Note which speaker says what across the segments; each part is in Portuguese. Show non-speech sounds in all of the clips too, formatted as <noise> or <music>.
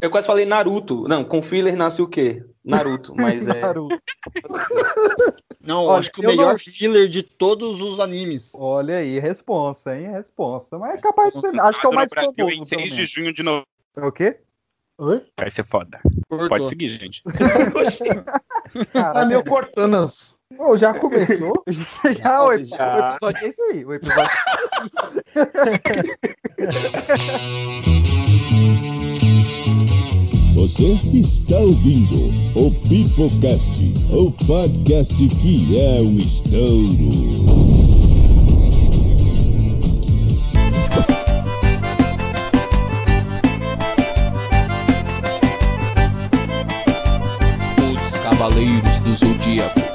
Speaker 1: Eu quase falei Naruto. Não, com filler nasce o quê? Naruto, <laughs> mas é.
Speaker 2: Naruto.
Speaker 3: Não,
Speaker 2: Olha,
Speaker 3: acho que o melhor
Speaker 2: não-
Speaker 3: filler de todos os animes.
Speaker 2: Olha aí, responsa, hein? Responsa. Mas é capaz de ser. Acho que é o mais
Speaker 4: Brasil
Speaker 2: famoso.
Speaker 4: em
Speaker 2: pelo
Speaker 4: 6 de junho de novo.
Speaker 2: É o quê?
Speaker 5: Oi?
Speaker 4: Vai ser foda.
Speaker 3: Cortou.
Speaker 4: Pode seguir, gente. <laughs>
Speaker 5: Ah,
Speaker 2: Caralho.
Speaker 5: meu Cortanas. Ô, já começou? <laughs>
Speaker 2: Já, o, epi-
Speaker 1: Já.
Speaker 2: o episódio é isso aí. O episódio.
Speaker 6: Você está ouvindo o Pipocast, o podcast que é um estouro.
Speaker 7: Os Cavaleiros do Zodíaco.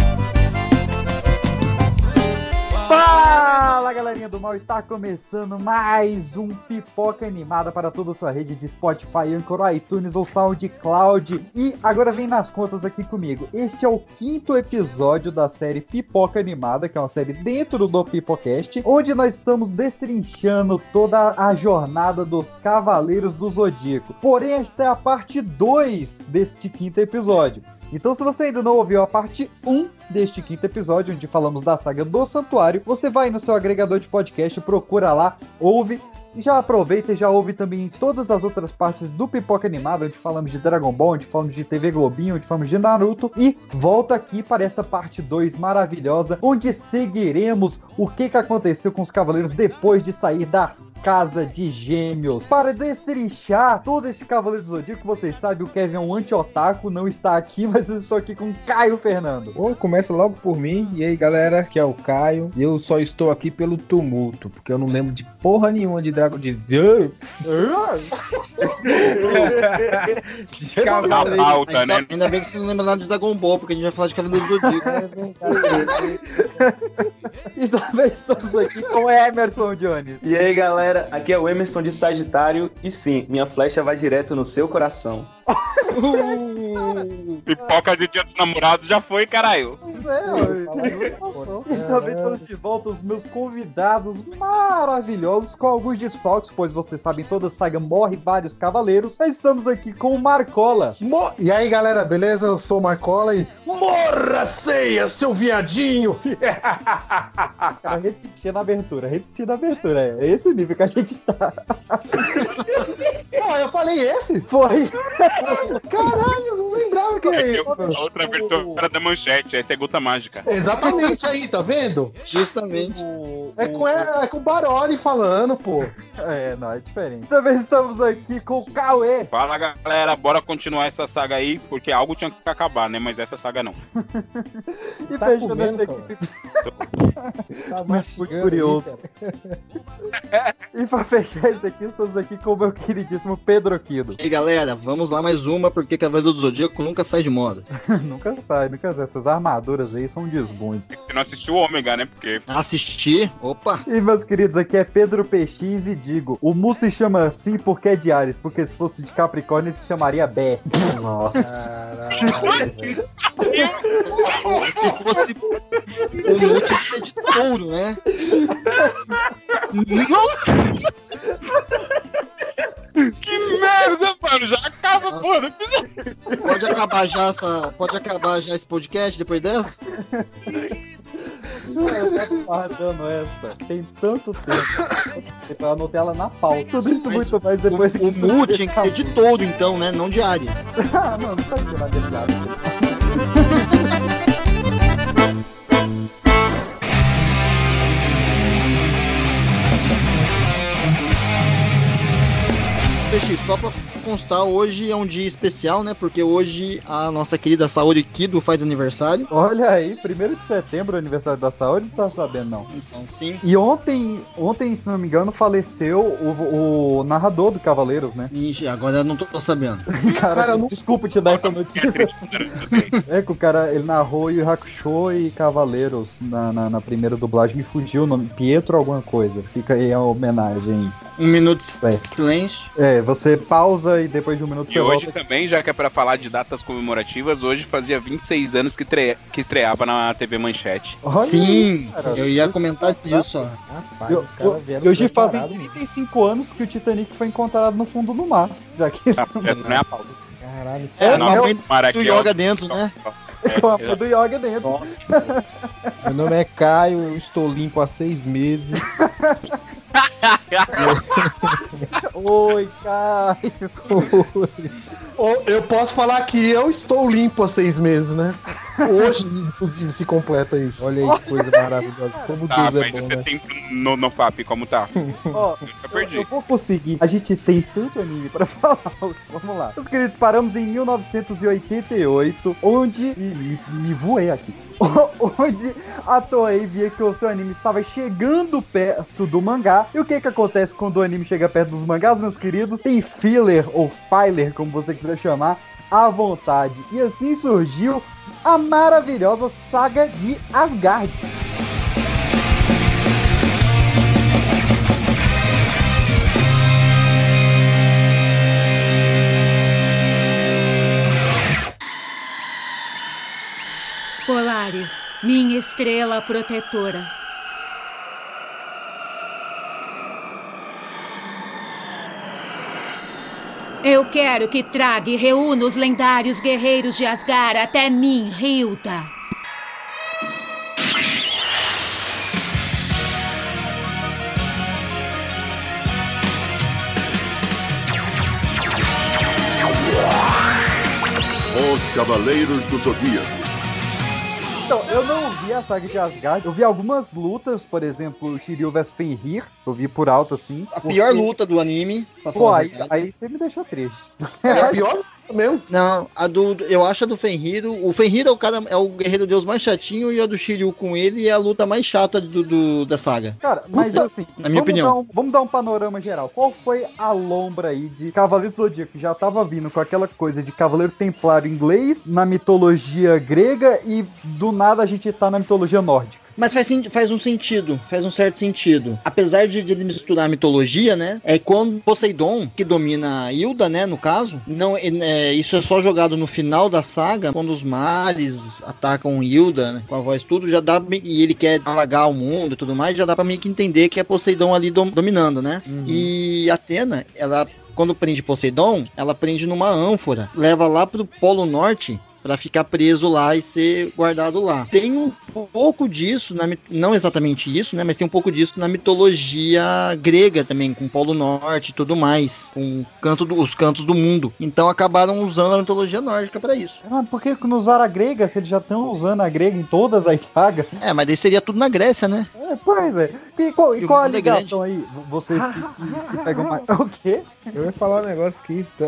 Speaker 2: Fala galerinha do mal, está começando mais um Pipoca Animada para toda a sua rede de Spotify, Anchor, iTunes ou SoundCloud. E agora vem nas contas aqui comigo. Este é o quinto episódio da série Pipoca Animada, que é uma série dentro do Pipocast, onde nós estamos destrinchando toda a jornada dos Cavaleiros do Zodíaco. Porém, esta é a parte 2 deste quinto episódio. Então, se você ainda não ouviu a parte 1 deste quinto episódio, onde falamos da saga do Santuário, você vai no seu agregador de podcast, procura lá, ouve. E já aproveita e já ouve também todas as outras partes do Pipoca Animado, onde falamos de Dragon Ball, onde falamos de TV Globinho, onde falamos de Naruto. E volta aqui para esta parte 2 maravilhosa, onde seguiremos o que, que aconteceu com os Cavaleiros depois de sair da Casa de Gêmeos. Para destrinchar todo esse Cavaleiro do Zodíaco, vocês sabem, o Kevin é um anti-otaku, não está aqui, <laughs> mas eu estou aqui com Caio Fernando.
Speaker 5: Ô, começa logo por mim. E aí, galera, que é o Caio. E eu só estou aqui pelo tumulto, porque eu não lembro de porra nenhuma de Dragon de Deus. de Cavaleiro.
Speaker 4: pauta,
Speaker 3: Ainda,
Speaker 4: né?
Speaker 3: ainda bem que você não lembra nada de Dragon Ball, porque a gente vai falar de Cavaleiro do Zodíaco. <laughs>
Speaker 2: E também estamos aqui com Emerson Jones.
Speaker 1: E aí, galera, aqui é o Emerson de Sagitário. E sim, minha flecha vai direto no seu coração.
Speaker 4: Pipoca de dia dos namorados já foi, caralho.
Speaker 2: Pois é, ó. E também estamos de volta os meus convidados maravilhosos, com alguns desfalques, pois vocês sabem, toda saga morre vários cavaleiros. Mas estamos aqui com o Marcola.
Speaker 5: Mo- E aí, galera, beleza? Eu sou o Marcola e. Morra, ceia, seu viadinho! <laughs>
Speaker 2: Cara, repetir na abertura, repetir na abertura. É esse o nível que a gente tá. <laughs>
Speaker 5: Pô, eu falei esse?
Speaker 2: Foi. <laughs>
Speaker 5: Caralho, eu não lembrava que é isso.
Speaker 4: A outra versão era da manchete, essa é Gota Mágica.
Speaker 5: Exatamente aí, tá vendo?
Speaker 3: Justamente.
Speaker 5: É com, é, é com o Baroli falando, pô.
Speaker 2: É, não, é diferente. Também estamos aqui com o Cauê.
Speaker 4: Fala, galera, bora continuar essa saga aí, porque algo tinha que acabar, né? Mas essa saga não. <laughs>
Speaker 2: E
Speaker 5: Tá
Speaker 2: fechando
Speaker 5: comendo,
Speaker 2: essa equipe. Muito curioso. E pra fechar isso aqui, estamos aqui com o meu queridíssimo Pedro Quido.
Speaker 3: E aí, galera, vamos lá mais uma, porque Cavaleiro do Zodíaco nunca sai de moda. <laughs>
Speaker 2: nunca sai, nunca sai. Essas armaduras aí são desbundes.
Speaker 4: Você não assistiu o Ômega, né? Porque
Speaker 3: Assistir, opa,
Speaker 2: E meus queridos, aqui é Pedro PX e digo: o Mu se chama assim porque é de Ares, porque se fosse de Capricórnio ele se chamaria Bé.
Speaker 1: Nossa.
Speaker 5: Caralho,
Speaker 3: se fosse o Mu tinha que ser de touro, né?
Speaker 4: Que merda, mano. Já acaba, porra.
Speaker 3: Pode acabar já essa. Pode acabar já esse podcast depois dessa?
Speaker 2: Eu tô guardando essa. Tem tanto tempo. Eu anotei ela na pauta. Tudo isso
Speaker 3: Mas
Speaker 2: muito mais depois
Speaker 3: O Mu tinha que ser de touro, então, né? Não de Ares.
Speaker 2: Ah, não, não tá de nada de Ares.
Speaker 3: Peixe, só pra constar, hoje é um dia especial, né? Porque hoje a nossa querida Saori Kido faz aniversário.
Speaker 2: Olha aí, 1 de setembro, aniversário da saúde, não tá sabendo não.
Speaker 3: Então, sim.
Speaker 2: E ontem, ontem, se não me engano, faleceu o, o narrador do Cavaleiros, né?
Speaker 3: Ixi, agora eu não tô sabendo. <laughs>
Speaker 2: Cara, desculpa te dar essa notícia. <laughs> É que o cara, ele narrou Yu Hakusho e Cavaleiros na, na, na primeira dublagem, me fugiu o nome, Pietro alguma coisa. Fica aí a homenagem.
Speaker 3: Um minuto de silêncio.
Speaker 2: É, você pausa e depois de um minuto
Speaker 4: E
Speaker 2: você
Speaker 4: hoje
Speaker 2: volta.
Speaker 4: também, já que é pra falar de datas comemorativas, hoje fazia 26 anos que, tre- que estreava na TV Manchete.
Speaker 2: Olha
Speaker 3: Sim,
Speaker 2: cara.
Speaker 3: eu ia comentar disso, ó.
Speaker 5: Rapaz,
Speaker 2: Eu- E hoje fazem
Speaker 5: preparados, mano.
Speaker 2: 35 anos que o Titanic foi encontrado no fundo do mar. Já que
Speaker 4: Ah, <laughs> é, não é a pauta.
Speaker 5: Caralho.
Speaker 3: É,
Speaker 4: Não,
Speaker 2: eu-
Speaker 3: mãe do. Yoga dentro, né?
Speaker 2: com a mãe do Yoga dentro.
Speaker 5: Meu nome é Caio, eu estou limpo há seis meses. <laughs>
Speaker 2: Oi, Caio.
Speaker 8: Ou Eu posso falar que eu estou limpo há seis meses, né? Hoje, inclusive, se completa isso.
Speaker 5: Olha aí que coisa maravilhosa. Como
Speaker 4: Tá,
Speaker 5: Deus é
Speaker 4: mas
Speaker 5: bom,
Speaker 4: você
Speaker 5: né?
Speaker 4: tem no, no FAP como tá?
Speaker 2: Ó,
Speaker 4: Eu perdi.
Speaker 2: eu vou conseguir. A gente tem tanto anime pra <laughs> falar. Vamos lá. Meus queridos, paramos em 1988, onde. Ih, Me, me voei aqui. <laughs> onde a Toei via que o seu anime estava chegando perto do mangá. E o que que acontece quando o anime chega perto dos mangás, meus queridos? Tem filler ou filer, como você quiser chamar, à vontade. E assim surgiu a maravilhosa saga de Asgard.
Speaker 9: Estrela protetora. Eu quero que traga e reúna os lendários guerreiros de Asgard até mim, Hilda.
Speaker 6: Os Cavaleiros do Zodíaco.
Speaker 2: Então, eu não vi a saga de Asgard. Eu vi algumas lutas, por exemplo, Shiryu vs Fenrir. Eu vi por alto assim.
Speaker 3: A pior
Speaker 2: porque-
Speaker 3: luta do anime,
Speaker 2: Pô, aí, aí você me deixou triste.
Speaker 8: É a pior <laughs> mesmo.
Speaker 3: Não, a do, eu acho a do Fenrir. O Fenrir é o cara, é o guerreiro deus mais chatinho e a do Shiryu com ele é a luta mais chata do, do- da saga.
Speaker 2: Cara, mas assim,
Speaker 3: na minha
Speaker 2: vamos,
Speaker 3: opinião.
Speaker 2: Dar um, vamos dar um panorama geral. Qual foi a lombra aí de Cavaleiro do Zodíaco? Já tava vindo com aquela coisa de Cavaleiro Templário inglês na mitologia grega e do nada a gente tá na mitologia nórdica.
Speaker 3: Mas faz, faz um sentido, faz um certo sentido. Apesar de, de ele misturar a mitologia, né? É quando Poseidon, que domina a Hilda, né? No caso, não, é, é, isso é só jogado no final da saga, quando os mares atacam Hilda, né, com a voz tudo, já dá e ele quer alagar o mundo e tudo mais, já dá pra meio que entender que é Poseidon ali dom- dominando, né? E Atena, ela quando prende Poseidon, ela prende numa ânfora, leva lá pro Polo Norte Pra ficar preso lá e ser guardado lá. Tem um pouco disso, na, não exatamente isso, né? Mas tem um pouco disso na mitologia grega também, com o Polo Norte e tudo mais, com canto do- os cantos do mundo. Então acabaram usando a mitologia nórdica pra isso.
Speaker 2: Ah, por que não usaram a grega se eles já estão usando a grega em todas as sagas?
Speaker 3: É, mas daí seria tudo na Grécia, né?
Speaker 2: É, pois é. E qual, e qual a
Speaker 3: é
Speaker 2: ligação aí? Vocês que, que- que pegam mais. <laughs> O quê?
Speaker 5: Eu ia falar um negócio aqui. tá?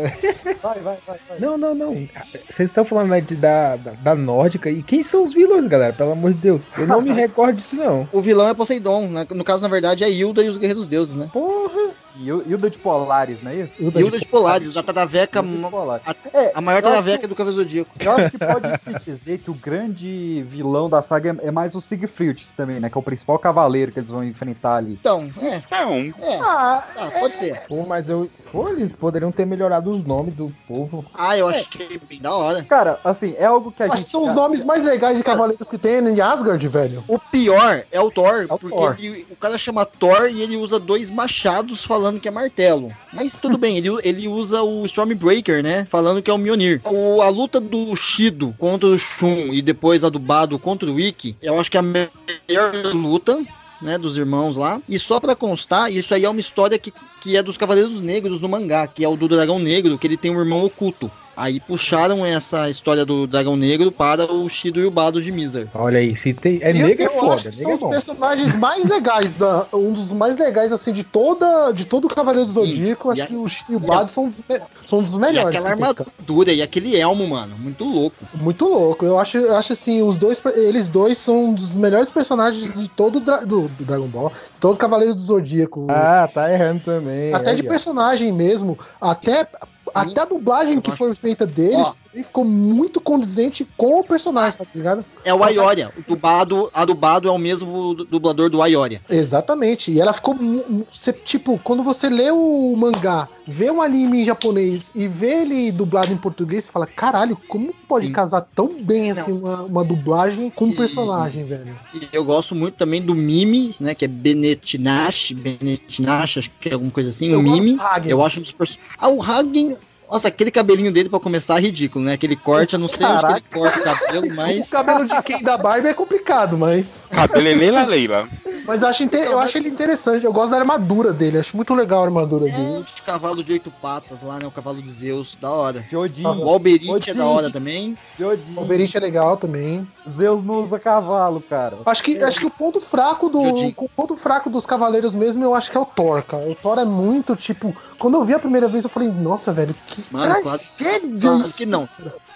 Speaker 2: Vai, vai, vai. vai.
Speaker 5: Não, não, não. Vocês estão falando né, de, da, da, da nórdica. E quem são os vilões, galera? Pelo amor de Deus. Eu não me <laughs> recordo disso, não.
Speaker 3: O vilão é Poseidon, né? no caso, na verdade, é Hilda e os Guerreiros Deuses, né?
Speaker 5: Porra.
Speaker 2: Hil- Hilda de Polares, não é isso?
Speaker 3: Hilda de Polaris, a Tadaveca, a,
Speaker 2: É,
Speaker 3: a maior Tadaveca do Cavaleiro Zodíaco.
Speaker 2: Eu acho que <laughs> pode se dizer que o grande vilão da saga é é mais o Siegfried também, né? Que é o principal cavaleiro que eles vão enfrentar ali.
Speaker 3: Então, é,
Speaker 4: É um.
Speaker 3: é,
Speaker 8: Ah,
Speaker 3: ah, pode ser.
Speaker 5: Pô, mas eu. Pô, eles poderiam ter melhorado os nomes do povo.
Speaker 3: Ah, eu achei bem da hora.
Speaker 2: Cara, assim, é algo que a
Speaker 8: acho
Speaker 2: gente.
Speaker 8: são os nomes mais legais de cavaleiros que tem em Asgard, velho.
Speaker 3: O pior é o Thor,
Speaker 2: É o
Speaker 3: porque
Speaker 2: Thor.
Speaker 3: ele- o cara chama Thor e ele usa dois machados falando que é martelo. Mas tudo bem, ele, ele usa o Stormbreaker, né? Falando que é o Mjolnir. O, a luta do Shido contra o Shun e depois a do Bado contra o Ikki, eu acho que é a melhor luta. Né, dos irmãos lá. E só pra constar, isso aí é uma história que, que é dos Cavaleiros Negros no mangá, que é o do Dragão Negro, que ele tem um irmão oculto. Aí puxaram essa história do Dragão Negro para o Shido e o Bado de Miser.
Speaker 5: Olha aí, se tem. É
Speaker 8: E
Speaker 5: nega é
Speaker 8: eu acho
Speaker 5: foda,
Speaker 8: que são
Speaker 5: é
Speaker 8: os
Speaker 5: bom.
Speaker 8: personagens mais legais, da, um dos mais legais, assim, de toda de todo o Cavaleiro do Zodíaco. Acho
Speaker 3: a-
Speaker 8: que o Chico e o Bado são, os me- são os melhores.
Speaker 3: E aquela
Speaker 8: cara.
Speaker 3: armadura e aquele elmo, mano, muito louco.
Speaker 8: Muito louco. Eu acho, eu acho assim, os dois, eles dois são um dos melhores personagens de todo do, do Dragon Ball, de todo o Cavaleiro do Zodíaco.
Speaker 5: Ah, tá errando também.
Speaker 8: até de
Speaker 5: aí, ó.
Speaker 8: personagem mesmo, até, até a dublagem que foi feita deles,
Speaker 3: Ó.
Speaker 8: e ficou muito condizente com o personagem, tá ligado?
Speaker 3: É o Aioria. O dublado, a dublado é o mesmo du- dublador do Aioria.
Speaker 8: Exatamente. E ela ficou. Você, tipo, quando você lê o mangá, vê um anime em japonês e vê ele dublado em português, você fala: caralho, como pode
Speaker 3: Sim.
Speaker 8: casar tão bem assim uma, uma dublagem com um
Speaker 3: E-
Speaker 8: personagem, velho?
Speaker 3: E eu gosto muito também do Mimi, né? Que é Benetinash, Benetinash, acho que é alguma coisa assim.
Speaker 8: Eu
Speaker 3: o Mimi, eu acho um dos personagens. Ah, o Hagen. Nossa, aquele cabelinho dele pra começar é ridículo, né? Aquele corte, eu não sei onde que ele corta o cabelo, <laughs> mas.
Speaker 8: O cabelo de quem da Barbie é complicado, mas.
Speaker 4: Cabelo é Leila Leila.
Speaker 8: Mas eu acho, inte- eu acho ele interessante. Eu gosto da armadura dele. Acho muito legal a armadura
Speaker 3: É
Speaker 8: dele.
Speaker 3: o cavalo de oito patas lá, né? O cavalo de Zeus, da hora.
Speaker 2: De Odin.
Speaker 3: O Alberite é da hora também.
Speaker 2: De Odin.
Speaker 8: O Verite é legal também.
Speaker 2: Zeus não usa cavalo, cara.
Speaker 8: Acho que, acho que o ponto fraco do. O ponto fraco dos cavaleiros mesmo, eu acho que é o Thor, cara. O Thor é muito, tipo. Quando eu vi a primeira vez, eu falei, nossa, velho, que
Speaker 3: Mano, claro-
Speaker 8: tragédia
Speaker 3: Claro
Speaker 8: isso.
Speaker 3: que não.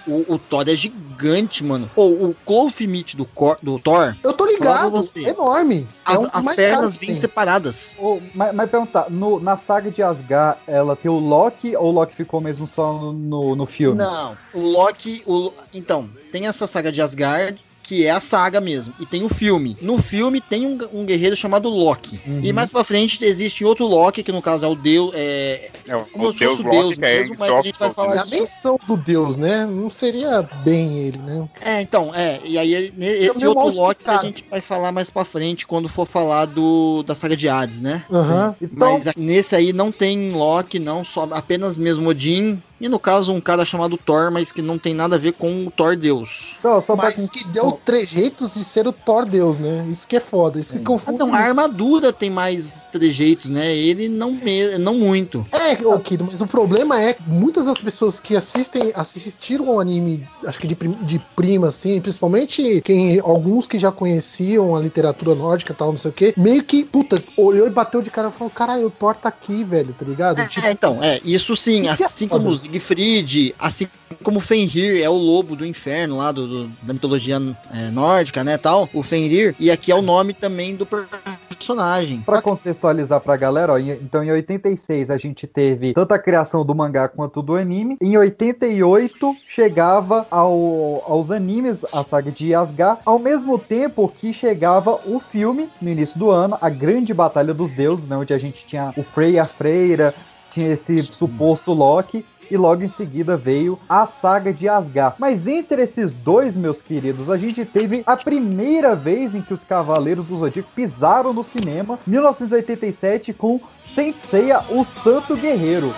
Speaker 3: O, o Thor é gigante, mano. Pô, o Clothmith do, cor- do Thor,
Speaker 8: Eu tô ligado,
Speaker 3: você.
Speaker 8: é enorme.
Speaker 3: a-
Speaker 8: é um
Speaker 3: as
Speaker 8: mais
Speaker 3: pernas vêm separadas.
Speaker 2: Ô, mas, mas perguntar, no, na saga de Asgard, ela tem o Loki ou o Loki ficou mesmo só no, no, no filme?
Speaker 3: Não, o Loki. O, então, tem essa saga de Asgard, que é a saga mesmo. E tem o filme. No filme tem um, um guerreiro chamado Loki.
Speaker 8: Uhum.
Speaker 3: E mais pra frente existe outro Loki, que no caso é o Deus. É,
Speaker 4: É o,
Speaker 3: como
Speaker 4: o
Speaker 3: se
Speaker 4: Deus
Speaker 3: Deus
Speaker 4: Loki, que é
Speaker 3: mesmo, mas a gente vai falar
Speaker 8: É a menção do Deus, né? Não seria bem ele, né?
Speaker 3: É, então, é. E aí, esse outro Loki a gente vai falar mais pra frente quando for falar do, da saga de Hades, né?
Speaker 8: Aham.
Speaker 2: Então,
Speaker 3: Mas nesse aí não tem Loki, não, só apenas mesmo Odin. E no caso, um cara chamado Thor, mas que não tem nada a ver com o Thor Deus.
Speaker 2: então, só pra
Speaker 8: Mas que deu trejeitos de ser o Thor Deus, né? Isso que é foda. Isso que
Speaker 3: Ah,
Speaker 8: confunde.
Speaker 3: não, a armadura tem mais trejeitos, né? Ele não, me, não muito.
Speaker 8: É, ô Kido, mas o problema é que muitas das pessoas que assistem, assistiram ao anime, acho que de, prim- de prima, assim, principalmente quem, alguns que já conheciam a literatura nórdica e tal, não sei o quê, meio que, puta, olhou e bateu de cara e falou, caralho, o Thor tá aqui, velho, tá ligado? Tipo,
Speaker 3: É, então, é, isso sim,
Speaker 8: é
Speaker 3: assim como o Siegfried, assim como Fenrir é o lobo do inferno lá do, do- da mitologia é, nórdica, né, tal, o Fenrir, e aqui é o nome também do personagem.
Speaker 2: Pra contextualizar pra galera, ó, então em 86 a gente teve tanto a criação do mangá quanto do anime. Em 88 chegava ao- aos animes a saga de Asgard, ao mesmo tempo que chegava o filme no início do ano, a Grande Batalha dos Deuses, né, onde a gente tinha o Frey e a Freira, tinha esse suposto Loki. E logo em seguida veio a saga de Asgard. Mas entre esses dois, meus queridos, a gente teve a primeira vez em que os Cavaleiros do Zodíaco pisaram no cinema, 1987, com Senseiya, o Santo Guerreiro.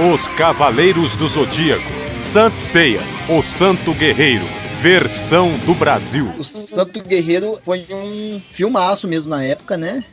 Speaker 10: Os Cavaleiros do Zodíaco. Sant Seiya, o Santo Guerreiro. Versão do Brasil.
Speaker 3: O Santo Guerreiro foi um filmaço mesmo na época, né?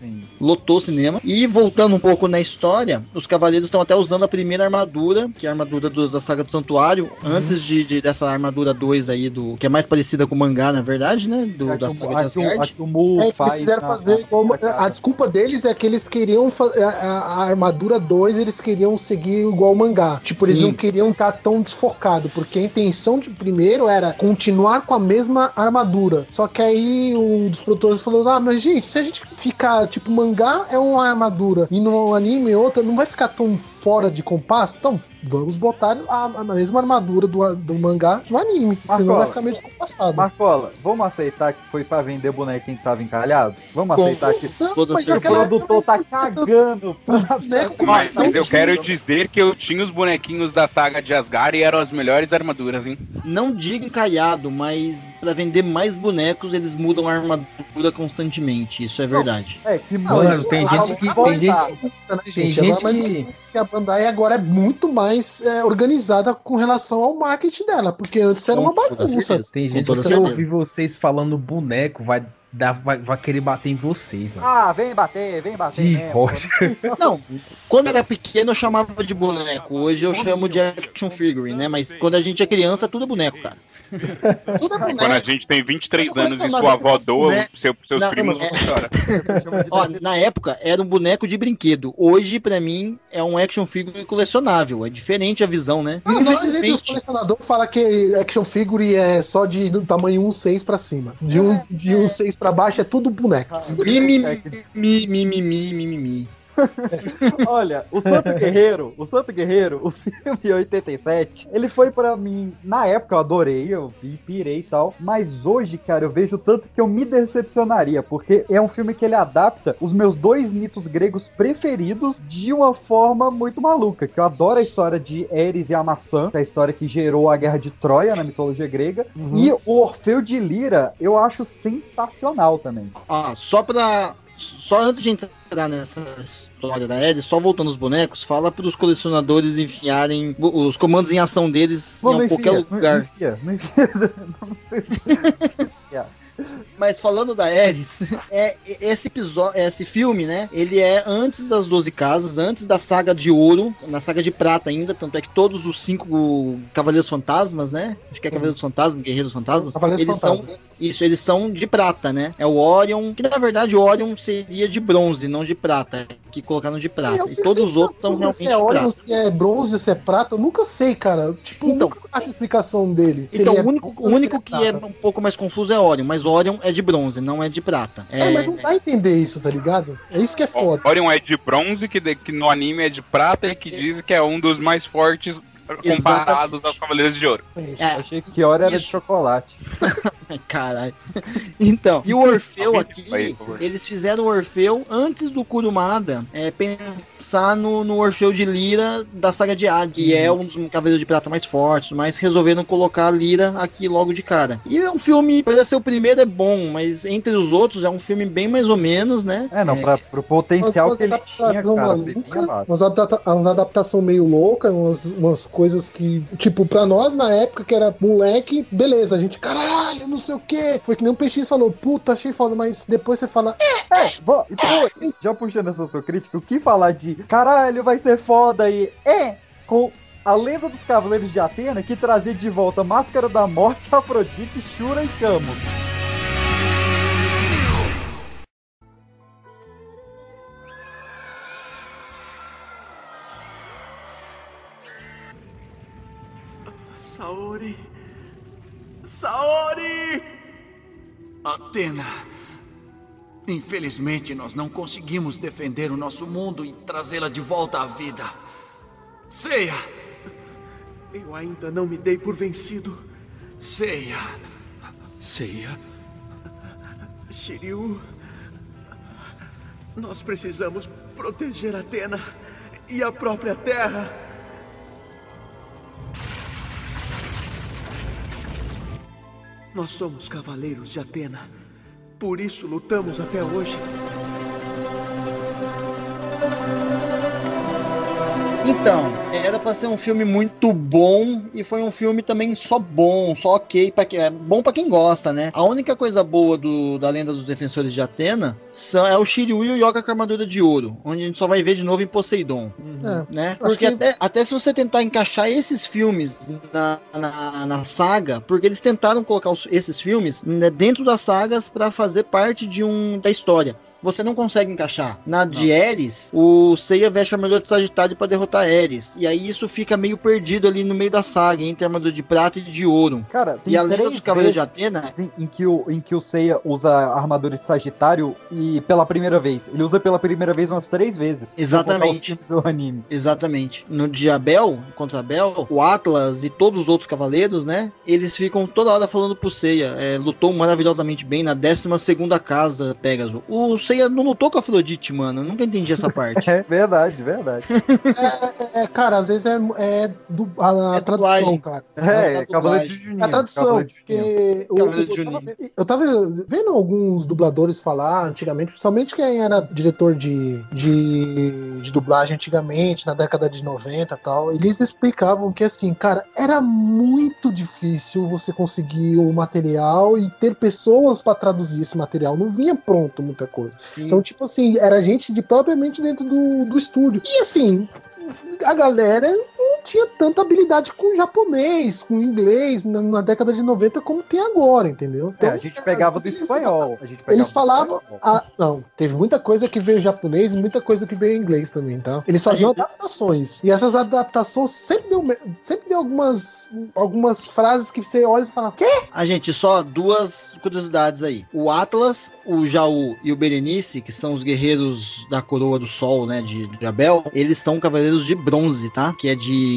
Speaker 3: Lotou o cinema. E voltando um pouco na história, os cavaleiros estão até usando a primeira armadura, que é a armadura do- da saga do Santuário, antes de, de- dessa armadura 2 aí, do que é mais parecida com o mangá, na verdade, né? Do,
Speaker 2: A
Speaker 3: da
Speaker 2: que
Speaker 3: saga de
Speaker 2: a que o- a
Speaker 3: Asgard.
Speaker 2: que o Mu
Speaker 8: É, eles
Speaker 2: faz
Speaker 8: fizeram
Speaker 2: na-
Speaker 8: fazer
Speaker 2: na cara.
Speaker 8: a desculpa deles é que eles queriam a, a- a armadura 2, eles queriam seguir igual o mangá. Tipo, eles
Speaker 3: Sim.
Speaker 8: não queriam estar tão desfocado, porque a intenção de primeiro era continuar com a mesma armadura. Só que aí um dos produtores falou: "Ah, mas gente, se a gente ficar tipo mangá é uma armadura e no anime outra, não vai ficar tão fora de compasso? Então, vamos botar a, a mesma armadura do, do mangá no anime, senão
Speaker 2: Marcola.
Speaker 8: vai ficar meio descompassado.
Speaker 2: Marcola, vamos aceitar que foi pra vender bonequinho que tava encalhado? Vamos
Speaker 3: Com
Speaker 2: aceitar que
Speaker 8: Não, mas
Speaker 2: o produtor tá cagando.
Speaker 8: boneco com
Speaker 4: Mas,
Speaker 8: bastante-
Speaker 4: eu quero dizer que eu tinha os bonequinhos da saga de Asgard e eram as melhores armaduras, hein?
Speaker 3: Não digo encalhado, mas pra vender mais bonecos, eles mudam a armadura constantemente. Isso é verdade.
Speaker 2: É, que
Speaker 5: Mano,
Speaker 2: muito
Speaker 5: tem gente que- tem gente-
Speaker 8: né,
Speaker 5: Tem
Speaker 8: gente?
Speaker 5: gente
Speaker 8: Agora, mas
Speaker 5: que.
Speaker 8: Que a Bandai agora é muito mais é, organizada com relação ao marketing dela, porque antes era uma bagunça.
Speaker 5: Tem gente que se ouvir vocês falando boneco, vai, dar, vai, vai querer bater em vocês, mano.
Speaker 2: Ah, vem bater, vem bater.
Speaker 5: De rocha. <laughs>
Speaker 3: Não, quando era pequeno eu chamava de boneco. Hoje eu chamo de action figure, né? Mas quando a gente é criança, tudo é boneco, cara.
Speaker 8: Tudo é <laughs>
Speaker 4: Quando a
Speaker 8: boneco.
Speaker 4: gente tem 23
Speaker 8: Esse
Speaker 4: anos e
Speaker 8: colecionador
Speaker 4: sua avó doa
Speaker 3: né?
Speaker 4: seu, seus
Speaker 3: Não,
Speaker 4: primos,
Speaker 3: é-
Speaker 4: você chora. <laughs>
Speaker 3: Ó, na época era um boneco de brinquedo. Hoje, pra mim, é um action figure colecionável. É diferente a visão, né?
Speaker 8: Não, não, os
Speaker 3: Infelizmente.
Speaker 8: colecionadores falam que action figure é só de do tamanho 1,6 pra cima. De um, de 1,6 pra baixo é tudo boneco.
Speaker 3: Mi, mi, mi,
Speaker 2: Olha, o Santo Guerreiro, o Santo Guerreiro, o filme 87, ele foi pra mim, na época eu adorei, eu vi, pirei e tal, mas hoje, cara, eu vejo tanto que eu me decepcionaria, porque é um filme que ele adapta os meus dois mitos gregos preferidos de uma forma muito maluca, que eu adoro a história de Eris e a maçã, que é a história que gerou a guerra de Troia na mitologia grega, e o Orfeu de Lira eu acho sensacional também.
Speaker 3: Ó, só pra. Só antes de entrar nessa história da Eris, só voltando os bonecos, fala pros colecionadores enfiarem os comandos em ação deles
Speaker 2: Não,
Speaker 3: em qualquer
Speaker 2: enfia,
Speaker 3: lugar. <laughs>
Speaker 2: Não enfia, não enfia.
Speaker 3: Mas falando da Eris, é, esse episódio, esse filme, né? Ele é antes das 12 casas, antes da saga de ouro, na saga de prata ainda, tanto é que todos os cinco Cavaleiros Fantasmas, né? Acho que é Cavaleiros Fantasmas, Guerreiros Fantasmas,
Speaker 8: Cavaleiros
Speaker 3: eles
Speaker 8: Fantasmas.
Speaker 3: são isso, eles são de prata, né? É o Orion, que na verdade o Orion seria de bronze, não de prata, que colocaram de prata.
Speaker 8: Eu
Speaker 3: E todos os outros são
Speaker 8: dúvida
Speaker 3: realmente
Speaker 8: Se é óleo,
Speaker 3: prata.
Speaker 8: se é bronze, se é prata, eu nunca sei, cara. Tipo,
Speaker 3: Então-
Speaker 8: nunca acho a explicação dele.
Speaker 3: Então,
Speaker 8: ele
Speaker 3: o
Speaker 8: é
Speaker 3: único, o único
Speaker 8: se
Speaker 3: que é um pouco mais confuso é Orion, mas Orion é de bronze, não é de prata.
Speaker 8: É, mas não dá a entender isso, tá ligado? É isso que é foda.
Speaker 4: Orion é de bronze, que, de- que no anime é de prata e que diz que é um dos mais fortes comparados aos Cavaleiros de Ouro.
Speaker 3: É,
Speaker 2: Achei que hora era de chocolate. <laughs>
Speaker 3: Caralho. Então, e o Orfeu aqui, eles fizeram o Orfeu antes do Kurumada é, pensar no, no Orfeu de Lira da saga de Hades, que é um dos cavaleiros de prata mais fortes, mas resolveram colocar a Lira aqui logo de cara. E é um filme, parece ser o primeiro é bom, mas entre os outros é um filme bem mais ou menos, né?
Speaker 2: É, não, pra, pro potencial que ele tinha,
Speaker 8: adaptação
Speaker 2: cara,
Speaker 8: maluca,
Speaker 2: abaixo.
Speaker 8: umas, adapta umas adaptação meio louca, umas, umas coisas que, tipo, pra nós na época que era moleque, beleza, a gente, caralho, não sei o que. Foi que nem o Peixinho falou, puta, achei foda, mas depois você fala, é,
Speaker 2: É, bom, então, já puxando essa sua crítica, o que falar de caralho, vai ser foda e é com a lenda dos Cavaleiros de Atena que trazia de volta Máscara da Morte, <laughs> Afrodite, Shura e Camus.
Speaker 11: Saori. Saori! Atena. Infelizmente, nós não conseguimos defender o nosso mundo e trazê-la de volta à vida. Seiya! Eu ainda não me dei por vencido. Seiya. Seiya. Shiryu. Nós precisamos proteger Atena e a própria Terra. Nós somos cavaleiros de Atena. Por isso lutamos até hoje.
Speaker 3: Então, era pra ser um filme muito bom e foi um filme também só bom, só ok, pra que, é bom pra quem gosta, né? A única coisa boa do, da Lenda dos Defensores de Atena são, é o Shiryu e o Yoga com a armadura de ouro, onde a gente só vai ver de novo em Poseidon,
Speaker 8: É,
Speaker 3: né?
Speaker 8: acho
Speaker 3: Porque
Speaker 8: que-
Speaker 3: até, até se você tentar encaixar esses filmes na, na, na saga, porque eles tentaram colocar os- esses filmes né, dentro das sagas pra fazer parte de um da história. Você não consegue encaixar. Na de Ares, o Seiya veste a armadura de Sagitário pra derrotar Ares. E aí isso fica meio perdido ali no meio da saga, entre a armadura de prata e de ouro.
Speaker 2: Cara, tem
Speaker 3: E a lenda dos Cavaleiros de Atena
Speaker 2: em, que o, em que o Seiya usa a armadura de Sagitário e pela primeira vez. Ele usa pela primeira vez umas três vezes.
Speaker 3: Exatamente.
Speaker 2: do anime.
Speaker 3: Exatamente. No de Abel, contra Abel, o Atlas e todos os outros cavaleiros, né? Eles ficam toda hora falando pro Seiya. é, lutou maravilhosamente bem na 12 segunda casa, Pegasus. O Seiya não lutou com a Afrodite, mano. Eu nunca entendi essa <laughs> parte.
Speaker 2: É verdade, verdade.
Speaker 8: É, é, cara, às vezes é, é do, a, a
Speaker 3: É
Speaker 8: tradução,
Speaker 3: dublagem.
Speaker 8: cara.
Speaker 2: É,
Speaker 3: da
Speaker 2: Cavaleiro
Speaker 3: dublagem.
Speaker 2: de Juninho.
Speaker 8: A tradução,
Speaker 2: Cavaleiro
Speaker 8: porque o-
Speaker 3: Cavaleiro de
Speaker 8: eu, tava, eu tava vendo alguns dubladores falar antigamente, principalmente quem era diretor de, de, de dublagem antigamente, na década de 90 e tal, eles explicavam que assim, cara, era muito difícil você conseguir o material e ter pessoas pra traduzir esse material. Não vinha pronto muita coisa. Então, tipo assim, era gente de propriamente dentro do, do estúdio. E assim, a galera tinha tanta habilidade com japonês, com inglês, na, na década de 90 como tem agora, entendeu?
Speaker 2: É, a gente pegava do espanhol. A gente pegava
Speaker 8: Eles falavam. Ah, não, teve muita coisa que veio em japonês e muita coisa que veio em inglês também, tá? Eles faziam adaptações. E essas adaptações sempre deu, sempre deu algumas, algumas frases que você olha e fala, quê?
Speaker 3: A gente, só duas curiosidades aí. O Atlas, o Jaú e o Berenice, que são os guerreiros da coroa do sol, né, de, de Abel, eles são cavaleiros de bronze, tá? Que é de...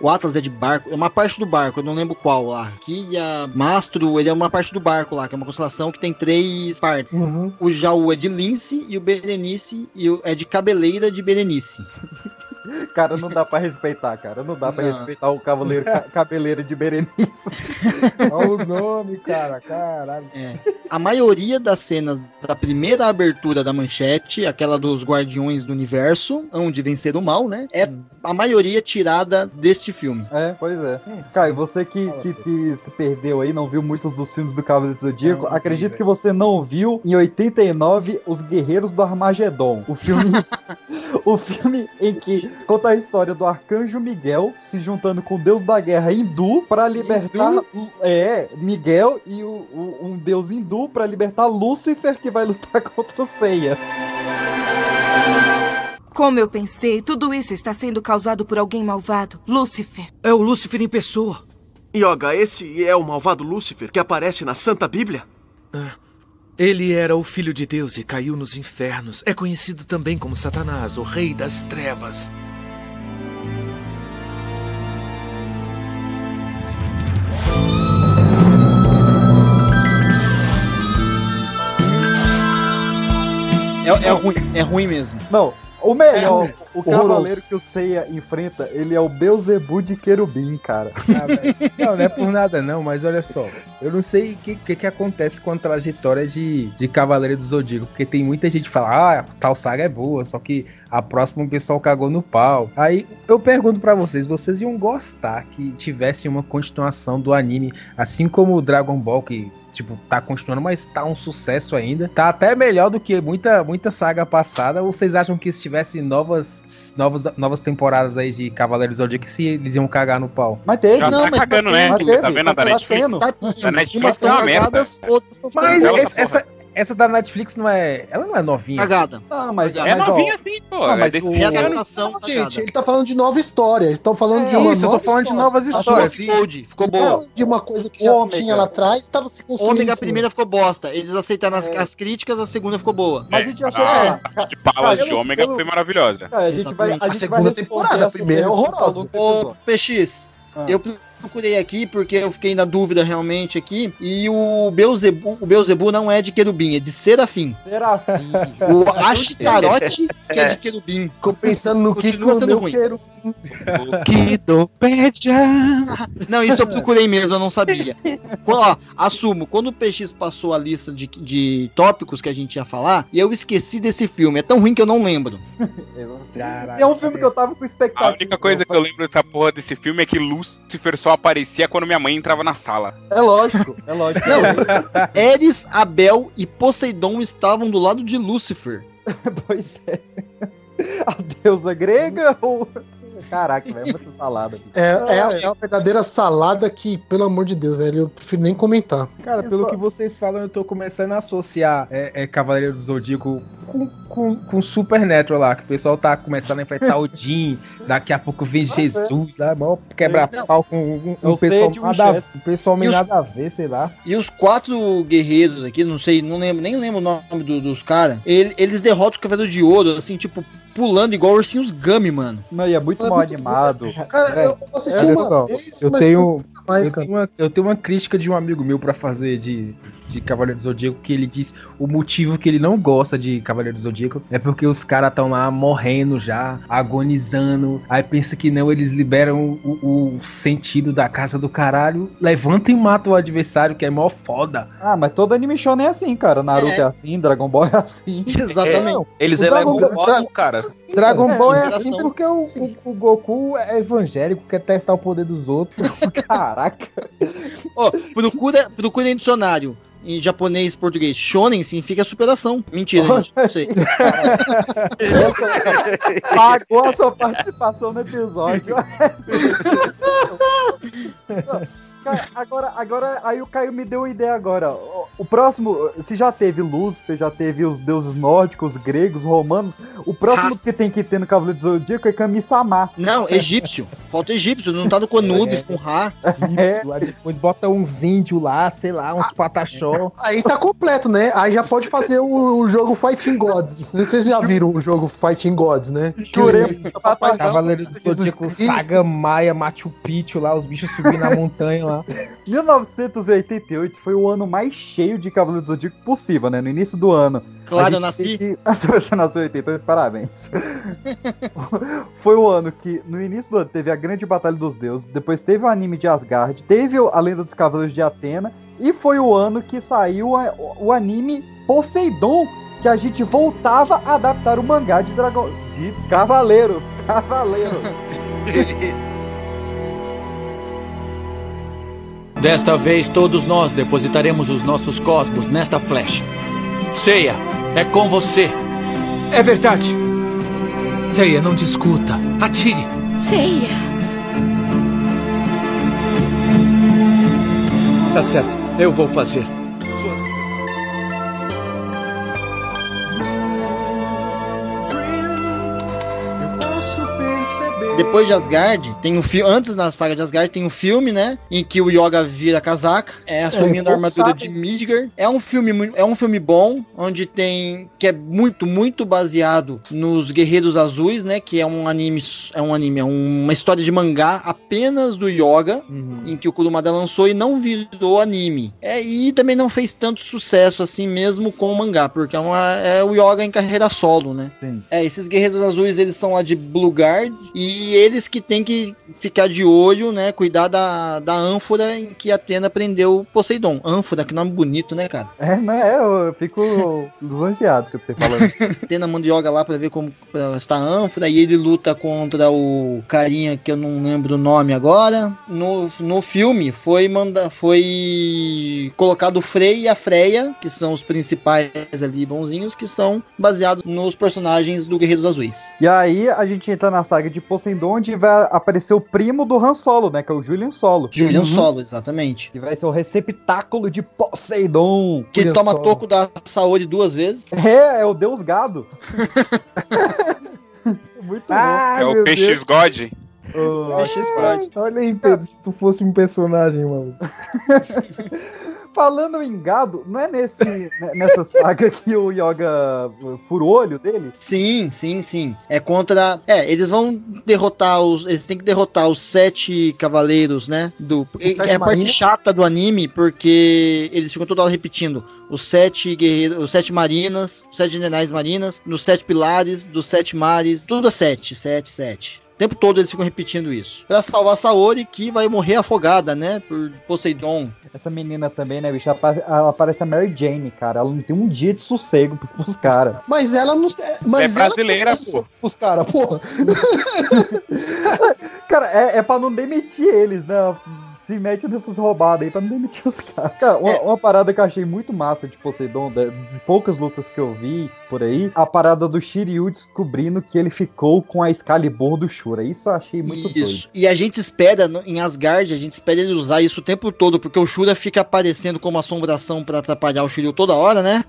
Speaker 3: O Atlas é de barco, é uma parte do barco, eu não lembro qual lá. Aqui e a Mastro, ele é uma parte do barco lá, que é uma constelação que tem três partes.
Speaker 8: Uhum.
Speaker 3: O Jaú é de lince e o Berenice e o- é de cabeleira de Berenice. <laughs>
Speaker 2: Cara, não dá pra respeitar, cara. Não dá pra
Speaker 3: Não.
Speaker 2: respeitar o cavaleiro ca- cabeleira de Berenice. <laughs>
Speaker 5: Olha o nome, cara. Caralho.
Speaker 3: É. A maioria das cenas da primeira abertura da manchete, aquela dos Guardiões do Universo, onde vencer o mal, né? É a maioria tirada deste filme.
Speaker 2: É, pois é. Caio, você que, que, que se perdeu aí, não viu muitos dos filmes do Cavaleiro do Zodíaco,
Speaker 5: Não,
Speaker 2: acredito que você não viu em 89 Os Guerreiros do Armagedon. O filme, <laughs> <laughs> o filme em que conta a história do Arcanjo Miguel se juntando com o deus da guerra hindu para libertar é, Miguel e o, o- um deus hindu para libertar Lúcifer que vai lutar <laughs> contra o Seiya.
Speaker 12: Como eu pensei, tudo isso está sendo causado por alguém malvado. Lúcifer.
Speaker 11: É o Lúcifer em pessoa. Yoga, esse é o malvado Lúcifer que aparece na Santa Bíblia?
Speaker 13: Ele era o filho de Deus e caiu nos infernos. É conhecido também como Satanás, o rei das trevas.
Speaker 3: É, é ruim, é ruim mesmo.
Speaker 2: Não, o melhor,
Speaker 3: É,
Speaker 2: o
Speaker 3: horroroso.
Speaker 2: cavaleiro que o Seiya enfrenta, ele é o Beelzebub de querubim, cara.
Speaker 5: Ah, não, não é por nada não, mas olha só. Eu não sei o que, que, que acontece com a trajetória de, de Cavaleiro do Zodíaco, porque tem muita gente que fala, ah, tal saga é boa, só que a próxima o pessoal cagou no pau. Aí eu pergunto pra vocês, vocês iam gostar que tivesse uma continuação do anime, assim como o Dragon Ball, que tipo, tá continuando, mas tá um sucesso ainda. Tá até melhor do que muita, muita saga passada. Ou vocês acham que se tivesse novas, novas, novas temporadas aí de Cavaleiros do Zodíaco, se eles iam cagar no pau?
Speaker 2: Mas teve,
Speaker 4: Já
Speaker 3: Não,
Speaker 4: tá
Speaker 3: mas
Speaker 4: cagando,
Speaker 3: tá
Speaker 4: né?
Speaker 2: tendo,
Speaker 4: Tá vendo a da
Speaker 2: tá
Speaker 4: Netflix?
Speaker 2: tendo.
Speaker 3: Tá tendo.
Speaker 4: A Netflix
Speaker 3: Umas
Speaker 4: é uma
Speaker 3: estão
Speaker 4: merda.
Speaker 3: cagadas, outras estão
Speaker 5: Mas
Speaker 4: tá
Speaker 5: essa, essa da Netflix não é. Ela não é novinha.
Speaker 3: cagada.
Speaker 2: Ah, mas,
Speaker 3: É
Speaker 4: É
Speaker 2: mas, ó,
Speaker 4: novinha assim, pô.
Speaker 2: Não,
Speaker 4: é
Speaker 2: mas
Speaker 4: desse
Speaker 2: o-.
Speaker 3: Readaptação
Speaker 8: Gente,
Speaker 3: cagada.
Speaker 8: ele tá falando de nova história. Eles estão falando de uma
Speaker 5: isso, eu
Speaker 8: nova
Speaker 5: tô falando de
Speaker 8: história.
Speaker 5: novas
Speaker 3: A sua
Speaker 5: histórias.
Speaker 3: ficou, de- ficou
Speaker 8: Não
Speaker 3: boa.
Speaker 8: de uma coisa que já
Speaker 2: Ômega.
Speaker 8: tinha lá atrás, estava se construindo.
Speaker 3: Ômega a primeira ficou bosta. Eles aceitaram as, as críticas, a segunda ficou boa.
Speaker 2: mas a gente achou
Speaker 4: Ah,
Speaker 2: que.
Speaker 4: de Palas de
Speaker 2: eu-
Speaker 4: ômega
Speaker 2: eu-
Speaker 4: foi maravilhosa.
Speaker 2: Cara, a gente vai, a gente
Speaker 8: A segunda temporada, a primeira é horrorosa.
Speaker 3: Ô. PX,
Speaker 2: Ah.
Speaker 3: eu procurei aqui porque eu fiquei na dúvida realmente aqui. E o Beuzebu, o Beuzebu não é de querubim, é de serafim.
Speaker 2: Serafim.
Speaker 3: O Ashtarote que é de querubim.
Speaker 8: Ficou pensando no que comeu
Speaker 3: ruim.
Speaker 8: quero.
Speaker 4: Kidopédia. <laughs>
Speaker 3: Não, isso eu procurei mesmo, eu não sabia. Ó, assumo, quando o PX passou a lista de, de tópicos que a gente ia falar, e eu esqueci desse filme. É tão ruim que eu não lembro.
Speaker 2: É um filme que eu tava com
Speaker 4: A
Speaker 2: expectativa.
Speaker 4: única coisa que eu lembro dessa porra desse filme é que Lúcifer só aparecia quando minha mãe entrava na sala.
Speaker 2: É lógico, é lógico.
Speaker 3: Não. <laughs> Eris, Abel e Poseidon estavam do lado de Lúcifer. <laughs>
Speaker 2: pois é. A deusa grega ou. Caraca, velho, é muita salada.
Speaker 8: É, é, a- é a verdadeira salada que, pelo amor de Deus, velho, eu prefiro nem comentar.
Speaker 5: Cara,
Speaker 2: É
Speaker 5: pelo
Speaker 2: só-
Speaker 5: que vocês falam, eu tô começando a associar é, é, Cavaleiro do Zodíaco com, com, com Supernatural lá, que o pessoal tá começando a enfrentar o Jin, daqui a pouco vem Jesus lá, mó quebra-pau com um,
Speaker 2: É
Speaker 5: um
Speaker 2: o
Speaker 5: pessoal, nada, um pessoal meio
Speaker 3: os-
Speaker 5: nada a ver, sei lá.
Speaker 3: E os quatro guerreiros aqui, não sei, não lembro, nem lembro o nome do- dos caras. ele- Eles derrotam o Cavaleiro de Ouro, assim, tipo, pulando igual ursinhos Gummy, mano.
Speaker 2: Não, e é muito
Speaker 8: É
Speaker 2: mal
Speaker 8: muito
Speaker 2: animado.
Speaker 8: Cara,
Speaker 2: É,
Speaker 8: eu assisti
Speaker 5: olha
Speaker 8: uma
Speaker 5: só,
Speaker 8: vez,
Speaker 5: Eu
Speaker 8: mas
Speaker 5: tenho, eu,
Speaker 8: cara.
Speaker 5: tenho uma, eu tenho uma crítica de um amigo meu pra fazer de, de Cavaleiro do Zodíaco, que ele diz o motivo que ele não gosta de Cavaleiro do Zodíaco é porque os caras estão lá morrendo já, agonizando. Aí pensa que não, eles liberam o, o sentido da casa do caralho, levantam e matam o adversário, que é mó foda.
Speaker 2: Ah, mas todo anime shonen é assim, cara. Naruto é,
Speaker 3: É.
Speaker 2: assim, Dragon Ball é assim. <laughs>
Speaker 3: Exatamente.
Speaker 1: Eles
Speaker 8: O
Speaker 1: elevam
Speaker 8: Dragon
Speaker 1: o
Speaker 8: Ball-
Speaker 1: cosmo, cara.
Speaker 5: Dragon
Speaker 2: É,
Speaker 5: Ball é
Speaker 3: geração.
Speaker 5: assim porque o, o- o Goku é evangélico, quer testar o poder dos outros. <laughs>
Speaker 2: Caraca.
Speaker 3: Ó, procura, procura em dicionário. Em japonês e português. Shonen significa superação. Mentira, gente. Não sei. <laughs>
Speaker 2: Pagou a sua participação no episódio. <laughs> Agora, agora, aí o Caio me deu uma ideia agora. O, próximo, se já teve Lúcifer, já teve os deuses nórdicos, gregos, romanos, o próximo que tem que ter no Cavaleiro do Zodíaco é Kami-sama.
Speaker 3: Não, egípcio. Falta egípcio, não tá no Conubis com Ra.
Speaker 5: É. Depois bota uns índios lá, sei lá, uns pataxó.
Speaker 8: Aí tá completo, né? Aí já pode fazer o, o jogo Fighting Gods. Vocês já viram o jogo Fighting Gods, né?
Speaker 2: Jurei.
Speaker 5: Cavaleiro do Zodíaco, Saga Maia, Machu Picchu lá, os bichos subindo na montanha lá.
Speaker 2: 1988 foi o ano mais cheio de Cavaleiro do Zodíaco possível, né? No início do ano.
Speaker 3: Claro, eu nasci.
Speaker 2: Que... <laughs> Você nasceu em 88, parabéns. <laughs> foi o ano que, no início do ano, teve a Grande Batalha dos Deuses, depois teve o anime de Asgard, teve a Lenda dos Cavaleiros de Atena, e foi o ano que saiu a- o anime Poseidon, que a gente voltava a adaptar o mangá de dragão. de Cavaleiros. <laughs> Cavaleiros.
Speaker 7: Desta vez, todos nós depositaremos os nossos cosmos nesta flecha. Ceia, é com você.
Speaker 13: É verdade. Seiya, não discuta. Atire.
Speaker 9: Ceia.
Speaker 11: Tá certo, eu vou fazer.
Speaker 3: Depois de Asgard, tem um filme. Antes da saga de Asgard, tem um filme, né? Em que o Yoga vira casaca, é assumindo a
Speaker 8: poucos
Speaker 3: armadura
Speaker 8: sabem.
Speaker 3: de Midgard. É um filme, é um filme bom, onde tem. que é muito, muito baseado nos Guerreiros Azuis, né? Que é um anime. É um anime, é uma história de mangá apenas do Yoga, em que o Kurumada lançou e não virou anime. É, e também não fez tanto sucesso assim mesmo com o mangá, porque é, uma, é o Yoga em carreira solo, né?
Speaker 2: Sim.
Speaker 3: É, esses guerreiros azuis, eles são lá de Blueguard e eles que tem que ficar de olho, né, cuidar da, da ânfora em que Atena prendeu Poseidon. Ânfora, que nome bonito, né, cara?
Speaker 2: É, né? Eu fico <laughs> lisonjeado com você falando.
Speaker 3: Atena manda yoga lá pra ver como pra está a ânfora e ele luta contra o carinha que eu não lembro o nome agora. No, no filme foi manda, foi colocado o Frey e a Freya, que são os principais ali bonzinhos, que são baseados nos personagens do Guerreiros Azuis.
Speaker 2: E aí a gente entra na saga de Poseidon, onde vai aparecer o primo do Han Solo, né? Que é o Julian Solo.
Speaker 3: Julian
Speaker 2: Uhum.
Speaker 3: Solo, exatamente.
Speaker 2: Que vai ser o receptáculo de Poseidon.
Speaker 3: Que
Speaker 2: Julian
Speaker 3: toma
Speaker 2: Solo.
Speaker 3: toco da saúde duas vezes.
Speaker 2: É, é o Deus Gado. <laughs> Muito
Speaker 5: Ah,
Speaker 4: É o Peixe
Speaker 5: Deus.
Speaker 4: God.
Speaker 2: bom.
Speaker 3: Peixe Squad.
Speaker 5: Olha aí, Pedro, se tu fosse um personagem, mano. <laughs>
Speaker 2: Falando em gado, não é nesse, né, nessa saga que o Yoga fura o olho dele?
Speaker 3: Sim, sim, sim. É contra. É, eles vão derrotar os. Eles têm que derrotar os sete cavaleiros, né? Do. É, a parte chata do anime, porque eles ficam toda hora repetindo. Os sete guerreiros. Os sete marinas, os sete generais marinas, nos sete pilares, dos sete mares. Tudo é sete, sete, sete. O tempo todo eles ficam repetindo isso. Pra salvar Saori, que vai morrer afogada, né? Por Poseidon.
Speaker 2: Essa menina também, né, bicho? Ela, pa- ela parece a Mary Jane, cara. Ela não tem um dia de sossego pros caras.
Speaker 8: Mas ela não. Mas
Speaker 4: É brasileira, pô.
Speaker 8: Os caras, porra.
Speaker 2: Cara, é, é pra não demitir eles, né? Se mete nessas roubadas aí pra não demitir os caras. Cara, uma, uma parada que eu achei muito massa de Poseidon, de, de poucas lutas que eu vi por aí, a parada do Shiryu descobrindo que ele ficou com a Excalibur do Shura. Isso eu achei muito doido.
Speaker 3: Isso. E a gente espera, em Asgard, a gente espera ele usar isso o tempo todo, porque o Shura fica aparecendo como assombração pra atrapalhar o Shiryu toda hora, né?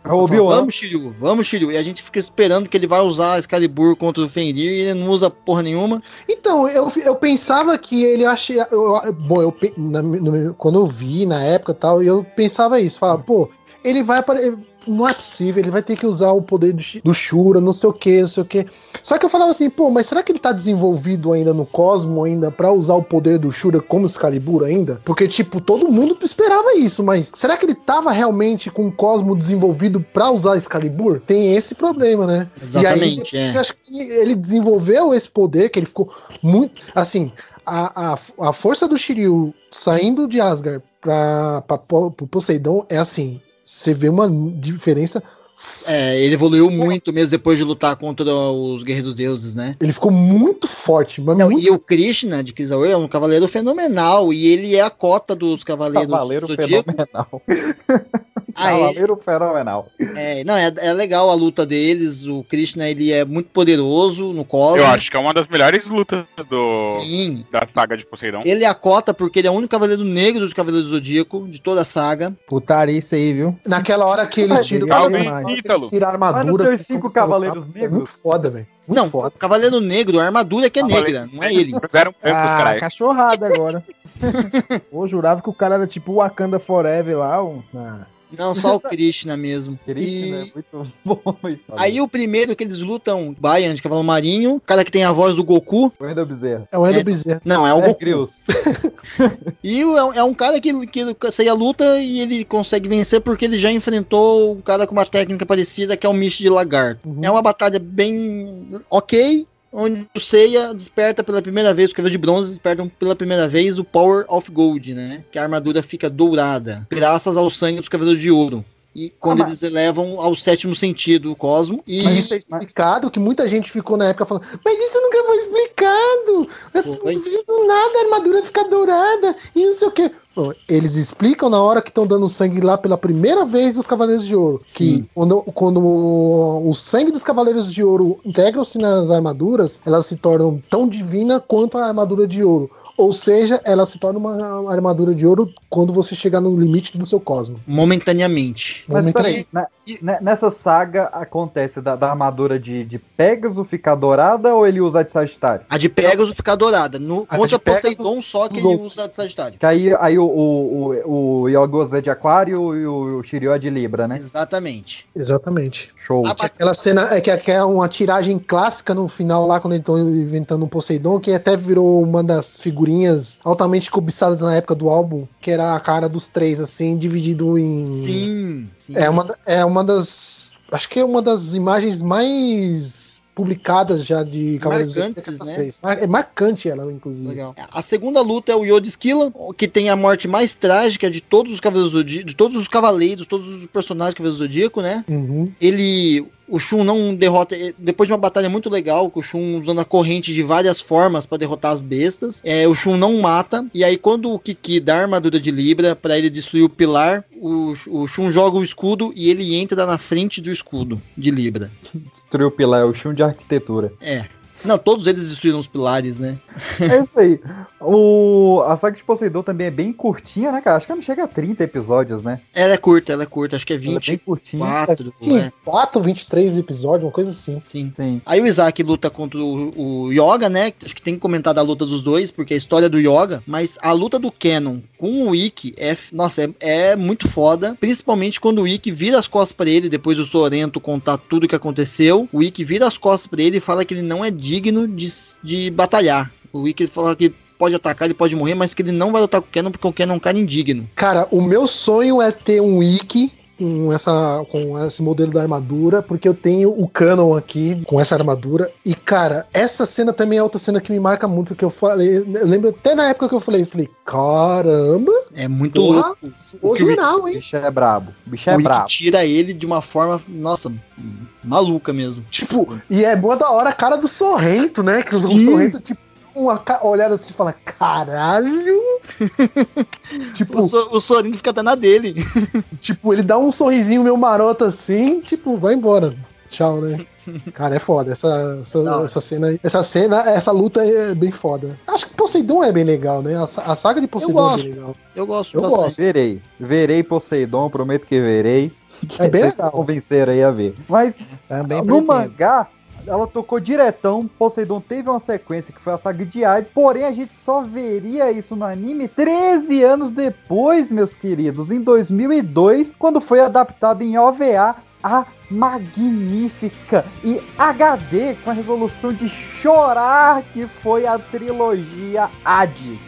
Speaker 2: É.
Speaker 3: Vamos, Shiryu, vamos, Shiryu. E a gente fica esperando que ele vai usar a Excalibur contra o Fenrir e ele não usa porra nenhuma.
Speaker 8: Então, eu, eu pensava que ele achei. eu- bom, eu, na- no- quando eu vi na época e tal, eu pensava isso. Falava, pô, ele vai aparecer. Não é possível, ele vai ter que usar o poder do, do Shura, não sei o que, não sei o que. Só que eu falava assim, pô, mas será que ele tá desenvolvido ainda no Cosmo ainda pra usar o poder do Shura como Excalibur ainda? Porque, tipo, todo mundo esperava isso, mas será que ele tava realmente com o Cosmo desenvolvido pra usar Excalibur? Tem esse problema, né?
Speaker 3: Exatamente,
Speaker 8: e aí,
Speaker 3: é.
Speaker 8: eu acho que ele desenvolveu esse poder, que ele ficou muito. Assim, a, a, a força do Shiryu saindo de Asgard pro Poseidon é assim. Você vê uma diferença
Speaker 3: É, ele evoluiu muito mesmo depois de lutar contra os Guerreiros Deuses, né?
Speaker 8: Ele ficou muito forte, mas
Speaker 3: Não,
Speaker 8: muito...
Speaker 3: E o Krishna de Kizaur é um cavaleiro fenomenal. E ele é a cota dos cavaleiros
Speaker 2: Cavaleiro
Speaker 3: do
Speaker 2: fenomenal. <laughs>
Speaker 3: Ah, ele-
Speaker 2: Cavaleiro fenomenal.
Speaker 3: É, não, é, é legal a luta deles. O Krishna, ele é muito poderoso no colo.
Speaker 4: Eu acho que é uma das melhores lutas do
Speaker 3: Sim.
Speaker 4: da saga de Poseidon.
Speaker 3: Ele é a cota porque ele é o único cavaleiro negro dos Cavaleiros do Zodíaco, de toda a saga.
Speaker 5: Putaria isso aí, viu?
Speaker 8: Naquela hora que ele tira,
Speaker 2: legal,
Speaker 8: ele
Speaker 2: hein,
Speaker 4: Ítalo?
Speaker 8: tira a
Speaker 2: Mas não
Speaker 8: armadura.
Speaker 2: tem cinco
Speaker 8: um-
Speaker 2: cavaleiros
Speaker 8: é
Speaker 2: negros?
Speaker 8: Muito foda, velho.
Speaker 3: Não,
Speaker 8: foda.
Speaker 3: Cavaleiro Negro, a armadura é que é negra, não é ele.
Speaker 5: Ah,
Speaker 4: caralho.
Speaker 5: cachorrada agora. <laughs> Pô, jurava que o cara era tipo o Wakanda Forever lá. o- Ah.
Speaker 3: Não, só o Krishna mesmo.
Speaker 2: Krishna,
Speaker 3: E-
Speaker 2: é muito bom isso.
Speaker 3: Aí o primeiro que eles lutam, Bayan de Cavalo Marinho, o cara que tem a voz do Goku.
Speaker 2: O Wendel Bezerra.
Speaker 8: É o Endo
Speaker 3: É.
Speaker 8: Bezerra.
Speaker 3: Não, é o
Speaker 2: É,
Speaker 3: Goku. <laughs> E o- é, um- é um cara que, que sai a luta e ele consegue vencer porque ele já enfrentou um cara com uma técnica parecida que é o Mish de Lagarto.
Speaker 8: Uhum.
Speaker 3: É uma batalha bem ok, onde o Seiya desperta pela primeira vez, os cavaleiros de bronze despertam pela primeira vez o Power of Gold, né? Que a armadura fica dourada, graças ao sangue dos cavaleiros de ouro. E quando
Speaker 2: Ah,
Speaker 3: eles elevam ao sétimo sentido o cosmo. E
Speaker 8: Mas isso é explicado, que muita gente ficou na época falando, mas isso nunca foi explicado. Essa-. Do nada a armadura fica dourada e não sei o quê. Eles explicam na hora que estão dando sangue lá pela primeira vez dos Cavaleiros de Ouro. Que
Speaker 3: Sim.
Speaker 8: quando, quando o, o sangue dos Cavaleiros de Ouro integram-se nas armaduras, elas se tornam tão divina quanto a armadura de ouro. Ou seja, ela se torna uma armadura de ouro quando você chegar no limite do seu cosmo.
Speaker 3: momentaneamente.
Speaker 2: Mas peraí, na- ne- nessa saga acontece da, da armadura de, de Pegasus ficar dourada ou ele usa a de Sagitário?
Speaker 3: A de Pegasus fica dourada. No,
Speaker 8: A
Speaker 3: contra
Speaker 8: de Pegasus
Speaker 3: Poseidon, só que ele usa a de Sagitário.
Speaker 2: Que aí, aí o, o, o, é de Aquário e o, o Shiryu é de Libra, né?
Speaker 3: Exatamente.
Speaker 8: Exatamente.
Speaker 2: Show.
Speaker 3: A
Speaker 8: Que Aquela cena é que que é uma tiragem clássica no final lá, quando eles estão inventando um Poseidon, que até virou uma das figurinhas altamente cobiçadas na época do álbum, que era a cara dos três, assim, dividido em.
Speaker 3: Sim. sim.
Speaker 8: É uma, é uma das. Acho que é uma das imagens mais publicadas já de Cavaleiros do Zodíaco,
Speaker 3: Marcantes, né?
Speaker 8: É marcante ela, inclusive.
Speaker 3: Legal. A segunda luta é o Yod Skilla, que tem a morte mais trágica de todos os Cavaleiros do Zodíaco, de todos os cavaleiros, todos os personagens do Cavaleiros do Zodíaco, né?
Speaker 8: Uhum.
Speaker 3: Ele. O Shun não derrota. eh, Depois de uma batalha muito legal, com o Shun usando a corrente de várias formas pra derrotar as bestas, é, o Shun não mata. E aí, quando o Kiki dá a armadura de Libra pra ele destruir o pilar, o, o Shun joga o escudo e ele entra na frente do escudo de Libra.
Speaker 2: Destruiu o pilar, é o chão de arquitetura.
Speaker 3: É. Não, todos eles destruíram os pilares, né?
Speaker 2: É isso aí. O, a saga de Poseidon também é bem curtinha, né, cara? Acho que não chega a 30 episódios, né?
Speaker 3: Ela é curta, ela é curta, acho que é
Speaker 2: Ela é bem
Speaker 3: 24,
Speaker 2: curtinha.
Speaker 3: né?
Speaker 8: 24, 23 episódios, uma coisa assim.
Speaker 3: Sim.
Speaker 2: Sim.
Speaker 3: Aí o Isaac luta contra o, o Yoga, né? Acho que tem que comentar da luta dos dois, porque a história do Yoga, mas a luta do Canon com o Ikki é, nossa, é, é muito foda, principalmente quando o Ikki vira as costas pra ele depois do Sorento contar tudo o que aconteceu. O Ikki vira as costas pra ele e fala que ele não é digno de, de batalhar. O Ikki fala que pode atacar, ele pode morrer, mas que ele não vai lutar com o Canon porque o Canon é um cara indigno.
Speaker 8: Cara, o meu sonho é ter um wiki com, essa, com esse modelo da armadura, porque eu tenho o Canon aqui com essa armadura. E, cara, essa cena também é outra cena que me marca muito, que eu falei. Eu lembro até na época que eu falei, eu falei, caramba,
Speaker 3: É muito
Speaker 8: porra,
Speaker 3: louco.
Speaker 8: o
Speaker 3: que o
Speaker 2: O
Speaker 8: hein?
Speaker 2: bicho é brabo. O bicho é
Speaker 3: o
Speaker 2: brabo.
Speaker 3: tira ele de uma forma, nossa, maluca mesmo.
Speaker 8: Tipo, e é boa da hora a cara do Sorrento, né? Que o
Speaker 3: Sim.
Speaker 8: Sorrento, tipo, uma olhada assim e fala, caralho. <laughs> tipo,
Speaker 3: O, so, o fica até na dele. <laughs>
Speaker 8: Tipo, ele dá um sorrisinho meio maroto assim, tipo, vai embora. Tchau, né? <laughs> Cara, é foda. Essa, essa,
Speaker 3: Não.
Speaker 8: essa cena aí. Essa cena, essa luta é bem foda. Acho que Poseidon é bem legal, né? A, a saga de Poseidon é bem legal.
Speaker 3: Eu gosto
Speaker 8: Eu gosto.
Speaker 2: Verei. Verei Poseidon, prometo que verei.
Speaker 8: É bem legal.
Speaker 2: convenceram aí a ver. Mas
Speaker 5: Também
Speaker 2: no
Speaker 5: pretendo.
Speaker 2: mangá, ela tocou diretão. Poseidon teve uma sequência que foi a saga de Hades. Porém, a gente só veria isso no anime 13 anos depois, meus queridos. Em 2002, quando foi adaptado em OVA a magnífica e HD com a resolução de chorar que foi a trilogia Hades.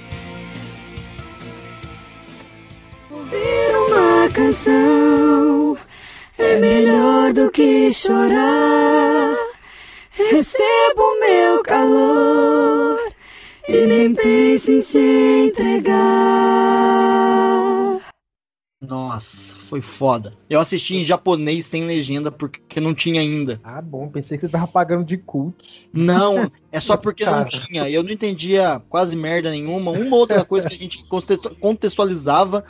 Speaker 14: Ouvir uma canção é melhor do que chorar. Recebo meu calor e nem pense em se entregar.
Speaker 3: Nossa, foi foda. Eu assisti em japonês sem legenda porque não tinha ainda.
Speaker 5: Ah, bom, pensei que você tava pagando de cult.
Speaker 3: Não, é só <laughs> porque não tinha. Eu não entendia quase merda nenhuma. Uma outra coisa que a gente contextualizava.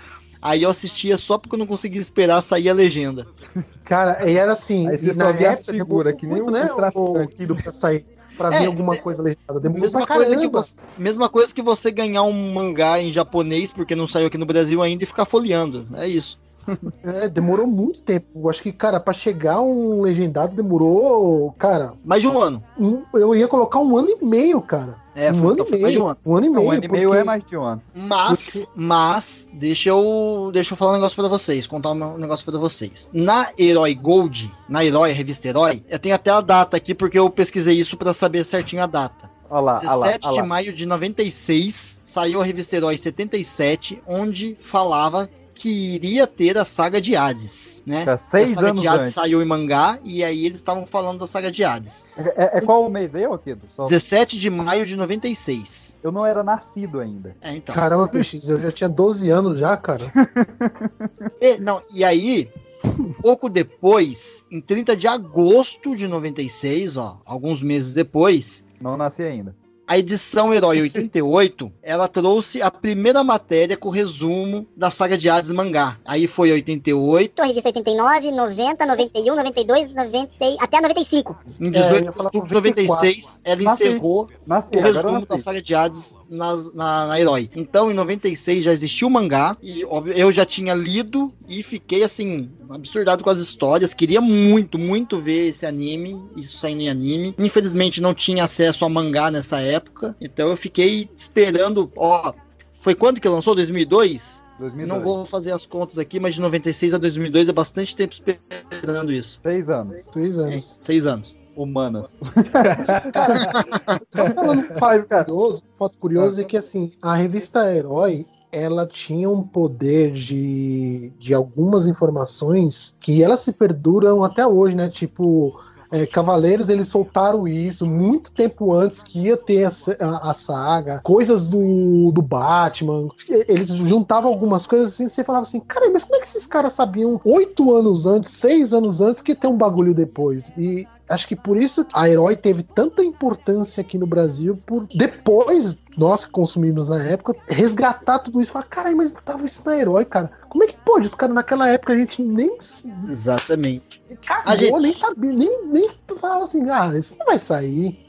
Speaker 3: Aí eu assistia só porque eu não conseguia esperar sair a legenda. <laughs>
Speaker 8: Cara, e era assim.
Speaker 5: Aí você só via as figuras, que nem
Speaker 8: muito, né? O Kido pra sair. Pra
Speaker 3: É,
Speaker 8: ver alguma coisa legendada. Demorou
Speaker 3: Mesma
Speaker 8: pra
Speaker 3: coisa, você, mesma coisa que você ganhar um mangá em japonês porque não saiu aqui no Brasil ainda e ficar folheando. É isso. <laughs>
Speaker 8: É, demorou muito tempo. Eu acho que, cara, pra chegar um legendado demorou, cara.
Speaker 3: Mais de um ano.
Speaker 8: um- eu ia colocar um ano e meio, cara.
Speaker 3: É,
Speaker 8: um ano e
Speaker 3: foi
Speaker 8: meio.
Speaker 3: mais de um ano.
Speaker 8: Um ano e meio.
Speaker 2: um ano e meio
Speaker 8: porque-
Speaker 2: é mais de um ano.
Speaker 3: Mas, mas, deixa eu, deixa eu falar um negócio pra vocês, contar um negócio pra vocês. Na Herói Gold, na Herói, revista Herói, eu tenho até a data aqui porque eu pesquisei isso pra saber certinho a data.
Speaker 2: Olha lá, olha lá,
Speaker 3: 17
Speaker 2: olha
Speaker 3: de
Speaker 2: lá.
Speaker 3: maio de 96, saiu a revista Herói 77, onde falava que iria ter a saga de Hades, né?
Speaker 2: Tá, seis
Speaker 3: a saga
Speaker 2: anos
Speaker 3: de Hades
Speaker 2: antes.
Speaker 3: saiu em mangá e aí eles estavam falando da saga de Hades.
Speaker 2: É, é qual o mês aí, ô Kido? Só-
Speaker 3: 17 de maio de 96.
Speaker 2: Eu não era nascido ainda.
Speaker 3: É, então.
Speaker 8: Caramba, PX, eu já tinha 12 anos já, cara. <laughs>
Speaker 3: E, não, e aí, pouco depois, em 30 de agosto de 96, ó, alguns meses depois,
Speaker 2: Não nasci ainda.
Speaker 3: A edição Herói 88, ela trouxe a primeira matéria com resumo da saga de Hades mangá. Aí foi 88,
Speaker 15: Então, revista 89, 90, 91, 92, 90, e- até a 95.
Speaker 3: em
Speaker 8: É,
Speaker 3: 18
Speaker 8: eu
Speaker 3: de
Speaker 8: ia falar
Speaker 3: outubro de 96, ela
Speaker 2: Nasci.
Speaker 3: encerrou
Speaker 2: Nasci,
Speaker 3: o resumo da saga de Hades nas- na, na Herói. Então, em 96 já existiu o mangá, e óbvio, eu já tinha lido e fiquei assim, absurdado com as histórias. Queria muito, muito ver esse anime, isso saindo em anime. Infelizmente não tinha acesso a mangá nessa época, então eu fiquei esperando, ó. Foi quando que lançou? 2002?
Speaker 2: 2002.
Speaker 3: Não vou fazer as contas aqui, mas de 96 a 2002 é bastante tempo esperando isso.
Speaker 2: Seis anos.
Speaker 8: Três anos.
Speaker 3: Seis anos.
Speaker 2: Humanas.
Speaker 8: Só falando <laughs> um fato curioso, fato curioso é que assim, a revista Herói, ela tinha um poder de, de algumas informações que elas se perduram até hoje, né? Tipo, é, Cavaleiros, eles soltaram isso muito tempo antes que ia ter a, a- a saga, coisas do, do Batman. Eles juntavam algumas coisas assim que você falava assim, cara, mas como é que esses caras sabiam oito anos antes, seis anos antes que ter um bagulho depois? E acho que por isso a Herói teve tanta importância aqui no Brasil, por depois nós que consumimos na época, resgatar tudo isso. Falar, caralho, mas tava isso na Herói, cara. Como é que pode? Os caras naquela época a gente nem
Speaker 3: Exatamente.
Speaker 8: cagou,
Speaker 3: gente-
Speaker 8: nem sabia, nem, nem falava assim, ah, isso não vai sair.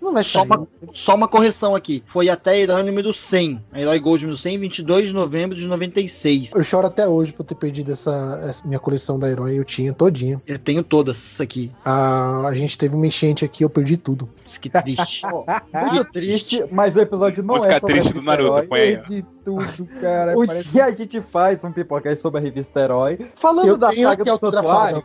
Speaker 8: Não vai
Speaker 3: Só
Speaker 8: sair.
Speaker 3: uma, só uma correção aqui. Foi até a Herói número 100. A Herói Gold número 100, 22 de novembro de 96.
Speaker 8: Eu choro até hoje por ter perdido essa, essa minha coleção da Herói, eu tinha todinha.
Speaker 3: Eu tenho todas aqui.
Speaker 8: A, a gente teve uma enchente aqui, eu perdi tudo.
Speaker 3: Que triste. <laughs>
Speaker 2: Muito triste, mas o episódio não
Speaker 4: Vou
Speaker 2: é sobre
Speaker 4: triste do Naruto,
Speaker 2: Herói.
Speaker 4: põe aí, ó.
Speaker 2: Perdi tudo, cara. <laughs>
Speaker 5: Parece-
Speaker 2: dia a gente faz um pipocast sobre a revista Herói. Falando
Speaker 8: Eu
Speaker 2: da
Speaker 8: tenho
Speaker 2: saga
Speaker 8: aqui
Speaker 2: do Santuário,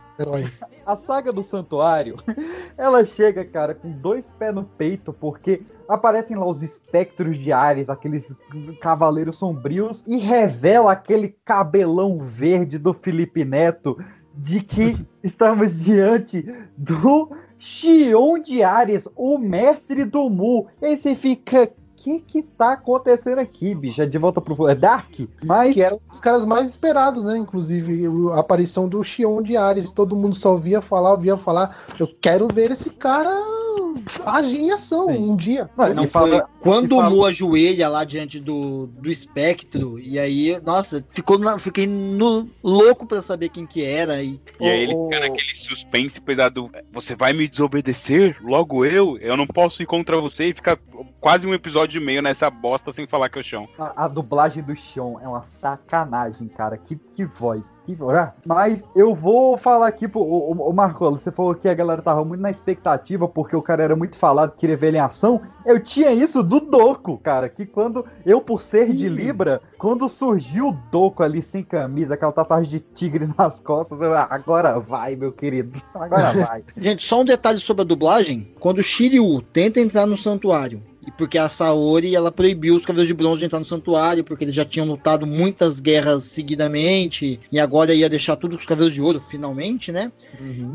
Speaker 2: a saga do Santuário, <laughs> ela chega, cara, com dois pés no peito, porque aparecem lá os espectros de Ares, aqueles cavaleiros sombrios, e revela aquele cabelão verde do Felipe Neto de que <laughs> estamos diante do Xion de Ares, o mestre do Mu. E você fica. O que que tá acontecendo aqui, bicho? É de volta pro é Dark? Mas
Speaker 8: Que era um dos caras mais esperados, né? Inclusive, a aparição do Xion de Ares. Todo mundo só via falar, ouvia falar. Eu quero ver esse cara agir em ação um dia.
Speaker 2: Não,
Speaker 3: Não foi
Speaker 2: fala-
Speaker 3: quando o Mu ajoelha lá diante do, do espectro, e aí, nossa, ficou na- fiquei no, louco pra saber quem que era. E,
Speaker 4: E aí ele fica naquele suspense pesado. Você vai me desobedecer? Logo eu? Eu não posso ir contra você e fica quase um episódio e meio nessa bosta sem falar que é o chão.
Speaker 2: A, a dublagem do Xion é uma sacanagem, cara. Que, que voz. Que voz. Ah, Mas eu vou falar aqui pro o, o, o Marcolo. Você falou que a galera tava muito na expectativa porque o cara era muito falado, queria ver ele em ação. Eu tinha isso do Doco, cara. Que quando eu, por ser de Libra, quando surgiu o Doco ali sem camisa, aquela tatuagem de tigre <laughs> nas costas, eu, ah, agora vai, meu querido. Agora <laughs> vai.
Speaker 3: Gente, só um detalhe sobre a dublagem. Quando o Shiryu tenta entrar no santuário porque a Saori, ela proibiu os Cavaleiros de Bronze de entrar no santuário, porque eles já tinham lutado muitas guerras seguidamente, e agora ia deixar tudo com os Cavaleiros de Ouro, finalmente, né?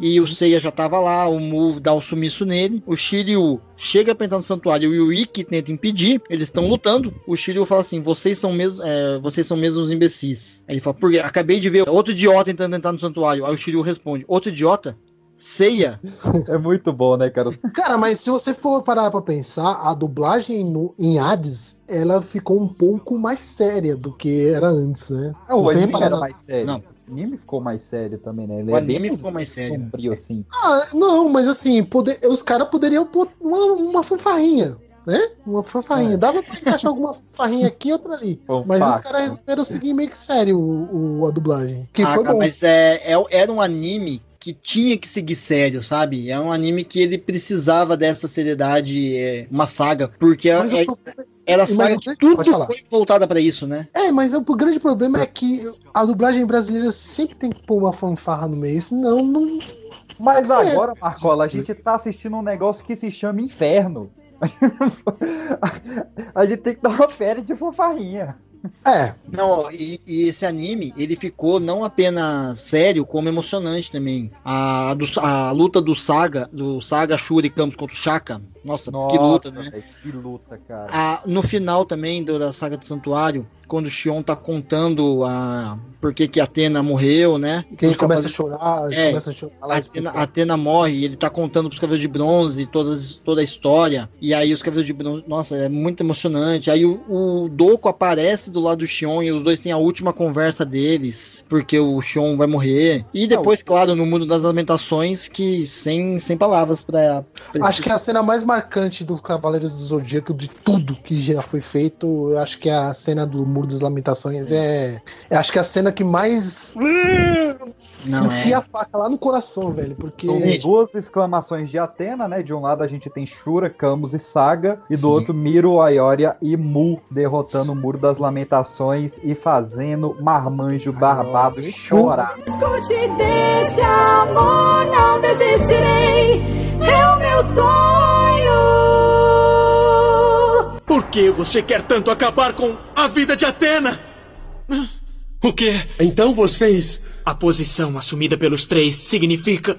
Speaker 3: E o Seiya já tava lá, o Mu dá o sumiço nele, o Shiryu chega pra entrar no santuário e o Ikki tenta impedir, eles estão lutando, o Shiryu fala assim, vocês são mesmo, é, vocês são mesmo os imbecis. Aí ele fala, porque acabei de ver outro idiota tentando entrar no santuário. Aí o Shiryu responde, outro idiota? Seiya?
Speaker 2: É muito bom, né, cara?
Speaker 8: Cara, mas se você for parar pra pensar, a dublagem no, em Hades, ela ficou um pouco mais séria do que era antes, né?
Speaker 2: Não, o
Speaker 8: Se você
Speaker 2: anime era mais sério.
Speaker 3: Não.
Speaker 2: O anime ficou mais sério também, né? Ele
Speaker 3: O
Speaker 2: é
Speaker 3: anime ficou mais sério.
Speaker 2: sombrio, assim.
Speaker 8: Ah, não, mas assim, poder, os caras poderiam pôr uma, uma fanfarrinha, né? Uma fanfarrinha. Dava pra encaixar alguma fanfarrinha aqui e outra ali. Mas os caras resolveram seguir meio que sério o, o- a dublagem. Que
Speaker 3: Ah,
Speaker 8: foi bom.
Speaker 3: mas é, é- era um anime que tinha que seguir sério, sabe? É um anime que ele precisava dessa seriedade, é, uma saga, porque
Speaker 8: Mas o
Speaker 3: é-
Speaker 8: problema-
Speaker 3: era
Speaker 8: mas
Speaker 3: saga que tudo foi voltada pra isso, né?
Speaker 8: É, mas o grande problema é que a dublagem brasileira sempre tem que pôr uma fanfarra no meio, senão não.
Speaker 2: Mas
Speaker 8: É.
Speaker 2: agora, Marcola, a gente tá assistindo um negócio que se chama Inferno. <laughs> a gente tem que dar uma férias de fanfarrinha.
Speaker 8: É.
Speaker 3: Não, e, e esse anime, ele ficou não apenas sério, como emocionante também. A, a luta do Saga, do Saga Shuri Campos contra o Shaka. Nossa, que luta, né?
Speaker 2: velho, que luta, cara.
Speaker 3: A- no final também do- da saga do Santuário, quando o Xion tá contando a por que que a Atena morreu, né?
Speaker 8: Que ele
Speaker 3: Os
Speaker 8: começa a chorar,
Speaker 3: É,
Speaker 8: começam a chorar
Speaker 3: a Atena, a Atena morre, e ele tá contando pros Cavaleiros de Bronze todas, toda a história. E aí os Cavaleiros de Bronze, nossa, é muito emocionante. Aí o, o Doku aparece do lado do Xion e os dois têm a última conversa deles, porque o Xion vai morrer. E depois, claro, no mundo das lamentações, que sem, sem palavras pra. pra
Speaker 8: Acho que é a cena mais marcante do Cavaleiros do Zodíaco, de tudo que já foi feito, eu acho que é a cena do Muro das Lamentações. É, é acho que é a cena que mais.
Speaker 3: Não,
Speaker 8: enfia
Speaker 3: é.
Speaker 8: a faca lá no coração, velho. Porque.
Speaker 2: Tem duas exclamações de Atena, né? De um lado a gente tem Shura, Camus e Saga, e do outro Miro, Aioria e Mu derrotando o Muro das Lamentações e fazendo Marmanjo Barbado chorar.
Speaker 14: Escute desse amor, não desistirei. É o meu sonho.
Speaker 11: Por que você quer tanto acabar com a vida de Atena?
Speaker 16: O quê?
Speaker 11: Então vocês.
Speaker 16: A posição assumida pelos três significa.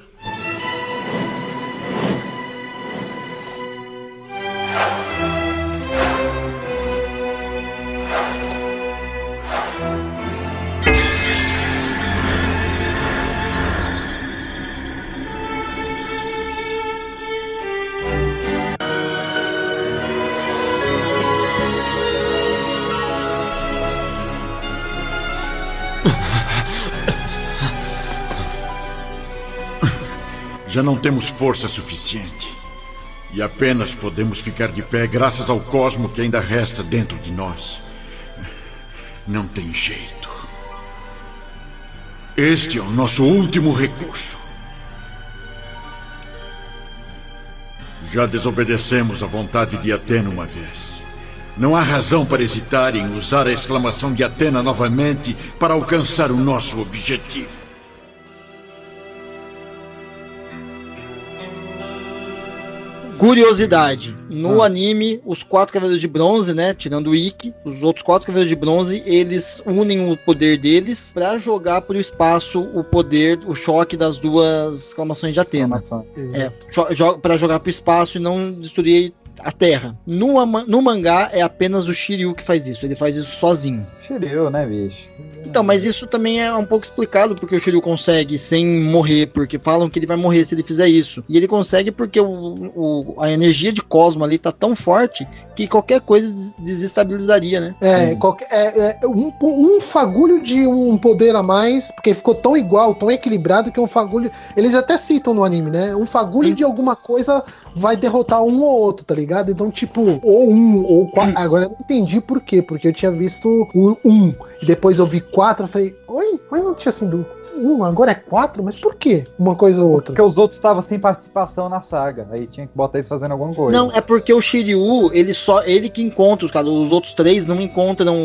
Speaker 17: Já não temos força suficiente. E apenas podemos ficar de pé graças ao cosmo que ainda resta dentro de nós. Não tem jeito. Este é o nosso último recurso. Já desobedecemos à vontade de Atena uma vez. Não há razão para hesitar em usar a exclamação de Atena novamente para alcançar o nosso objetivo.
Speaker 3: Curiosidade, no anime, os quatro cavaleiros de bronze, né, tirando o Ikki, os outros quatro cavaleiros de bronze, eles unem o poder deles pra jogar pro espaço o poder, o choque das duas exclamações de Atena. É, cho- jo- pra jogar pro espaço e não destruir a Terra. No, no mangá é apenas o Shiryu que faz isso, ele faz isso sozinho.
Speaker 2: Shiryu, né, bicho?
Speaker 3: Então, mas isso também é um pouco explicado porque o Shiryu consegue sem morrer, porque falam que ele vai morrer se ele fizer isso. E ele consegue porque o, o- a energia de Cosmo ali tá tão forte que qualquer coisa des- desestabilizaria, né?
Speaker 8: É, qualquer, é, é um, um fagulho de um poder a mais, porque ficou tão igual, tão equilibrado que um fagulho. Eles até citam no anime, né? Um fagulho de alguma coisa vai derrotar um ou outro, tá ligado? Então, tipo, ou um, ou quatro. Agora eu não entendi por quê, porque eu tinha visto um, e depois eu vi quatro, eu falei, oi, mas não tinha sido um, agora é quatro, mas por quê? Uma coisa ou outra.
Speaker 2: Porque os outros estavam sem participação na saga. Aí tinha que botar eles fazendo alguma coisa.
Speaker 3: Não, é porque o Shiryu, ele só ele que encontra os caras, os outros três não encontram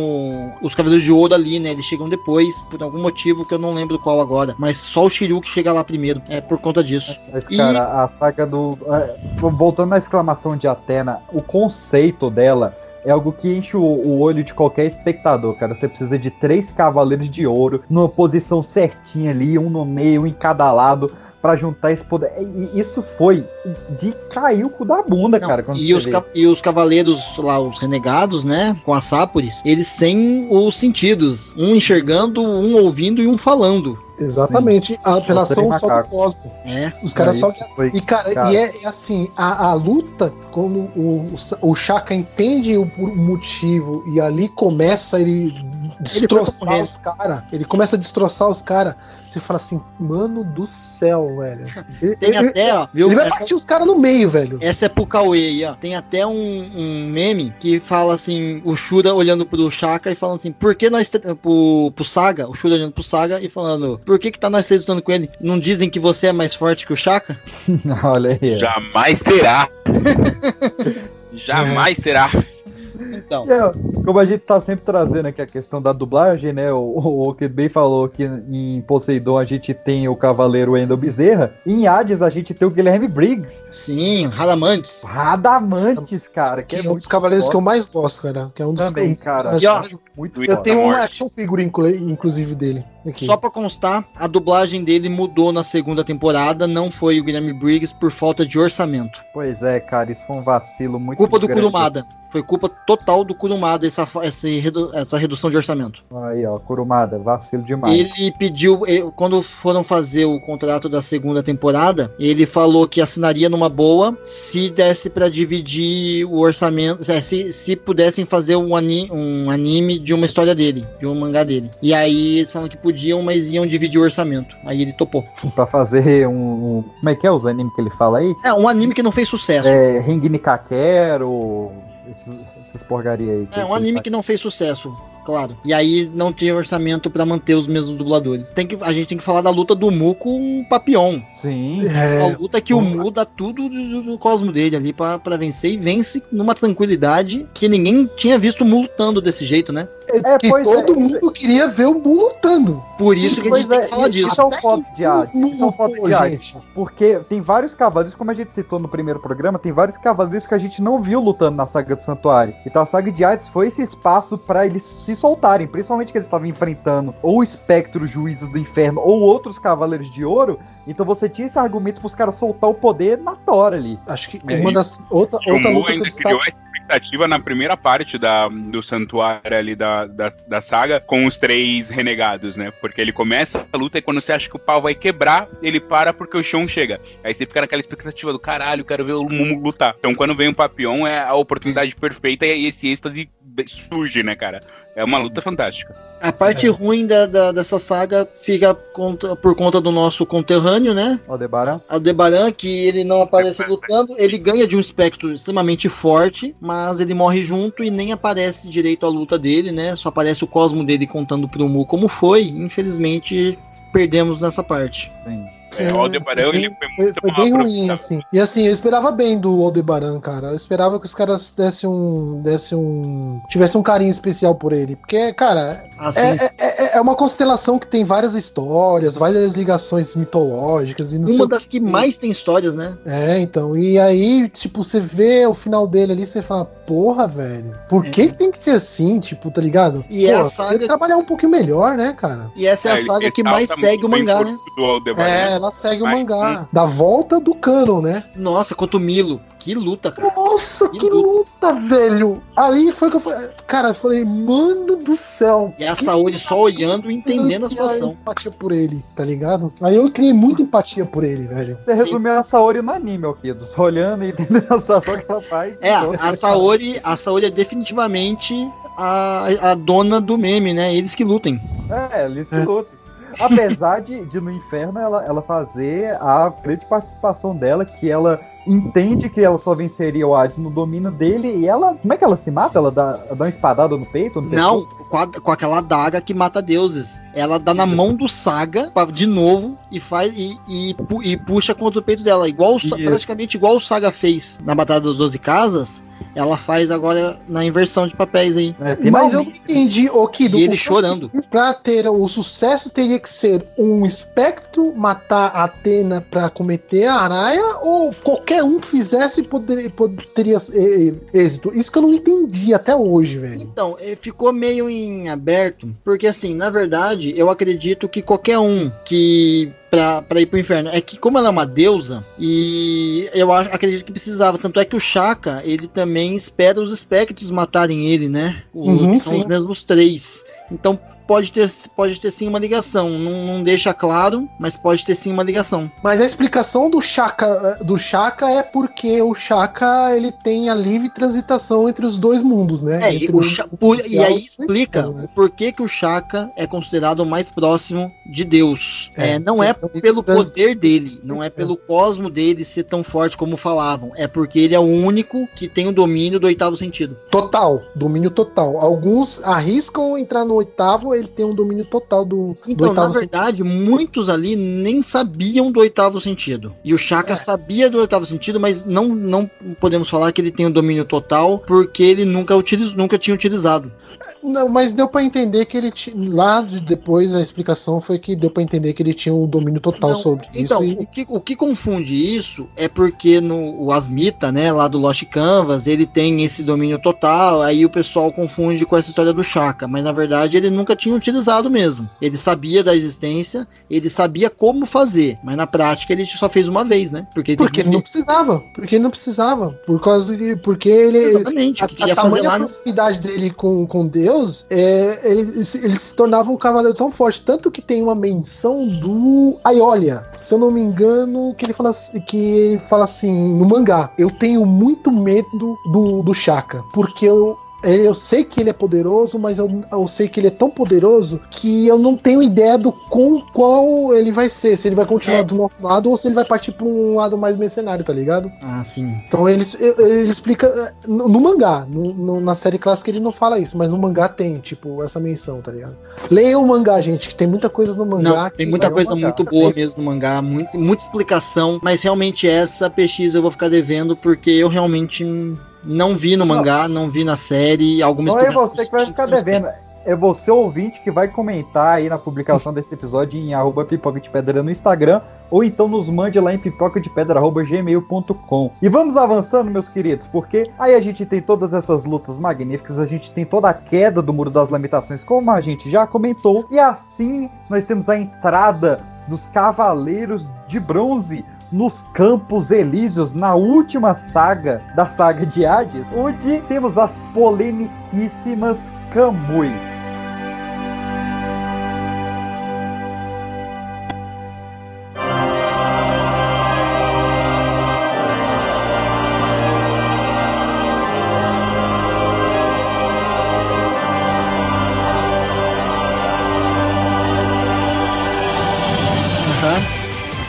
Speaker 3: os Cavaleiros de Ouro ali, né? Eles chegam depois, por algum motivo que eu não lembro qual agora. Mas só o Shiryu que chega lá primeiro. É por conta disso.
Speaker 2: Mas, cara, a saga do. é, voltando na exclamação de Atena, o conceito dela é algo que enche o, o olho de qualquer espectador, cara. Você precisa de três cavaleiros de ouro, numa posição certinha ali, um no meio, um em cada lado. Pra juntar esse poder. E isso foi de cair o cu da bunda, cara. quando
Speaker 3: E os, e os cavaleiros lá, os renegados, né? Com as sáporis, eles sem os sentidos. Um enxergando, um ouvindo e um falando.
Speaker 8: Exatamente, a apelação
Speaker 3: Só
Speaker 8: do. Cosmo.
Speaker 3: É.
Speaker 8: Os caras
Speaker 3: É,
Speaker 8: só.
Speaker 3: foi-
Speaker 8: E, cara,
Speaker 3: cara.
Speaker 8: e é, é assim, a, a luta, quando o, o, Shaka entende o, o motivo e ali começa ele destroçar os caras. Ele começa a destroçar os caras. Você fala assim, mano do céu, velho. Ele,
Speaker 3: Tem
Speaker 8: ele-
Speaker 3: até, ó, viu?
Speaker 8: Ele vai
Speaker 3: Essa-
Speaker 8: partir os caras no meio, velho.
Speaker 3: Essa é pro Cauê aí, ó. Tem até um, um meme que fala assim, o Shura olhando pro Shaka e falando assim, por que nós, pro, pro Saga, o Shura olhando pro Saga e falando, por que que tá nós três lutando com ele? Não dizem que você é mais forte que o Shaka? <laughs>
Speaker 2: Olha aí.
Speaker 4: Jamais será. <laughs> Jamais será.
Speaker 3: Então.
Speaker 2: E, ó, como a gente tá sempre trazendo aqui a questão da dublagem, né? O, o Okid bem falou que em Poseidon a gente tem o Cavaleiro Wendel Bezerra. E em Hades a gente tem o Guilherme Briggs.
Speaker 3: Sim, Radamantes.
Speaker 2: Radamantes, cara. Que,
Speaker 8: Que é um dos cavaleiros que eu mais gosto, cara. Que é um dos
Speaker 2: Também,
Speaker 8: que
Speaker 2: cara.
Speaker 8: E, ó,
Speaker 2: Muito
Speaker 8: eu tenho uma action figure, inclu- inclusive, dele. Aqui.
Speaker 3: Só pra constar, a dublagem dele mudou na segunda temporada, não foi o Guilherme Briggs por falta de orçamento.
Speaker 2: Pois é, cara, isso foi um vacilo muito
Speaker 3: Culpa do
Speaker 2: grande.
Speaker 3: Kurumada. Foi culpa total do Kurumada essa, essa, essa redução de orçamento.
Speaker 2: Aí, ó, Kurumada, vacilo demais.
Speaker 3: Ele pediu, quando foram fazer o contrato da segunda temporada, ele falou que assinaria numa boa se desse pra dividir o orçamento, é, se, se pudessem fazer um, ani- um anime de uma história dele, de um mangá dele. E aí eles falaram que podiam, mas iam dividir o orçamento. Aí ele topou. <laughs>
Speaker 2: Pra fazer um, um- Como é que é os animes que ele fala aí?
Speaker 3: É, um anime que não fez sucesso.
Speaker 2: É, Ring Kakero, esses, essas porcaria aí.
Speaker 3: É um anime que não fez sucesso, claro. E aí não tinha orçamento pra manter os mesmos dubladores. Tem que, a gente tem que falar da luta do Mu com o Papion.
Speaker 2: Sim.
Speaker 8: É.
Speaker 3: A luta que o Mu dá tudo do, do cosmo dele ali pra vencer e vence numa tranquilidade que ninguém tinha visto o Mu lutando desse jeito, né?
Speaker 8: É, que todo mundo queria ver o Mu lutando.
Speaker 3: Por isso que a gente que falar disso.
Speaker 2: Isso é um foto de Hades.
Speaker 8: Mu
Speaker 2: Isso é um foto de Hades.
Speaker 8: gente.
Speaker 2: Porque tem vários cavaleiros, como a gente citou no primeiro programa, tem vários cavaleiros que a gente não viu lutando na saga do Santuário. Então a saga de Hades foi esse espaço pra eles se soltarem, principalmente que eles estavam enfrentando ou o espectro juízes do inferno ou outros cavaleiros de ouro. Então você tinha esse argumento pros caras soltar o poder na tora ali.
Speaker 8: Acho que
Speaker 4: É,
Speaker 8: uma das. Outra,
Speaker 4: o
Speaker 8: outra luta que
Speaker 4: ainda
Speaker 8: eu
Speaker 4: criou
Speaker 8: destaco.
Speaker 4: a expectativa na primeira parte da, do santuário ali da, da, da saga com os três renegados, né? Porque ele começa a luta e quando você acha que o pau vai quebrar, ele para porque o Shon chega. Aí você fica naquela expectativa do caralho, quero ver o Mumu lutar. Então quando vem o Papion é a oportunidade perfeita e esse êxtase surge, né, cara? É uma luta fantástica.
Speaker 3: A parte ruim da, da- dessa saga fica conta- por conta do nosso conterrâneo, né?
Speaker 2: Aldebaran.
Speaker 3: Aldebaran, que ele não aparece lutando, ele ganha de um espectro extremamente forte, mas ele morre junto e nem aparece direito a luta dele, né? Só aparece o cosmo dele contando pro Mu como foi. Infelizmente, perdemos nessa parte.
Speaker 4: É, o Aldebaran, ele foi
Speaker 8: Foi,
Speaker 4: muito
Speaker 8: foi
Speaker 4: mal
Speaker 8: bem ruim,
Speaker 4: aproveitado.
Speaker 8: assim. E assim, eu esperava bem do Aldebaran, cara. Eu esperava que os caras dessem um. dessem um. tivessem um carinho especial por ele. Porque, cara,
Speaker 3: Assim,
Speaker 8: é, é- é- é uma constelação que tem várias histórias, várias ligações mitológicas e não sei
Speaker 3: uma
Speaker 8: o
Speaker 3: das que mais tem histórias, né?
Speaker 8: É, então. E aí, tipo, você vê o final dele ali, você fala, porra, velho, por que que tem que ser assim, tipo, tá ligado?
Speaker 3: É. E é a
Speaker 8: Pô,
Speaker 3: saga-
Speaker 8: tem que trabalhar um pouquinho melhor, né, cara?
Speaker 3: E essa é a
Speaker 4: ele
Speaker 3: saga que mais segue o
Speaker 4: bem
Speaker 3: mangá, né?
Speaker 4: do Aldebaran.
Speaker 8: É, ela segue o mangá. Da volta do canon, né?
Speaker 3: Nossa, quanto Milo. Que luta, cara.
Speaker 8: Nossa, que luta, velho! Ali foi que eu falei. Cara, eu falei, mano do céu.
Speaker 3: E a Saori só olhando e entendendo a situação.
Speaker 8: empatia por ele, tá ligado? Aí eu criei muita empatia por ele, velho.
Speaker 2: Você resumiu a Saori no anime, Alquido. Só olhando e <laughs> entendendo a situação que ela faz.
Speaker 3: É, a <laughs> Saori, a Saori é definitivamente a, a dona do meme, né? Eles que lutem.
Speaker 2: É, eles que lutam. Apesar de, de no inferno ela, ela fazer a grande participação dela, que ela entende que ela só venceria o Hades no domínio dele e ela. Como é que ela se mata? Ela dá, dá uma espadada no peito? no
Speaker 3: Não, com, a- com aquela daga que mata deuses. Ela dá na mão do Saga pra- de novo e faz e, e, e puxa contra o peito dela. Igual
Speaker 2: Isso.
Speaker 3: praticamente igual o Saga fez na Batalha das Doze Casas. Ela faz agora na inversão de papéis aí.
Speaker 2: É,
Speaker 8: Mas eu não entendi, ô Kido.
Speaker 3: E ele
Speaker 8: o-
Speaker 3: chorando.
Speaker 8: Pra ter o sucesso, teria que ser um espectro matar a Atena pra cometer a araia, ou qualquer um que fizesse poder, poderia eh, eh, êxito? Isso que eu não entendi até hoje, velho.
Speaker 3: Então, eh, ficou meio em aberto, porque assim, na verdade, eu acredito que qualquer um que pra, pra ir pro inferno, é que como ela é uma deusa, e eu acho, acredito que precisava, tanto é que o Shaka, ele também espera os espectros matarem ele, né? O-
Speaker 8: Uhum,
Speaker 3: são
Speaker 8: sim.
Speaker 3: os mesmos três. Então, pode ter, pode ter sim uma ligação, não, não deixa claro, mas pode ter sim uma ligação.
Speaker 8: Mas a explicação do Shaka, eh, do Shaka é porque o Shaka ele tem a livre transitação entre os dois mundos, né?
Speaker 3: É, e, o por- e aí explica
Speaker 8: né?
Speaker 3: o porquê que o Shaka é considerado o mais próximo de Deus.
Speaker 8: É,
Speaker 3: É, não é
Speaker 8: então
Speaker 3: pelo
Speaker 8: trans-
Speaker 3: poder dele, não é pelo cosmo dele ser tão forte como falavam. É porque ele é o único que tem o domínio do oitavo sentido.
Speaker 8: Total, domínio total. Alguns arriscam entrar no oitavo, ele tem um domínio total do, do
Speaker 3: Então, na
Speaker 8: oitavo
Speaker 3: verdade, muitos ali nem sabiam do oitavo sentido. E o Shaka
Speaker 8: É.
Speaker 3: sabia do oitavo sentido, mas não, não podemos falar que ele tem o domínio total, porque ele nunca, utiliz, nunca tinha utilizado.
Speaker 8: Não, mas deu pra entender que ele tinha. Lá de- depois a explicação foi que deu pra entender que ele tinha um domínio total
Speaker 3: Não,
Speaker 8: sobre
Speaker 3: Então,
Speaker 8: isso.
Speaker 3: o, que, o que confunde isso é porque no o Asmita, né, lá do Lost Canvas, ele tem esse domínio total, aí o pessoal confunde com essa história do Shaka, mas na verdade ele nunca tinha utilizado mesmo. Ele sabia da existência, ele sabia como fazer, mas na prática ele só fez uma vez, né? Porque ele
Speaker 8: Porque ele não precisava. Porque ele não precisava. Por causa de. Porque ele.
Speaker 3: Exatamente,
Speaker 8: A, a tamanha
Speaker 3: lá no-
Speaker 8: proximidade dele com, com Deus, é, ele, se- ele se tornava um cavaleiro tão forte. Tanto que tem uma menção do Aiolia. Se eu não me engano, que ele fala, que ele fala assim no mangá. Eu tenho muito medo do, do Shaka. Porque eu. Eu sei que ele é poderoso, mas eu, eu sei que ele é tão poderoso que eu não tenho ideia do com qual ele vai ser. Se ele vai
Speaker 3: É.
Speaker 8: continuar do nosso lado ou se ele vai partir pra um lado mais mercenário, tá ligado?
Speaker 3: Ah, sim.
Speaker 8: Então ele, ele explica eh, no, no mangá, no- no- na série clássica ele não fala isso, mas no mangá tem, tipo, essa menção, tá ligado? Leiam o mangá, gente, que tem muita coisa no mangá.
Speaker 3: Não, tem muita
Speaker 8: vai-
Speaker 3: coisa muito boa mesmo no mangá, muito, muita explicação, mas realmente essa pesquisa eu vou ficar devendo porque eu realmente não vi no mangá, não vi na série alguma
Speaker 2: Não é você que vai ficar devendo. É você, ouvinte, que vai comentar aí na publicação desse episódio em arroba pipoca de pedra no Instagram, ou então nos mande lá em pipoca de pedra gmail.com. E vamos avançando, meus queridos, porque aí a gente tem todas essas lutas magníficas, a gente tem toda a queda do Muro das Lamentações, como a gente já comentou, e assim nós temos a entrada dos Cavaleiros de Bronze nos Campos Elíseos, na última saga da saga de Hades, onde temos as polemiquíssimas Camuis.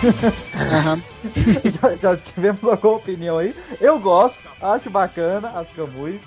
Speaker 2: <laughs> Já, tivemos alguma opinião aí. Eu gosto, acho bacana as Camuis.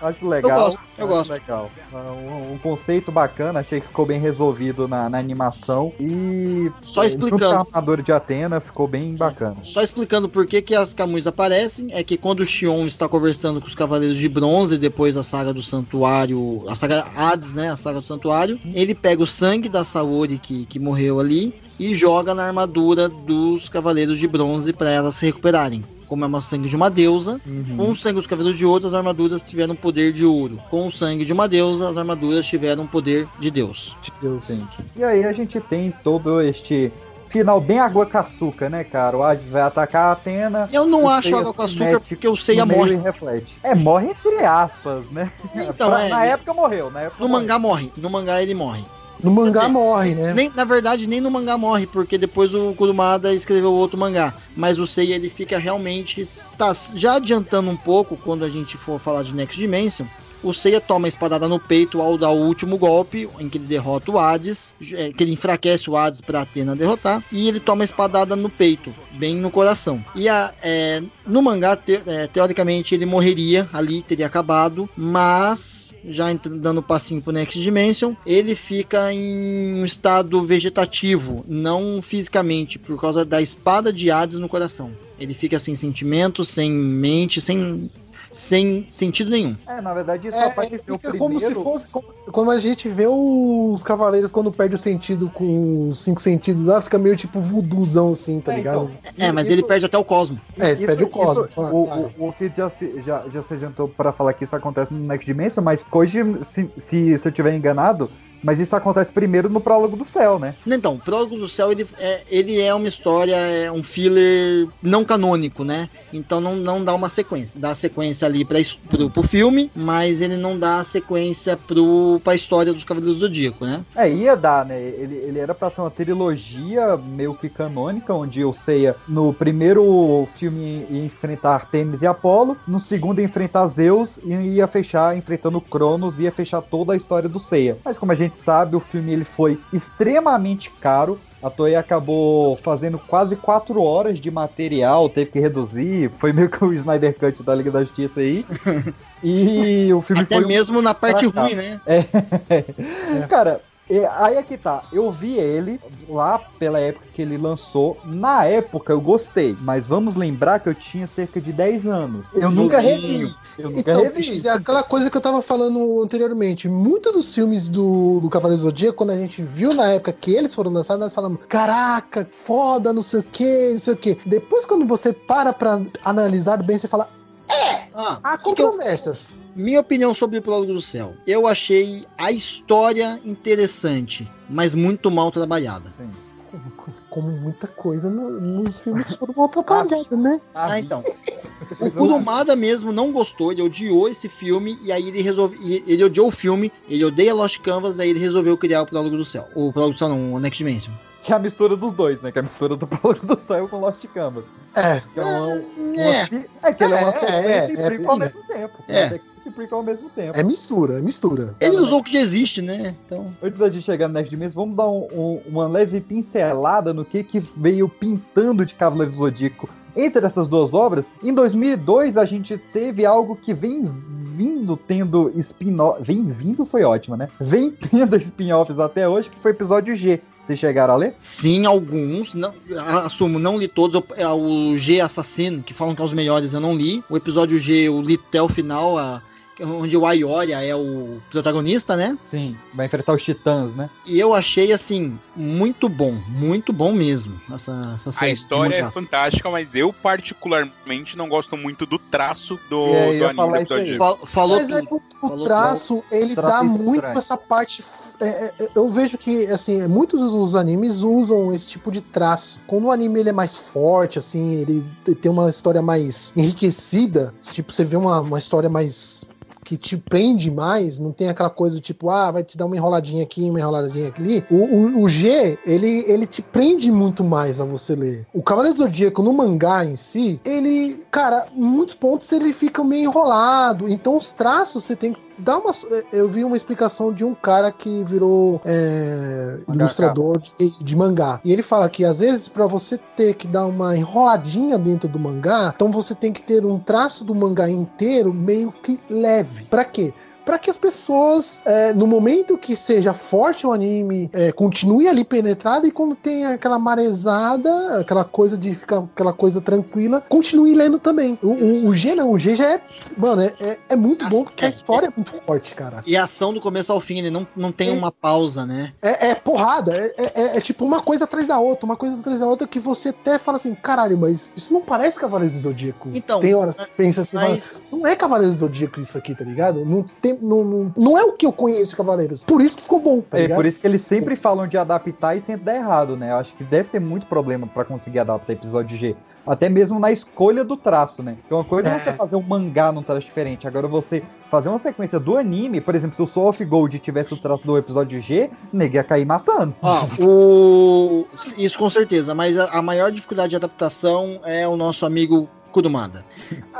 Speaker 2: Acho legal.
Speaker 3: Eu gosto, eu gosto.
Speaker 2: legal. Um, um conceito bacana, achei que ficou bem resolvido na, na animação. E
Speaker 3: Só
Speaker 2: eh,
Speaker 3: explicando.
Speaker 2: junto com a armadura de Atena ficou bem bacana.
Speaker 3: Só explicando por que, que as Camus aparecem, é que quando o Xion está conversando com os Cavaleiros de Bronze, depois da saga do Santuário, a saga Hades, né, a saga do Santuário, ele pega o sangue da Saori que, que morreu ali e joga na armadura dos Cavaleiros de Bronze para elas se recuperarem. Como é uma sangue de uma deusa, com o sangue dos Cavaleiros de Ouro, as armaduras tiveram poder de ouro. Com o sangue de uma deusa, as armaduras tiveram poder de Deus.
Speaker 8: De Deus.
Speaker 2: E aí a gente tem todo este final bem água com açúcar, né, cara? O Hades vai atacar a Atena.
Speaker 3: Eu não acho
Speaker 2: Seiya
Speaker 3: água com açúcar porque o Seiya morre.
Speaker 2: e reflete. É, morre entre aspas, né?
Speaker 3: Então, <laughs>
Speaker 2: Pra-
Speaker 3: é,
Speaker 2: na época morreu, época
Speaker 3: No
Speaker 2: morreu.
Speaker 3: mangá morre. No mangá ele morre.
Speaker 8: No mangá morre, né?
Speaker 3: Nem, na verdade, nem no mangá morre, porque depois o Kurumada escreveu outro mangá. Mas o Seiya ele fica realmente. Tá, já adiantando um pouco, quando a gente for falar de Next Dimension, o Seiya toma a espadada no peito ao dar o último golpe, em que ele derrota o Hades, é, que ele enfraquece o Hades pra Atena derrotar, e ele toma a espadada no peito, bem no coração. E a, é, no mangá, te- é, teoricamente, ele morreria ali, teria acabado, mas já dando passinho pro Next Dimension, ele fica em um estado vegetativo, não fisicamente, por causa da espada de Hades no coração. Ele fica sem sentimento, sem mente, sem, sem sentido nenhum.
Speaker 2: É, na verdade, isso
Speaker 8: É,
Speaker 2: apareceu
Speaker 8: fica
Speaker 2: primeiro.
Speaker 8: como se fosse. como- Quando a gente vê os cavaleiros quando perde o sentido com os cinco sentidos lá, fica meio tipo vuduzão assim, tá
Speaker 2: É,
Speaker 8: ligado?
Speaker 2: então,
Speaker 3: É, mas ele perde até o cosmo.
Speaker 8: É, ele perde o cosmo.
Speaker 2: isso-
Speaker 8: claro,
Speaker 2: o,
Speaker 8: claro.
Speaker 2: o, o que já se, já, já se adiantou pra falar que isso acontece no Next Dimension, mas hoje, se, se, se eu tiver enganado, mas isso acontece primeiro no prólogo do céu, né?
Speaker 3: Então, o Prólogo do Céu, ele é, ele é uma história, é um filler não canônico, né? Então não, não dá uma sequência. Dá sequência ali pra, pro, pro filme, mas ele não dá sequência pro, pra história dos Cavaleiros do Zodíaco, né?
Speaker 2: É, ia dar, né? Ele, ele era pra ser uma trilogia meio que canônica, onde o Seiya, no primeiro filme, ia enfrentar Artemis e Apolo, no segundo ia enfrentar Zeus e ia fechar enfrentando Cronos, ia fechar toda a história do Seiya. Mas como a gente sabe, o filme ele foi extremamente caro. A Toei acabou fazendo quase quatro horas de material, teve que reduzir. Foi meio que o Snyder Cut da Liga da Justiça aí. <laughs> E o filme
Speaker 3: Até
Speaker 2: foi um
Speaker 3: mesmo na parte ruim, né?
Speaker 2: É. <laughs> Cara, é, aí é que tá. Eu vi ele lá pela época que ele lançou. Na época eu gostei, mas vamos lembrar que eu tinha cerca de 10 anos. Eu nunca revi. Eu nunca
Speaker 8: Então,
Speaker 2: revi.
Speaker 8: É aquela coisa que eu tava falando anteriormente. Muitos dos filmes do, do Cavaleiro do Zodíaco, quando a gente viu na época que eles foram lançados, nós falamos: caraca, foda, não sei o que, não sei o que. Depois, quando você para pra analisar bem, você fala:
Speaker 3: Ah,
Speaker 8: há controvérsias.
Speaker 3: Minha opinião sobre o Prólogo do Céu. Eu achei a história interessante, mas muito mal trabalhada.
Speaker 8: Como muita coisa no- nos filmes <laughs> foram mal atrapalhadas, né?
Speaker 3: Ah, então. O Kurumada mesmo não gostou, ele odiou esse filme, e aí ele resolveu. Ele odiou o filme, ele odeia Lost Canvas, aí ele resolveu criar o Prólogo do Céu. O Prólogo do Céu não, o Next Dimension.
Speaker 2: Que é a mistura dos dois, né? Que é a mistura do <laughs> Prólogo do Céu com Lost Canvas.
Speaker 8: É.
Speaker 2: Que é, uma, uma-
Speaker 3: É.
Speaker 2: é que ele é uma
Speaker 8: É,
Speaker 2: sequência
Speaker 8: é,
Speaker 2: e
Speaker 8: é,
Speaker 2: prequel ao mesmo tempo.
Speaker 3: É.
Speaker 2: Sequência e prequel ao mesmo tempo.
Speaker 8: É mistura, é mistura.
Speaker 3: Ele usou o que já existe, né? Então.
Speaker 2: Antes da gente chegar no Next Dimension, vamos dar um- um- uma leve pincelada no que, que veio pintando de Cavaleiros do Zodíaco entre essas duas obras. Em 2002, a gente teve algo que vem vindo tendo spin-off. Vem vindo foi ótimo, né? Vem <laughs> tendo spin-offs até hoje, que foi o episódio G. Vocês chegaram a ler?
Speaker 3: Sim, alguns. Não, assumo, não li todos. Eu- é o G Assassino, que falam que é os melhores, eu não li. O episódio G, eu li até o final, a- onde o Ayoria é o protagonista, né?
Speaker 2: Sim, vai enfrentar os titãs, né?
Speaker 3: E eu achei, assim, muito bom. Muito bom mesmo. Essa, essa
Speaker 4: A
Speaker 3: série. de
Speaker 4: história é fantástica, mas eu particularmente não gosto muito do traço do,
Speaker 2: É,
Speaker 4: do anime.
Speaker 3: Fal- falou
Speaker 8: Mas é
Speaker 3: tudo.
Speaker 8: que o
Speaker 3: Falou
Speaker 8: traço, ele
Speaker 2: traço
Speaker 8: dá
Speaker 2: estranho.
Speaker 8: muito essa parte. É, é, eu vejo que, assim, muitos dos animes usam esse tipo de traço. Quando o anime ele é mais forte, assim, ele tem uma história mais enriquecida, tipo, você vê uma, uma história mais que te prende mais, não tem aquela coisa do tipo, ah, vai te dar uma enroladinha aqui, uma enroladinha ali. O, o, o G, ele, ele te prende muito mais a você ler. O Cavaleiro Zodíaco no mangá em si, ele, cara, em muitos pontos ele fica meio enrolado. Então os traços você tem que dar uma. Eu vi uma explicação de um cara que virou é, ilustrador de, de mangá. E ele fala que às vezes para você ter que dar uma enroladinha dentro do mangá, então você tem que ter um traço do mangá inteiro meio que leve. Pra quê? Para que as pessoas, é, no momento que seja forte o anime, é, continue ali penetrado e quando tem aquela marezada, aquela coisa de ficar aquela coisa tranquila, continue lendo também. O, o, o G não, o G já é, mano, é, é, é muito bom porque a história é muito forte, cara.
Speaker 3: E a ação do começo ao fim, ele não, não tem uma pausa, né?
Speaker 8: É, é porrada, é, é- é tipo uma coisa atrás da outra, uma coisa atrás da outra que você até fala assim, caralho, mas isso não parece Cavaleiros do Zodíaco.
Speaker 3: Então,
Speaker 8: tem horas que pensa assim,
Speaker 3: mas-
Speaker 8: fala, não é Cavaleiros do Zodíaco isso aqui, tá ligado? Não, tem, não, não, não é o que eu conheço de Cavaleiros. Por isso que ficou bom, tá
Speaker 2: É
Speaker 8: ligado?
Speaker 2: por isso que eles sempre falam de adaptar e sempre dá errado, né? Eu acho que deve ter muito problema pra conseguir adaptar episódio G. Até mesmo na escolha do traço, né? Porque uma coisa é,
Speaker 8: É.
Speaker 2: você fazer um mangá num traço diferente. Agora você fazer uma sequência do anime, por exemplo, se o Soul of Gold tivesse o traço do episódio G, nega ia cair matando.
Speaker 3: Ó, o... <laughs> Isso com certeza, mas a, a maior dificuldade de adaptação é o nosso amigo Kurumada.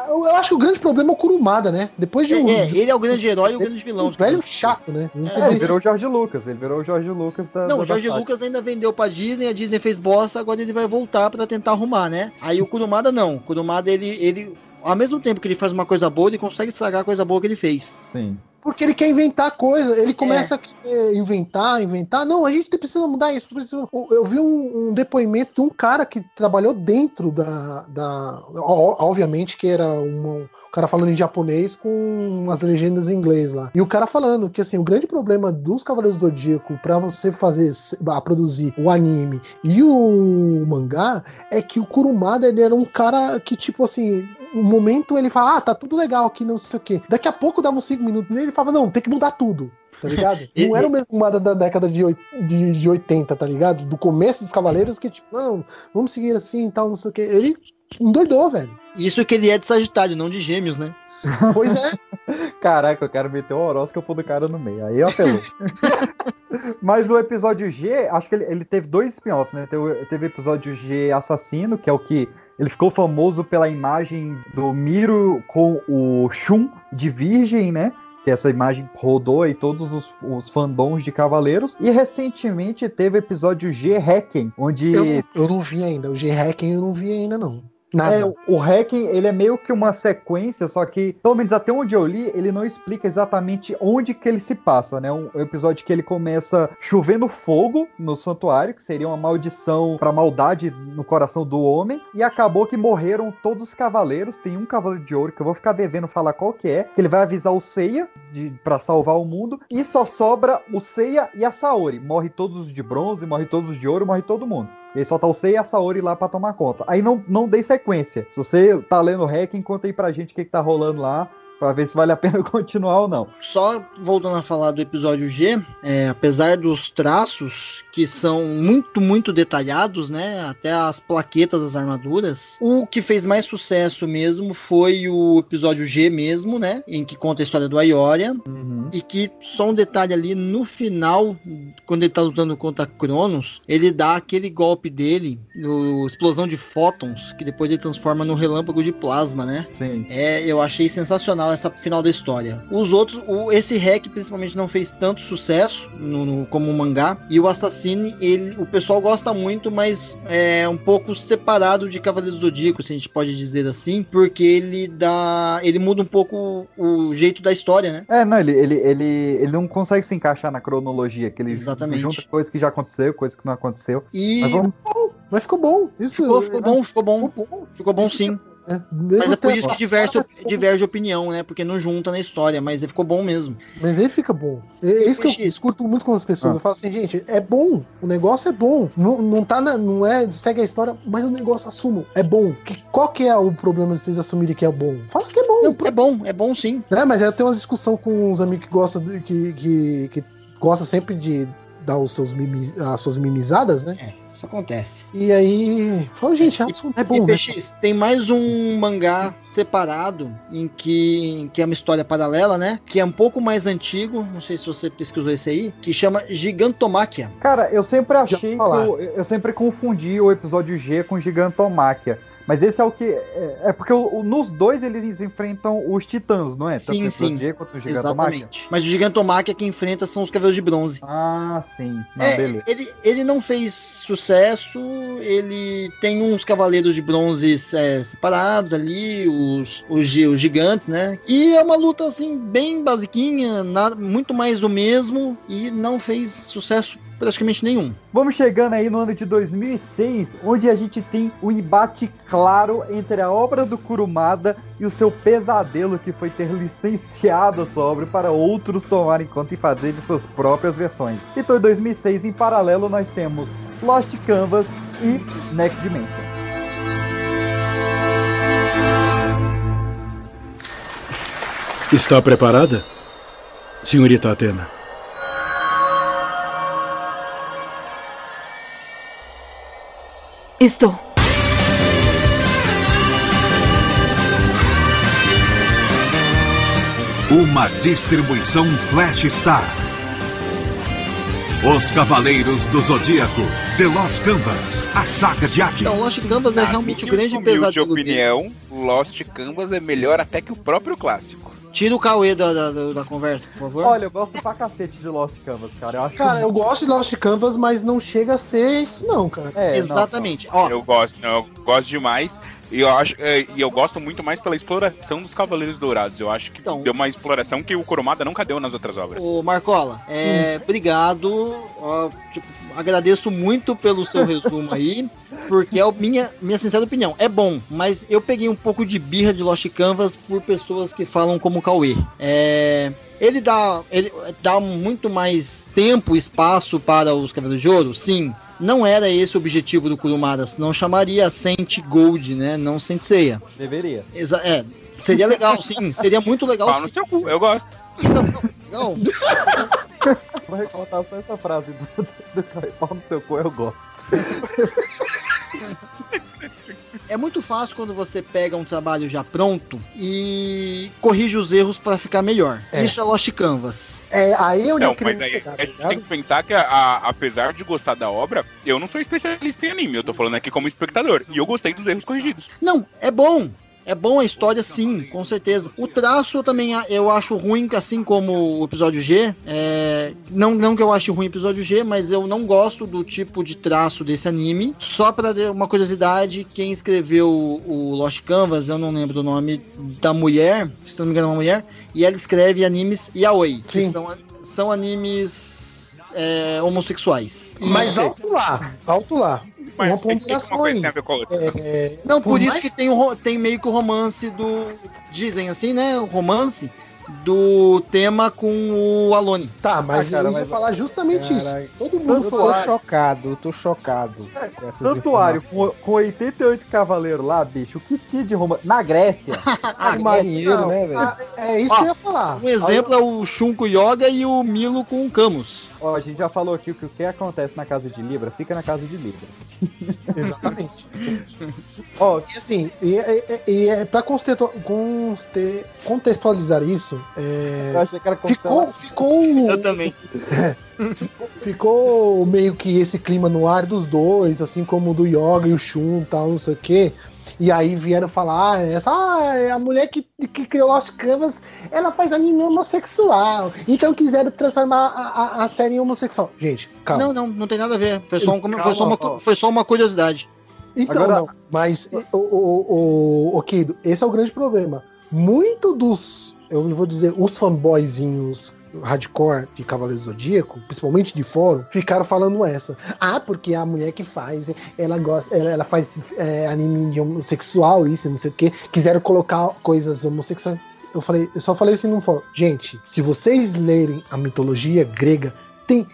Speaker 8: Eu, eu acho que o grande problema é o Kurumada, né? Depois de
Speaker 3: É,
Speaker 8: um.
Speaker 3: é, ele é o grande herói e o grande vilão.
Speaker 8: Um velho chato, né?
Speaker 2: É, ele virou o Jorge Lucas, ele virou o Jorge Lucas da.
Speaker 3: Não,
Speaker 2: da
Speaker 3: o Jorge
Speaker 2: Versace.
Speaker 3: Lucas ainda vendeu pra Disney, a Disney fez bosta, agora ele vai voltar pra tentar arrumar, né? Aí o Kurumada não. O Kurumada, ele, ele, ao mesmo tempo que ele faz uma coisa boa, ele consegue estragar a coisa boa que ele fez.
Speaker 2: Sim.
Speaker 8: Porque ele quer inventar coisa, ele começa
Speaker 3: É.
Speaker 8: a querer inventar, inventar. Não, a gente precisa mudar isso. precisa- Eu vi um, um depoimento de um cara que trabalhou dentro da. da obviamente que era uma- o cara falando em japonês com umas legendas em inglês lá. E o cara falando que assim, o grande problema dos Cavaleiros do Zodíaco pra você fazer, a produzir o anime e o mangá é que o Kurumada ele era um cara que, tipo assim, no momento ele fala, ah, tá tudo legal aqui, não sei o quê. Daqui a pouco dava uns 5 minutos nele e ele fala, não, tem que mudar tudo. Tá ligado? <laughs>
Speaker 3: E-
Speaker 8: Não era o mesmo da década de, de, de 80, tá ligado? Do começo dos Cavaleiros, que tipo, não, vamos seguir assim e tal, não sei o quê. Ele endoidou, velho.
Speaker 3: Isso que ele é de Sagitário, não de Gêmeos, né?
Speaker 8: Pois é. <laughs>
Speaker 2: Caraca, eu quero meter o horóscopo do cara no meio. Aí apelou. <laughs> Mas o episódio G, acho que ele, ele teve dois spin-offs, né? Teve, teve o episódio G Assassino, que é o que ele ficou famoso pela imagem do Miro com o Shun de Virgem, né? Que essa imagem rodou aí todos os, os fandoms de Cavaleiros. E recentemente teve o episódio G Hacken, onde.
Speaker 8: Eu, eu não vi ainda. O G-Hacken eu não vi ainda, não. Nada.
Speaker 2: É, o Hacking, ele é meio que uma sequência, só que, pelo menos até onde eu li, ele não explica exatamente onde que ele se passa, né? Um episódio que ele começa chovendo fogo no santuário, que seria uma maldição pra maldade no coração do homem, e acabou que morreram todos os cavaleiros, tem um cavaleiro de ouro que eu vou ficar devendo falar qual que é, que ele vai avisar o Seiya de, pra salvar o mundo, e só sobra o Seiya e a Saori. Morre todos os de bronze, morre todos os de ouro, morre todo mundo. E aí só tá o Sei e a Saori lá pra tomar conta. Aí não, não dei sequência. Se você tá lendo o REC, conta aí pra gente o que, que tá rolando lá, pra ver se vale a <laughs> pena continuar ou não.
Speaker 3: Só voltando a falar do episódio G, é, apesar dos traços que são muito, muito detalhados, né? Até as plaquetas das armaduras, o que fez mais sucesso mesmo foi o episódio G mesmo, né? Em que conta a história do Aioria. E que só um detalhe ali no final, quando ele tá lutando contra Cronos, ele dá aquele golpe dele, no explosão de fótons, que depois ele transforma no relâmpago de plasma, né?
Speaker 2: Sim.
Speaker 3: É, eu achei sensacional essa final da história. Os outros, o, esse hack principalmente não fez tanto sucesso no, no- como o mangá. E o Assassine, ele, o pessoal gosta muito, mas é um pouco separado de Cavaleiro do Zodíaco, se a gente pode dizer assim, porque ele dá, ele muda um pouco o jeito da história, né?
Speaker 2: É, não, ele, ele, ele, ele não consegue se encaixar na cronologia, que ele
Speaker 3: Exatamente.
Speaker 2: junta coisas que já aconteceu, coisas que não aconteceu.
Speaker 3: E
Speaker 2: Mas vamos-
Speaker 8: Mas ficou bom. Isso
Speaker 3: ficou, ficou bom, ficou bom, ficou bom sim. Mas é por isso que diverge, diverge opinião, né? Porque não junta na história, mas ficou bom mesmo.
Speaker 8: Mas ele fica bom. É é isso que eu discuto muito com as pessoas.
Speaker 3: Ah.
Speaker 8: Eu falo assim, gente, é bom. O negócio é bom. Não, não tá na, não é, segue a história, mas o negócio assumam. É bom. Que- qual que é o problema de vocês assumirem que é bom? Fala que é bom.
Speaker 3: É bom, é bom sim.
Speaker 8: É, mas eu tenho uma discussão com uns amigos que gostam que, que, que gosta sempre de dar os seus mimis, as suas mimizadas, né?
Speaker 3: Isso acontece.
Speaker 8: E aí, fala, gente, é, é bom.
Speaker 3: E
Speaker 8: né?
Speaker 3: PX, tem mais um mangá separado em que, em que é uma história paralela, né? Que é um pouco mais antigo, não sei se você pesquisou esse aí, que chama Gigantomáquia.
Speaker 2: Cara, eu sempre achei que eu, eu sempre confundi o episódio G com Gigantomáquia. Mas esse é o que. É, é porque o- o- nos dois eles enfrentam os titãs, não é? Tanto
Speaker 3: Sim,
Speaker 2: o episódio
Speaker 3: sim.
Speaker 2: Quanto o Gigantomáquia.
Speaker 3: Exatamente. Mas o Gigantomáquia que enfrenta são os Cavaleiros de Bronze.
Speaker 2: Ah, sim. Não,
Speaker 3: É,
Speaker 2: beleza.
Speaker 3: ele, ele não fez sucesso, ele tem uns cavaleiros de bronze é, separados ali, os, os, os gigantes, né? E é uma luta assim, bem basiquinha, nada, muito mais do mesmo, e não fez sucesso praticamente nenhum.
Speaker 2: Vamos chegando aí no ano de 2006, onde a gente tem o embate claro entre a obra do Kurumada e o seu pesadelo que foi ter licenciado essa obra para outros tomarem conta e fazerem suas próprias versões. Então em 2006, em paralelo, nós temos Lost Canvas e Next Dimension.
Speaker 18: Está preparada? Senhorita Atena.
Speaker 12: Estou.
Speaker 19: Uma distribuição Flash Star. Os Cavaleiros do Zodíaco, The Lost Canvas, a saga de Aki.
Speaker 3: Então, Lost Canvas é
Speaker 4: Na
Speaker 3: realmente o
Speaker 4: minha
Speaker 3: grande pesadelo dele.
Speaker 4: opinião, Lost Canvas é melhor até que o próprio clássico.
Speaker 3: Tira o Cauê da, da, da conversa, por favor.
Speaker 2: Olha, eu gosto pra cacete de Lost Canvas, cara. Eu acho
Speaker 8: Cara, eu gosto de Lost Canvas, mas não chega a ser isso, não, cara.
Speaker 2: É,
Speaker 3: Exatamente. Ó,
Speaker 4: Eu gosto, eu gosto demais. E eu acho, é, e eu gosto muito mais pela exploração dos Cavaleiros Dourados. Eu acho que
Speaker 3: Então.
Speaker 4: deu uma exploração que o Kurumada nunca deu nas outras obras.
Speaker 3: Ô, Marcola, é, obrigado. ó, tipo, agradeço muito pelo seu <laughs> resumo aí, porque é a minha, minha sincera opinião. É bom, mas eu peguei um pouco de birra de Lost Canvas por pessoas que falam como Cauê. É, ele dá, ele dá muito mais tempo e espaço para os Cavaleiros de Ouro? Sim. Não era esse o objetivo do Kurumada, senão chamaria Saint Gold, né? Não Saint Seiya.
Speaker 2: Deveria.
Speaker 3: Exa é, seria legal, sim. Seria muito legal.
Speaker 4: Pau no seu cu, eu gosto.
Speaker 3: Não, <laughs>
Speaker 2: Vou recontar só essa frase do, do, do Caio Pau no seu cu, eu gosto. <laughs>
Speaker 3: É muito fácil quando você pega um trabalho já pronto e corrige os erros para ficar melhor.
Speaker 8: É.
Speaker 3: Isso é Lost Canvas.
Speaker 8: É, aí é onde
Speaker 4: Não,
Speaker 8: eu queria
Speaker 4: mas aí
Speaker 8: chegar,
Speaker 4: a
Speaker 8: tá
Speaker 4: tem que pensar que, a- a- apesar de gostar da obra, eu não sou especialista em anime. Eu tô falando aqui como espectador. E eu gostei dos erros corrigidos.
Speaker 3: Não, é bom. É bom a história, sim, com certeza. O traço eu também eu acho ruim, assim como o episódio G. É, não, não que eu ache ruim o episódio G, mas eu não gosto do tipo de traço desse anime. Só pra ter uma curiosidade, quem escreveu o, Lost Canvas, eu não lembro o nome da mulher, se não me engano é uma mulher, e ela escreve animes yaoi, que
Speaker 8: Sim.
Speaker 3: são, são animes é, homossexuais.
Speaker 8: Mas alto lá, alto lá.
Speaker 4: Mas
Speaker 8: uma ponderação
Speaker 4: coisa
Speaker 8: aí. É,
Speaker 3: Não, por,
Speaker 8: Por
Speaker 3: isso
Speaker 8: mais-
Speaker 3: que tem, tem meio que o romance do. Dizem assim, né? O romance do tema com o Alone.
Speaker 8: Tá, mas
Speaker 2: Ah, cara,
Speaker 8: eu ia
Speaker 2: mas-
Speaker 8: falar justamente isso. Todo mundo
Speaker 5: Eu tô chocado, eu tô chocado. com essas
Speaker 2: Santuário com, com 88 cavaleiros lá, bicho, o que tinha de romance? Na Grécia. <laughs>
Speaker 3: Ah,
Speaker 5: marinheiro,
Speaker 8: Não,
Speaker 5: né, velho?
Speaker 8: ah, é isso
Speaker 3: Ó,
Speaker 8: que eu ia falar.
Speaker 3: Um exemplo é o Shunko Yoga e o Milo com o Camus.
Speaker 2: Ó, a gente já falou aqui que o que acontece na casa de Libra, fica na casa de Libra. <laughs>
Speaker 8: Exatamente. <laughs>
Speaker 2: Ó,
Speaker 8: E assim, e, e, e é pra consteto- conste- contextualizar isso, é,
Speaker 2: eu achei que era
Speaker 8: ficou, ficou,
Speaker 3: Eu também. <laughs>
Speaker 8: ficou meio que esse clima no ar dos dois, assim como o do Yoga e o Shun e tal, não sei o quê. E aí vieram falar, ah, essa ah, é a mulher que, que criou Lost Canvas, ela faz anime homossexual. Então quiseram transformar a, a, a série em homossexual. Gente, calma.
Speaker 3: Não, não, não tem nada a ver. Foi só, um-
Speaker 8: Calma,
Speaker 3: foi só, uma, foi só uma curiosidade.
Speaker 8: Então,
Speaker 2: Agora-
Speaker 8: não, mas, o, o, o, o Kido, esse é o grande problema. Muito dos, eu vou dizer, os fanboyzinhos hardcore de Cavaleiro Zodíaco, principalmente de fórum, ficaram falando essa. Ah, porque a mulher que faz, ela gosta, ela, ela faz é, anime homossexual, isso, não sei o que, quiseram colocar coisas homossexuais. Eu falei, eu só falei assim no fórum. Gente, se vocês lerem a mitologia grega, tem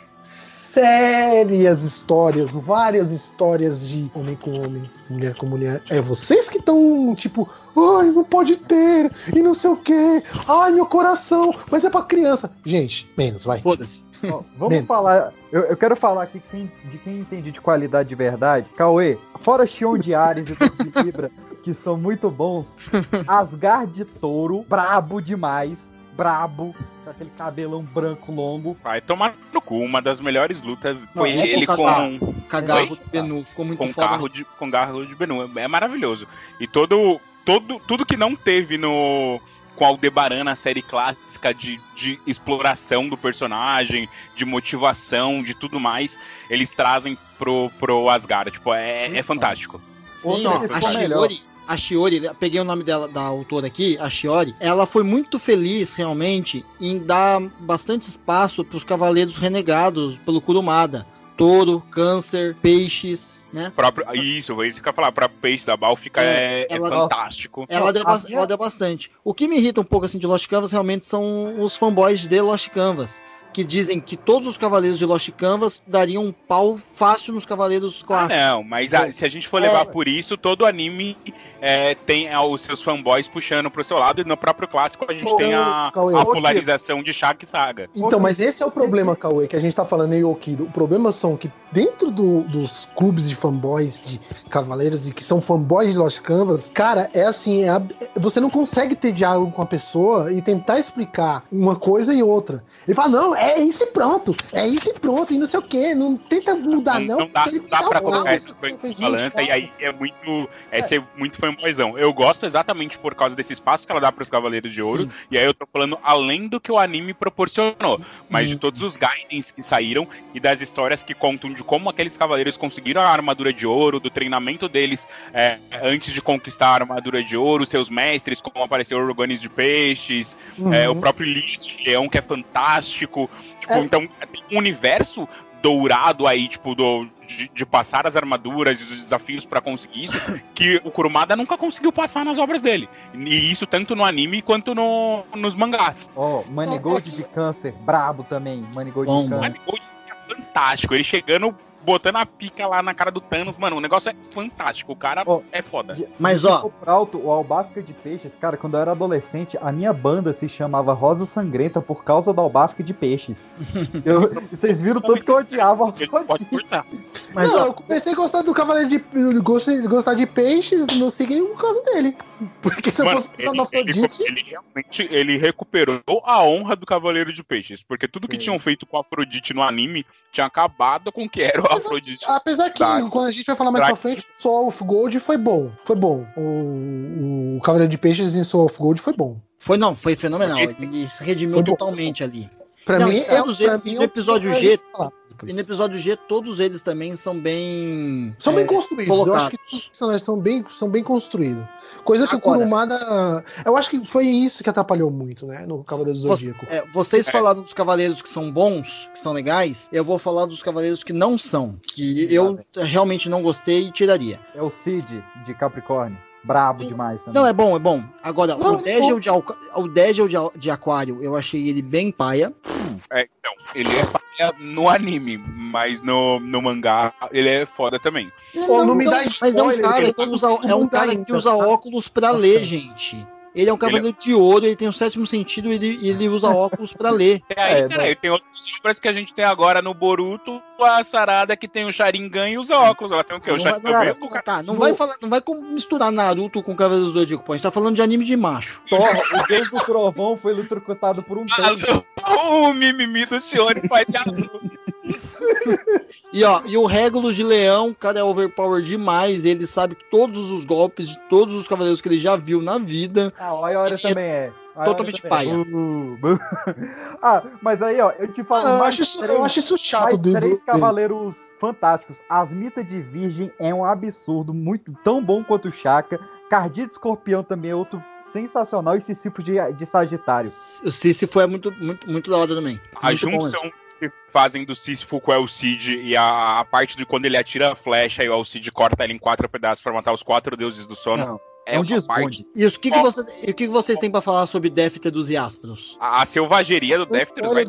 Speaker 8: sérias histórias, várias histórias de homem com homem, mulher com mulher. É vocês que estão, tipo, ai, não pode ter, e não sei o que, ai, meu coração, mas é pra criança. Gente, menos, vai.
Speaker 3: Foda-se.
Speaker 2: ó, <laughs> vamos
Speaker 8: Menos.
Speaker 2: falar. Eu, eu quero falar aqui quem- de quem entende de qualidade de verdade. Cauê, fora Xion de Ares e de Libra, que são muito bons. <laughs> Asgard de touro, brabo demais. Brabo, com aquele cabelão branco longo.
Speaker 4: Vai tomar no cu. Uma das melhores lutas foi
Speaker 3: é
Speaker 4: ele
Speaker 3: com
Speaker 4: com,
Speaker 3: Cagarro. De Benu. Ficou muito
Speaker 4: com
Speaker 3: foda.
Speaker 4: carro de com carro de Benu. É maravilhoso. E todo, todo tudo que não teve no com Aldebaran na série clássica de, de exploração do personagem, de motivação, de tudo mais, eles trazem pro, pro Asgard. Tipo, é, é fantástico.
Speaker 3: Sim,
Speaker 2: Outra
Speaker 3: ó,
Speaker 2: que
Speaker 3: a. Shiori, a Shiori, eu peguei o nome dela da autora aqui, a Shiori, ela foi muito feliz realmente em dar bastante espaço para os cavaleiros renegados pelo Kurumada. Touro, câncer, peixes, né?
Speaker 4: Próprio, isso, foi isso que eu ia falar. Pra peixe da Bal fica
Speaker 3: É,
Speaker 4: é, é fantástico.
Speaker 3: Ela deu, ela deu bastante. O que me irrita um pouco assim de Lost Canvas realmente são os fanboys de Lost Canvas. Que dizem que todos os cavaleiros de Lost Canvas dariam um pau fácil nos cavaleiros
Speaker 4: Ah,
Speaker 3: clássicos.
Speaker 4: não, mas ah, se a gente for levar por isso, todo anime é, tem ah, os seus fanboys puxando pro seu lado, e no próprio clássico a gente
Speaker 8: Ô,
Speaker 4: tem a,
Speaker 8: Cauê,
Speaker 4: a polarização de Shaq e Saga.
Speaker 8: Então, mas esse é o problema, Cauê, que a gente tá falando aí, Okido. O problema são que dentro do- dos clubes de fanboys, de cavaleiros, e que são fanboys de Lost Canvas, cara, é assim, é você não consegue ter diálogo com a pessoa e tentar explicar uma coisa e outra. Ele fala, não, é isso e pronto. É isso e pronto. E não sei o que. Não tenta mudar, não.
Speaker 4: Não dá, não dá
Speaker 8: ele
Speaker 4: pra
Speaker 8: dá um
Speaker 4: colocar coisas em balança e aí é muito. É, ser muito fanboyzão. Eu gosto exatamente por causa desse espaço que ela dá pros Cavaleiros de Ouro. E aí eu tô falando além do que o anime proporcionou, mas de todos os guidance que saíram e das histórias que contam de como aqueles cavaleiros conseguiram a armadura de ouro, do treinamento deles é, antes de conquistar a armadura de ouro, seus mestres, como apareceu o Orgones de Peixes,
Speaker 8: Uhum.
Speaker 4: é, o próprio Lich de Leão, que é fantástico. Tipo,
Speaker 8: É.
Speaker 4: então tem um universo dourado aí, tipo, do, de, de passar as armaduras e os desafios pra conseguir isso, <laughs> que o Kurumada nunca conseguiu passar nas obras dele. E isso tanto no anime quanto no, nos mangás.
Speaker 2: Ó, Manigold de câncer, brabo também. Manigold
Speaker 3: Bom,
Speaker 2: de câncer.
Speaker 4: Manigold é fantástico. Ele chegando, botando a pica lá na cara do Thanos, mano, o negócio é fantástico. O cara é foda.
Speaker 3: Mas, ó-
Speaker 2: ficou pra alto, o Albáfica de Peixes, cara, quando eu era adolescente, a minha banda se chamava Rosa Sangrenta por causa do Albáfica de Peixes. <laughs> Eu- vocês viram tanto que eu odiava o
Speaker 4: Pode cortar.
Speaker 3: Mas,
Speaker 8: não,
Speaker 3: ó-
Speaker 8: eu comecei a gostar do Cavaleiro de. eu gostar de peixes no signo por causa dele. Porque se eu
Speaker 4: Mano,
Speaker 8: fosse pensar no Afrodite.
Speaker 4: ele realmente ele recuperou a honra do Cavaleiro de Peixes. Porque tudo que tinham feito com a Afrodite no anime tinha acabado com o que era o Afrodite.
Speaker 8: Apesar que,
Speaker 4: Tá.
Speaker 8: quando a gente vai falar mais
Speaker 4: Tá.
Speaker 8: pra frente, Soul of Gold foi bom. Foi bom. O, o Cavaleiro de Peixes em Soul of Gold foi bom.
Speaker 3: Foi não, foi fenomenal. Ele se redimiu totalmente ali.
Speaker 8: Pra
Speaker 3: Não,
Speaker 8: mim, é-
Speaker 3: todos eles,
Speaker 8: é
Speaker 3: no
Speaker 8: o
Speaker 3: episódio G, e no episódio G, todos eles também são bem
Speaker 8: São bem
Speaker 3: é,
Speaker 8: construídos. Eu acho
Speaker 3: colocados.
Speaker 8: que todos os personagens são bem, são bem construídos. Coisa que
Speaker 3: Agora-
Speaker 8: o Kurumada. Eu acho que foi isso que atrapalhou muito, né? No Cavaleiro do
Speaker 3: Você-
Speaker 8: Zodíaco.
Speaker 3: é, vocês
Speaker 8: É.
Speaker 3: falaram dos cavaleiros que são bons, que são legais, eu vou falar dos cavaleiros que não são, que eu realmente não gostei e tiraria.
Speaker 2: É o Cid de Capricórnio. Brabo demais também.
Speaker 3: Não, é bom, é bom. Agora,
Speaker 2: Não,
Speaker 3: o Degel de, o Degel de, de Aquário, eu achei ele bem paia.
Speaker 4: É, então, ele é paia no anime, mas no, no mangá ele é foda também.
Speaker 3: Não, não, mas é um cara que usa, é um cara que usa óculos pra ler, gente. Ele é um cavaleiro de ouro, ele tem o sétimo sentido e ele, ele usa óculos pra ler. <laughs>
Speaker 4: E aí, e tem outras obras que a gente tem agora no Boruto, a Sarada que tem o Sharingan e usa óculos. Ela tem o quê? O
Speaker 3: Não vai,
Speaker 4: Sharingan?
Speaker 3: não, tá, não vai falar, não vai com- misturar Naruto com Cavaleiro do Zodíaco, pô. A gente tá falando de anime de macho.
Speaker 2: Thor, o deus do trovão, foi eletrocutado por um tanque. <laughs>
Speaker 4: o mimimi do senhor faz <laughs> <laughs>
Speaker 3: E ó, e o Regulus de Leão, o cara é overpower demais, ele sabe todos os golpes de todos os cavaleiros que ele já viu na vida.
Speaker 2: Ah, o Ayora também é. O Ayora
Speaker 3: Totalmente
Speaker 2: também é.
Speaker 3: paia.
Speaker 2: Uh, uh. <laughs> ah, mas aí, ó, eu te falo.
Speaker 8: Ah, eu acho isso-
Speaker 2: três-
Speaker 8: eu acho isso chato
Speaker 2: mais três cavaleiros fantásticos. Asmita de Virgem é um absurdo, muito tão bom quanto o Chaka. Cardito Escorpião também é outro sensacional. E Sísifo de, de Sagitário.
Speaker 3: O Sísifo é muito, muito, muito da hora também.
Speaker 4: A
Speaker 3: Muito
Speaker 4: junção fazem do Sísifo com o Elcid e a, a parte de quando ele atira a flecha e o Elcid corta ele em quatro pedaços pra matar os quatro deuses do sono.
Speaker 2: Não,
Speaker 4: é
Speaker 2: um
Speaker 4: uma
Speaker 2: desbunde.
Speaker 4: parte.
Speaker 3: E o que, que, você, e o que, que vocês têm pra falar sobre Défter dos Iaspros?
Speaker 4: A, a selvageria do Defter vai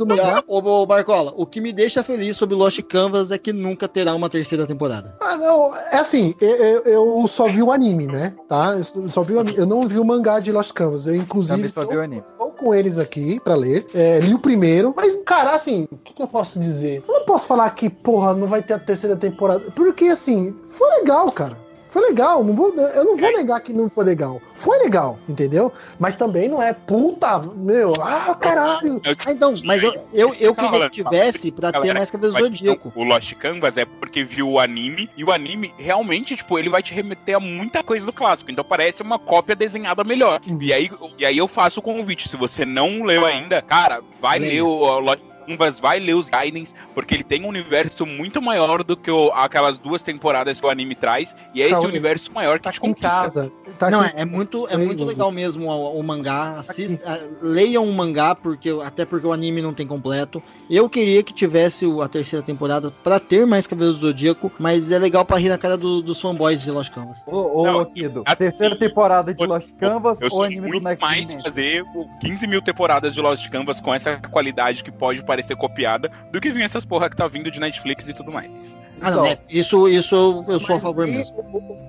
Speaker 3: Ô, ô, Barcola, o que me deixa feliz sobre Lost Canvas é que nunca terá uma terceira temporada.
Speaker 8: Ah, não, é assim, eu, eu- só vi o anime, né? Tá? Eu só vi o anime. Eu não vi o mangá de Lost Canvas. Eu, inclusive,
Speaker 2: Também só vi o anime.
Speaker 8: tô com eles aqui pra ler. É, li o primeiro. Mas, cara, assim, o que, que eu posso dizer? Eu não posso falar que, porra, não vai ter a terceira temporada. Porque, assim, foi legal, cara. Foi legal, não vou, eu não vou negar que não foi legal. Foi legal, entendeu? Mas também não é puta, meu, ah, caralho.
Speaker 3: Ah, então, mas eu, eu, eu queria que tivesse pra ter mais
Speaker 4: mas
Speaker 3: do Zodíaco.
Speaker 4: O Lost Canvas é porque viu o anime, e o anime realmente, tipo, ele vai te remeter a muita coisa do clássico. Então parece uma cópia desenhada melhor. E aí, e aí eu faço o convite. Se você não leu ainda, cara, vai
Speaker 3: Leia.
Speaker 4: ler o, o Lost Canvas, vai ler os Guidance, porque ele tem um universo muito maior do que o- aquelas duas temporadas que o anime traz. E é esse
Speaker 8: Calma aí.
Speaker 4: universo maior que te
Speaker 8: Em casa. Tá
Speaker 3: não,
Speaker 8: aqui-
Speaker 3: é, é muito, é muito legal mesmo o, o mangá. Assista, ah, leiam o mangá, porque, até porque o anime não tem completo. Eu queria que tivesse o- a terceira temporada pra ter mais Cavaleiros do Zodíaco, mas é legal pra rir na cara do- dos fanboys de Lost Canvas.
Speaker 2: Ô, ô
Speaker 4: Não,
Speaker 2: Kido,
Speaker 4: assim,
Speaker 2: terceira temporada de Lost Canvas
Speaker 4: Eu
Speaker 2: ou
Speaker 4: sei
Speaker 2: anime do Next
Speaker 4: mais
Speaker 2: Dimension?
Speaker 4: fazer o 15 mil temporadas de Lost Canvas com essa qualidade que pode parecer copiada do que vir essas porra que tá vindo de Netflix e tudo mais.
Speaker 3: Ah, não, é, isso, isso eu, eu sou a favor
Speaker 8: e-
Speaker 3: mesmo.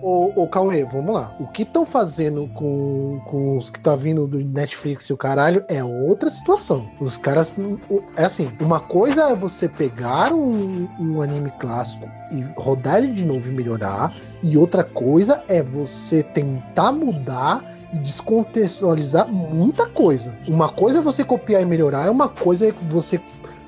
Speaker 8: Ô, ô, ô, Cauê, vamos lá. O que estão fazendo com, com os que tá vindo do Netflix e o caralho é outra situação. Os caras. o- É assim, uma coisa é você pegar um, um anime clássico e rodar ele de novo e melhorar. E outra coisa é você tentar mudar e descontextualizar muita coisa. Uma coisa é você copiar e melhorar, é uma coisa é você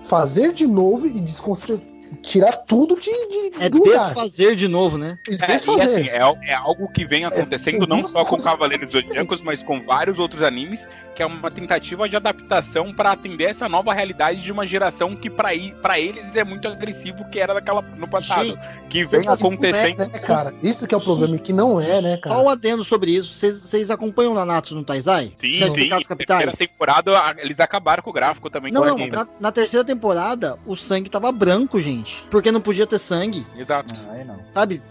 Speaker 8: fazer de novo e desconstruir. Tirar tudo de, de
Speaker 3: É
Speaker 8: do lugar.
Speaker 3: desfazer de novo, né?
Speaker 8: E
Speaker 4: É, e
Speaker 8: desfazer.
Speaker 4: assim, é, é algo que vem acontecendo
Speaker 8: são
Speaker 4: não só com Cavaleiros dos Zodíacos, mas com vários outros animes, que é uma tentativa de adaptação para atender essa nova realidade de uma geração que para eles é muito agressivo que era daquela no passado,
Speaker 3: Gente,
Speaker 4: que vem acontecendo.
Speaker 8: é, né, cara? Isso que é o problema, que não é, né, cara?
Speaker 3: Só um adendo sobre isso. Vocês- acompanham o Nanatsu no Taizai?
Speaker 4: Sim, sim. Na terceira temporada a- eles acabaram com o gráfico também.
Speaker 3: Não, não, na, na terceira temporada o sangue tava branco, gente. Porque não podia ter sangue,
Speaker 4: Exato.
Speaker 2: Não, aí não.
Speaker 3: sabe?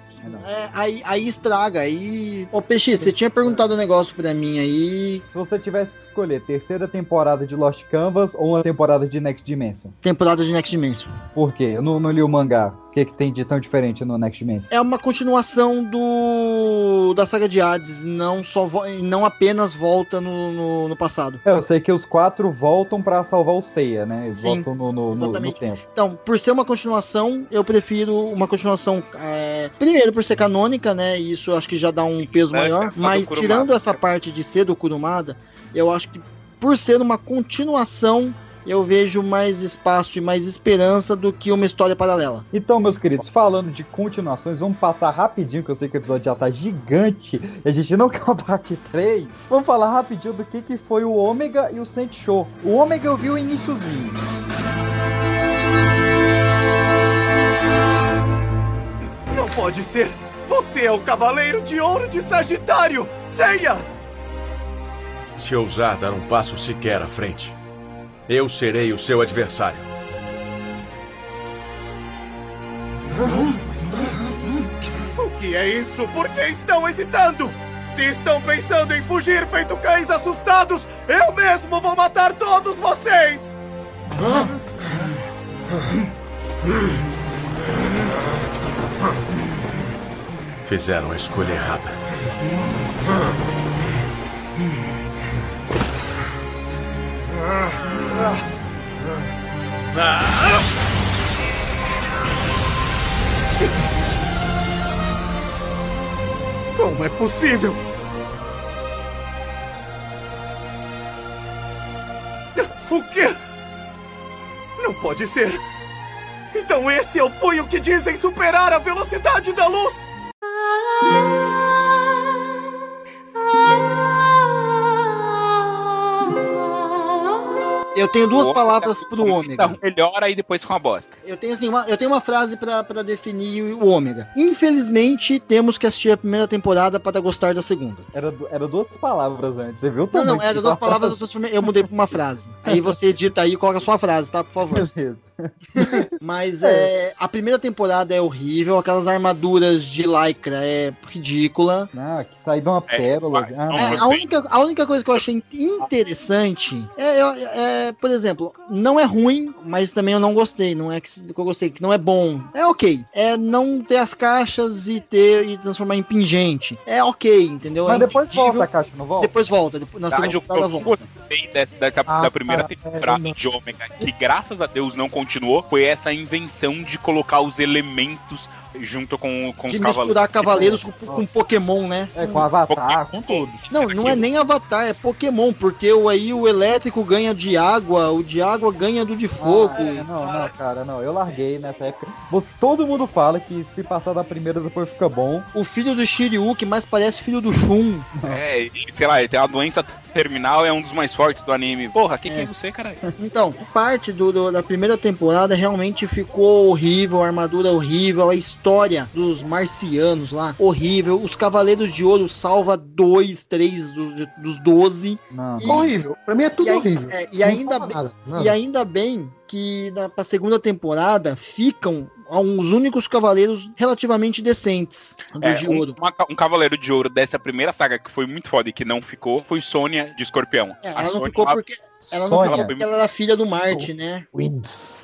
Speaker 3: É, aí, aí estraga. Aí. Ô, Peixe, você tinha perguntado um negócio pra mim aí.
Speaker 2: Se você tivesse que escolher terceira temporada de Lost Canvas ou uma temporada de Next Dimension,
Speaker 3: Temporada de Next Dimension.
Speaker 2: por quê? Eu não, não li o mangá. O que, que tem de tão diferente no Next Dimension?
Speaker 3: É uma continuação do. da saga de Hades. Não, só não apenas volta no, no, no passado.
Speaker 2: É, eu sei que os quatro voltam pra salvar o Seiya, né? Eles
Speaker 3: Sim,
Speaker 2: voltam no, no, no, no tempo.
Speaker 3: Então, por ser uma continuação, eu prefiro uma continuação. é, primeiro, por ser canônica, né? E isso acho que já dá um peso
Speaker 4: É,
Speaker 3: maior.
Speaker 4: é
Speaker 3: Mas tirando essa parte de ser do Kurumada, eu acho que por ser uma continuação, eu vejo mais espaço e mais esperança do que uma história paralela.
Speaker 2: Então, meus queridos, falando de continuações, vamos passar rapidinho, que eu sei que o episódio já tá gigante. E a gente não <laughs> quer uma parte 3. Vamos falar rapidinho do que, que foi o Ômega e o Saint Show. O Ômega eu vi o iníciozinho.
Speaker 11: Não pode ser! Você é o Cavaleiro de Ouro de Sagitário! Seiya!
Speaker 20: Se ousar dar um passo sequer à frente, eu serei o seu adversário.
Speaker 11: O que é isso? Por que estão hesitando? Se estão pensando em fugir feito cães assustados, eu mesmo vou matar todos vocês!
Speaker 20: Fizeram a escolha errada. <laughs>
Speaker 11: Como é possível? O quê? Não pode ser. Então esse é o punho que dizem superar a velocidade da luz!
Speaker 3: Eu tenho duas palavras pro
Speaker 4: Começa
Speaker 3: Ômega.
Speaker 4: Melhor aí depois com a bosta.
Speaker 3: Eu tenho assim, uma, eu tenho uma frase pra pra definir o Ômega. Infelizmente, temos que assistir a primeira temporada para gostar da segunda.
Speaker 2: Era, era duas palavras antes, você viu? o
Speaker 3: Não, não, era duas
Speaker 2: tá?
Speaker 3: palavras, eu, eu mudei pra uma frase. Aí você <laughs> edita aí e coloca a sua frase, tá? Por favor.
Speaker 2: Beleza.
Speaker 3: Mas <laughs> é, a primeira temporada é horrível, aquelas armaduras de lycra é ridícula.
Speaker 2: Ah, que de uma pérola. assim. Ah,
Speaker 3: É, a, única, a única coisa que eu achei interessante é, é, é, por exemplo, não é ruim, mas também eu não gostei. Não é que, que eu gostei, que não é bom. É ok. É não ter as caixas e ter e transformar em pingente. É ok, entendeu?
Speaker 2: Mas
Speaker 3: É
Speaker 2: depois
Speaker 3: entendível.
Speaker 2: volta a caixa, não volta?
Speaker 3: Depois volta. Depois, na segunda
Speaker 4: eu, eu
Speaker 3: volta.
Speaker 4: gostei dessa, dessa-
Speaker 8: Ah,
Speaker 4: da primeira
Speaker 8: cara,
Speaker 4: temporada
Speaker 8: é,
Speaker 4: de Ômega, que graças a Deus não continuou, foi essa invenção de colocar os elementos junto com, com
Speaker 3: De
Speaker 4: os
Speaker 3: misturar cavaleiros com, com Pokémon, né?
Speaker 2: É, com Avatar, com tudo.
Speaker 3: Não, não é nem Avatar, é Pokémon, porque o, aí o elétrico ganha de água, o de água ganha do de fogo.
Speaker 2: Ah, é, não, não, cara, não. Eu larguei nessa época. Você- todo mundo fala que se passar da primeira depois fica bom.
Speaker 3: O filho do Shiryu, que mais parece filho do Shun.
Speaker 4: É, sei lá, ele tem uma doença terminal, é um dos mais fortes do anime. Porra, quem que
Speaker 3: É.
Speaker 4: é você, caralho?
Speaker 3: Então, parte do, do- da primeira temporada realmente ficou horrível, a armadura horrível, a história dos marcianos lá, horrível. Os Cavaleiros de Ouro salva dois, três dos, dos 12.
Speaker 2: Não.
Speaker 3: E-
Speaker 8: Horrível. Pra mim é tudo
Speaker 3: e
Speaker 8: horrível.
Speaker 3: é, e ainda bem-
Speaker 8: nada, nada.
Speaker 3: E ainda bem que na pra segunda temporada ficam uns únicos cavaleiros relativamente decentes dos
Speaker 4: É,
Speaker 3: de
Speaker 4: um,
Speaker 3: ouro.
Speaker 4: uma um cavaleiro de ouro dessa primeira saga que foi muito foda e que não ficou foi Sônia de Escorpião.
Speaker 3: É,
Speaker 4: A
Speaker 3: ela não
Speaker 4: Sônia
Speaker 3: ficou porque ela não ficou porque ela era filha do Marte, né?
Speaker 8: Wins.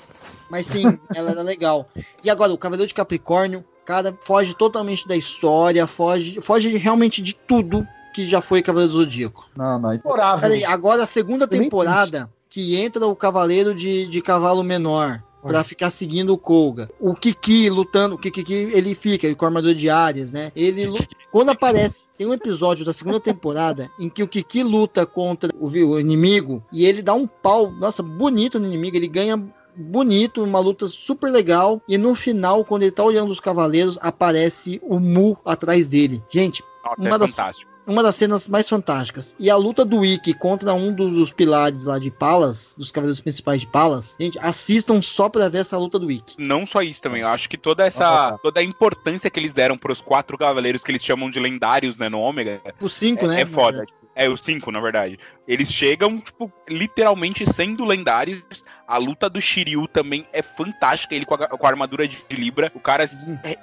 Speaker 3: Mas sim, <laughs> ela era legal. E agora, o Cavaleiro de Capricórnio, cara, foge totalmente da história, foge, foge realmente de tudo que já foi Cavaleiro do Zodíaco.
Speaker 2: Não, não.
Speaker 8: Memorável.
Speaker 3: Peraí, agora a segunda temporada que entra o Cavaleiro de, de Cavalo Menor. Pra ficar seguindo o Koga. O Kiki lutando. O Kiki ele fica ele com a armadura de Ares, né? Ele Quando aparece, tem um episódio da segunda temporada em que o Kiki luta contra o, o inimigo e ele dá um pau, nossa, bonito no inimigo. Ele ganha bonito, uma luta super legal. E no final, quando ele tá olhando os cavaleiros, aparece o Mu atrás dele. Gente,
Speaker 4: Nossa,
Speaker 3: uma
Speaker 4: é
Speaker 3: das,
Speaker 4: fantástico.
Speaker 3: Uma das cenas mais fantásticas. E a luta do Ikki contra um dos, dos pilares lá de Palas, dos cavaleiros principais de Palas. Gente, assistam só pra ver essa luta do Ikki.
Speaker 4: Não só isso também, eu acho que toda essa. toda a importância que eles deram pros quatro cavaleiros que eles chamam de lendários, né, no Ômega.
Speaker 3: Os cinco,
Speaker 4: é,
Speaker 3: né?
Speaker 4: É foda. É, os cinco, na verdade. Eles chegam, tipo, literalmente sendo lendários. A luta do Shiryu também é fantástica. Ele com a, com a armadura de Libra. O cara é-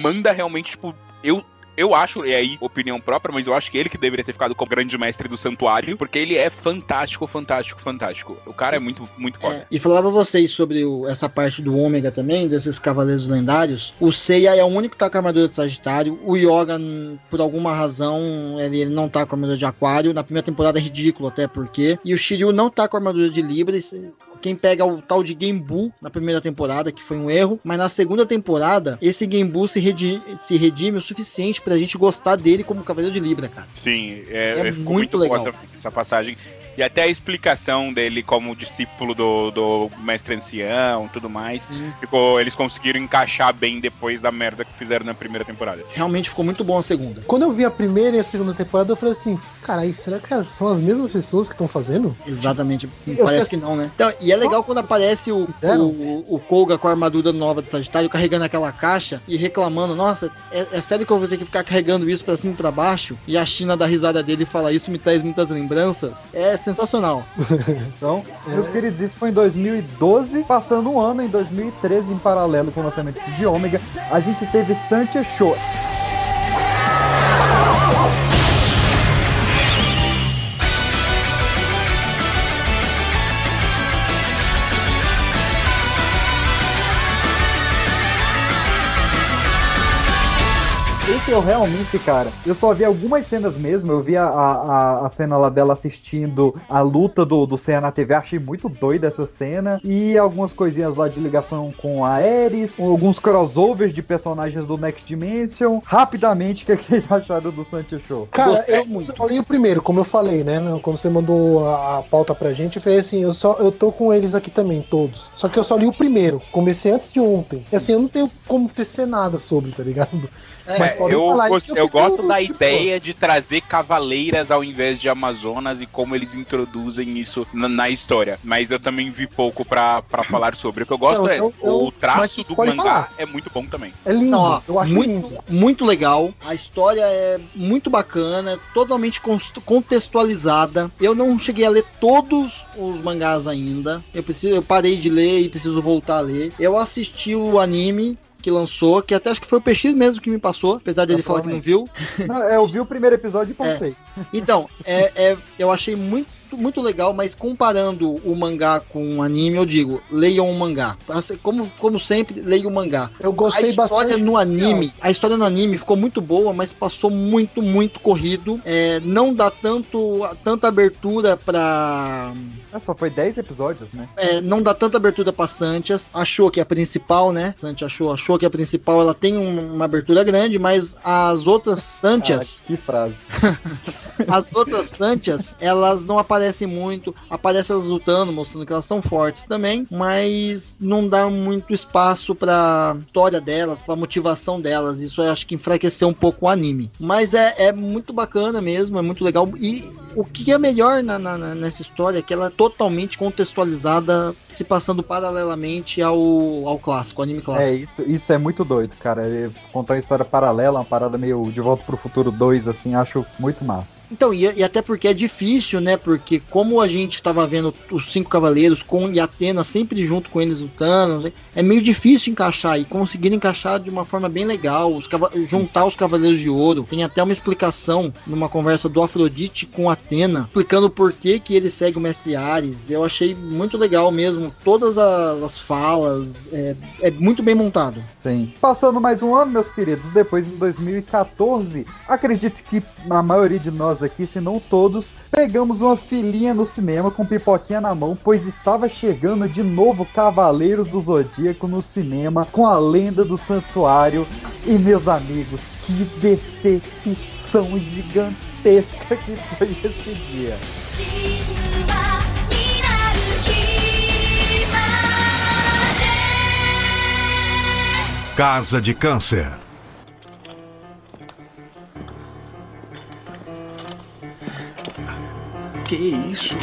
Speaker 4: manda realmente, tipo, eu. Eu acho, e aí, opinião própria, mas eu acho que ele que deveria ter ficado como grande mestre do santuário, porque ele é fantástico, fantástico, fantástico. O cara é muito, muito foda.
Speaker 3: E falar pra vocês sobre o- essa parte do Ômega também, desses cavaleiros lendários. O Seiya é o único que tá com a armadura de Sagitário. O Yoga, por alguma razão, ele, ele não tá com a armadura de Aquário. Na primeira temporada é ridículo, até porque. E o Shiryu não tá com a armadura de Libra. Esse- Quem pega o tal de Genbu na primeira temporada, que foi um erro. Mas na segunda temporada, esse Genbu se, redi- se redime o suficiente pra gente gostar dele como cavaleiro de Libra, cara.
Speaker 4: Sim, é,
Speaker 3: É
Speaker 4: é- ficou
Speaker 3: muito
Speaker 4: muito, boa
Speaker 3: legal.
Speaker 4: essa, essa passagem. E até a explicação dele como discípulo do, do mestre ancião e tudo mais. Ficou, eles conseguiram encaixar bem depois da merda que fizeram na primeira temporada.
Speaker 3: Realmente ficou muito bom a segunda.
Speaker 8: Quando eu vi a primeira e a segunda temporada, eu falei assim, carai, será que são as mesmas pessoas que estão fazendo?
Speaker 3: Exatamente.
Speaker 8: Eu
Speaker 3: Parece que não, né? Então, e é legal quando aparece o, o, o Koga com a armadura nova de Sagitário carregando aquela caixa e reclamando: Nossa, é, é sério que eu vou ter que ficar carregando isso pra cima e pra baixo? E a China dá risada dele e fala: Isso me traz muitas lembranças. É sensacional. <laughs>
Speaker 2: Então, meus queridos, isso foi em 2012, passando um ano em 2013 em paralelo com o lançamento de Ômega, a gente teve Santia Show. Eu realmente, cara, eu só vi algumas cenas mesmo. Eu vi a, a, a cena lá dela assistindo a luta do, do Seiya na TV. Achei muito doida essa cena. E algumas coisinhas lá de ligação com a Ares. Alguns crossovers de personagens do Next Dimension. Rapidamente, o que, é que vocês <laughs> acharam do Santia Show?
Speaker 8: Cara, eu só li o primeiro, como eu falei, né? Quando você mandou a, a pauta pra gente, eu falei assim, eu só eu tô com eles aqui também, todos. Só que eu só li o primeiro. Comecei antes de ontem. E assim, eu não tenho como tecer nada sobre, tá ligado?
Speaker 4: É, eu,
Speaker 8: falar aí
Speaker 4: gost-
Speaker 8: que
Speaker 4: eu
Speaker 8: fico,
Speaker 4: gosto da
Speaker 8: tipo,
Speaker 4: ideia de trazer cavaleiras ao invés de Amazonas e como eles introduzem isso na, na história. Mas eu também vi pouco pra, pra falar sobre. O que eu gosto
Speaker 3: Não,
Speaker 4: é
Speaker 3: eu- eu-
Speaker 4: o traço do mangá
Speaker 3: falar.
Speaker 4: é muito bom também.
Speaker 8: É lindo,
Speaker 3: Não,
Speaker 8: eu acho
Speaker 3: muito,
Speaker 8: lindo.
Speaker 3: muito legal. A história é muito bacana, totalmente contextualizada. Eu não cheguei a ler todos os mangás ainda. Eu preciso, eu parei de ler e preciso voltar a ler. Eu assisti o anime que lançou, que até acho que foi o PX mesmo que me passou, apesar de ele falar que não viu. <laughs>
Speaker 2: Não, é, eu vi o primeiro episódio e pensei.
Speaker 3: Então, é, é- eu achei muito, muito legal, mas comparando o mangá com o anime, eu digo, leiam o mangá. Assim, Como, como sempre, leiam o mangá.
Speaker 8: Eu gostei
Speaker 3: a história
Speaker 8: bastante.
Speaker 3: no anime, a história no anime ficou muito boa, mas passou muito, muito corrido. É, não dá tanto, tanta abertura pra.
Speaker 2: É, só foi 10 episódios, né?
Speaker 3: É, não dá tanta abertura pra Santias. Achou que é a principal, né? Santia achou, achou que a principal ela tem um- uma abertura grande, mas as outras Santias.
Speaker 2: que frase. <laughs>
Speaker 3: As outras Santias, elas não aparecem muito. Aparecem elas lutando, mostrando que elas são fortes também, mas não dá muito espaço pra história delas, pra motivação delas. Isso eu acho que enfraqueceu um pouco o anime. Mas é, é muito bacana mesmo, é muito legal. E o que é melhor na- na- nessa história é que ela é totalmente contextualizada, se passando paralelamente ao, ao clássico, ao anime clássico.
Speaker 2: É, isso, isso é muito doido, cara. Ele Contar uma história paralela, uma parada meio De Volta pro Futuro 2, assim, acho muito massa.
Speaker 3: Então, e, e até porque é difícil, né? Porque como a gente tava vendo os cinco cavaleiros com e Atena sempre junto com eles lutando, é meio difícil encaixar e conseguir encaixar de uma forma bem legal, os juntar os cavaleiros de ouro. Tem até uma explicação numa conversa do Afrodite com Atena, explicando por que que ele segue o Mestre Ares. Eu achei muito legal mesmo, todas as, as falas, é, é muito bem montado.
Speaker 2: Sim. Passando mais um ano, meus queridos, depois em 2014, acredito que a maioria de nós nós aqui, se não todos, pegamos uma filinha no cinema com pipoquinha na mão, pois estava chegando de novo Cavaleiros do Zodíaco no cinema com a lenda do santuário. E meus amigos, que decepção gigantesca que foi esse dia.
Speaker 19: Casa de Câncer
Speaker 11: Que isso?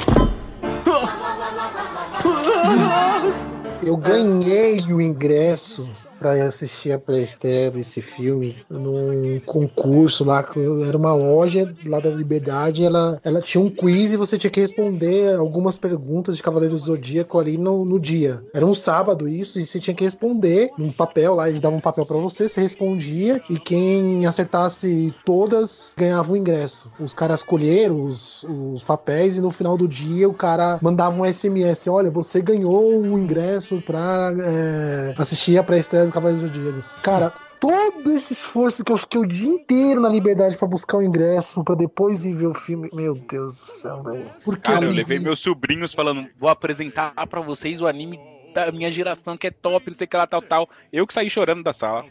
Speaker 8: Eu ganhei o ingresso pra assistir a pré-estreia desse filme num concurso lá, que era uma loja lá da Liberdade, ela, ela tinha um quiz e você tinha que responder algumas perguntas de Cavaleiro Zodíaco ali no, no dia. Era um sábado isso, e você tinha que responder num papel lá, eles davam um papel pra você, você respondia, e quem acertasse todas ganhava o ingresso. Os caras colheram os, os papéis e no final do dia o cara mandava um SMS, olha, você ganhou o ingresso pra é, assistir a pré-estreia do Cavaleiros do Zodíaco. Cara, todo esse esforço que eu fiquei o dia inteiro na liberdade pra buscar o ingresso, pra depois ir ver o filme. Meu Deus do céu, velho. Por que
Speaker 4: Cara, eu levei meus sobrinhos falando, vou apresentar pra vocês o anime da minha geração que é top, não sei o que lá, tal, tal. Eu que saí chorando da sala.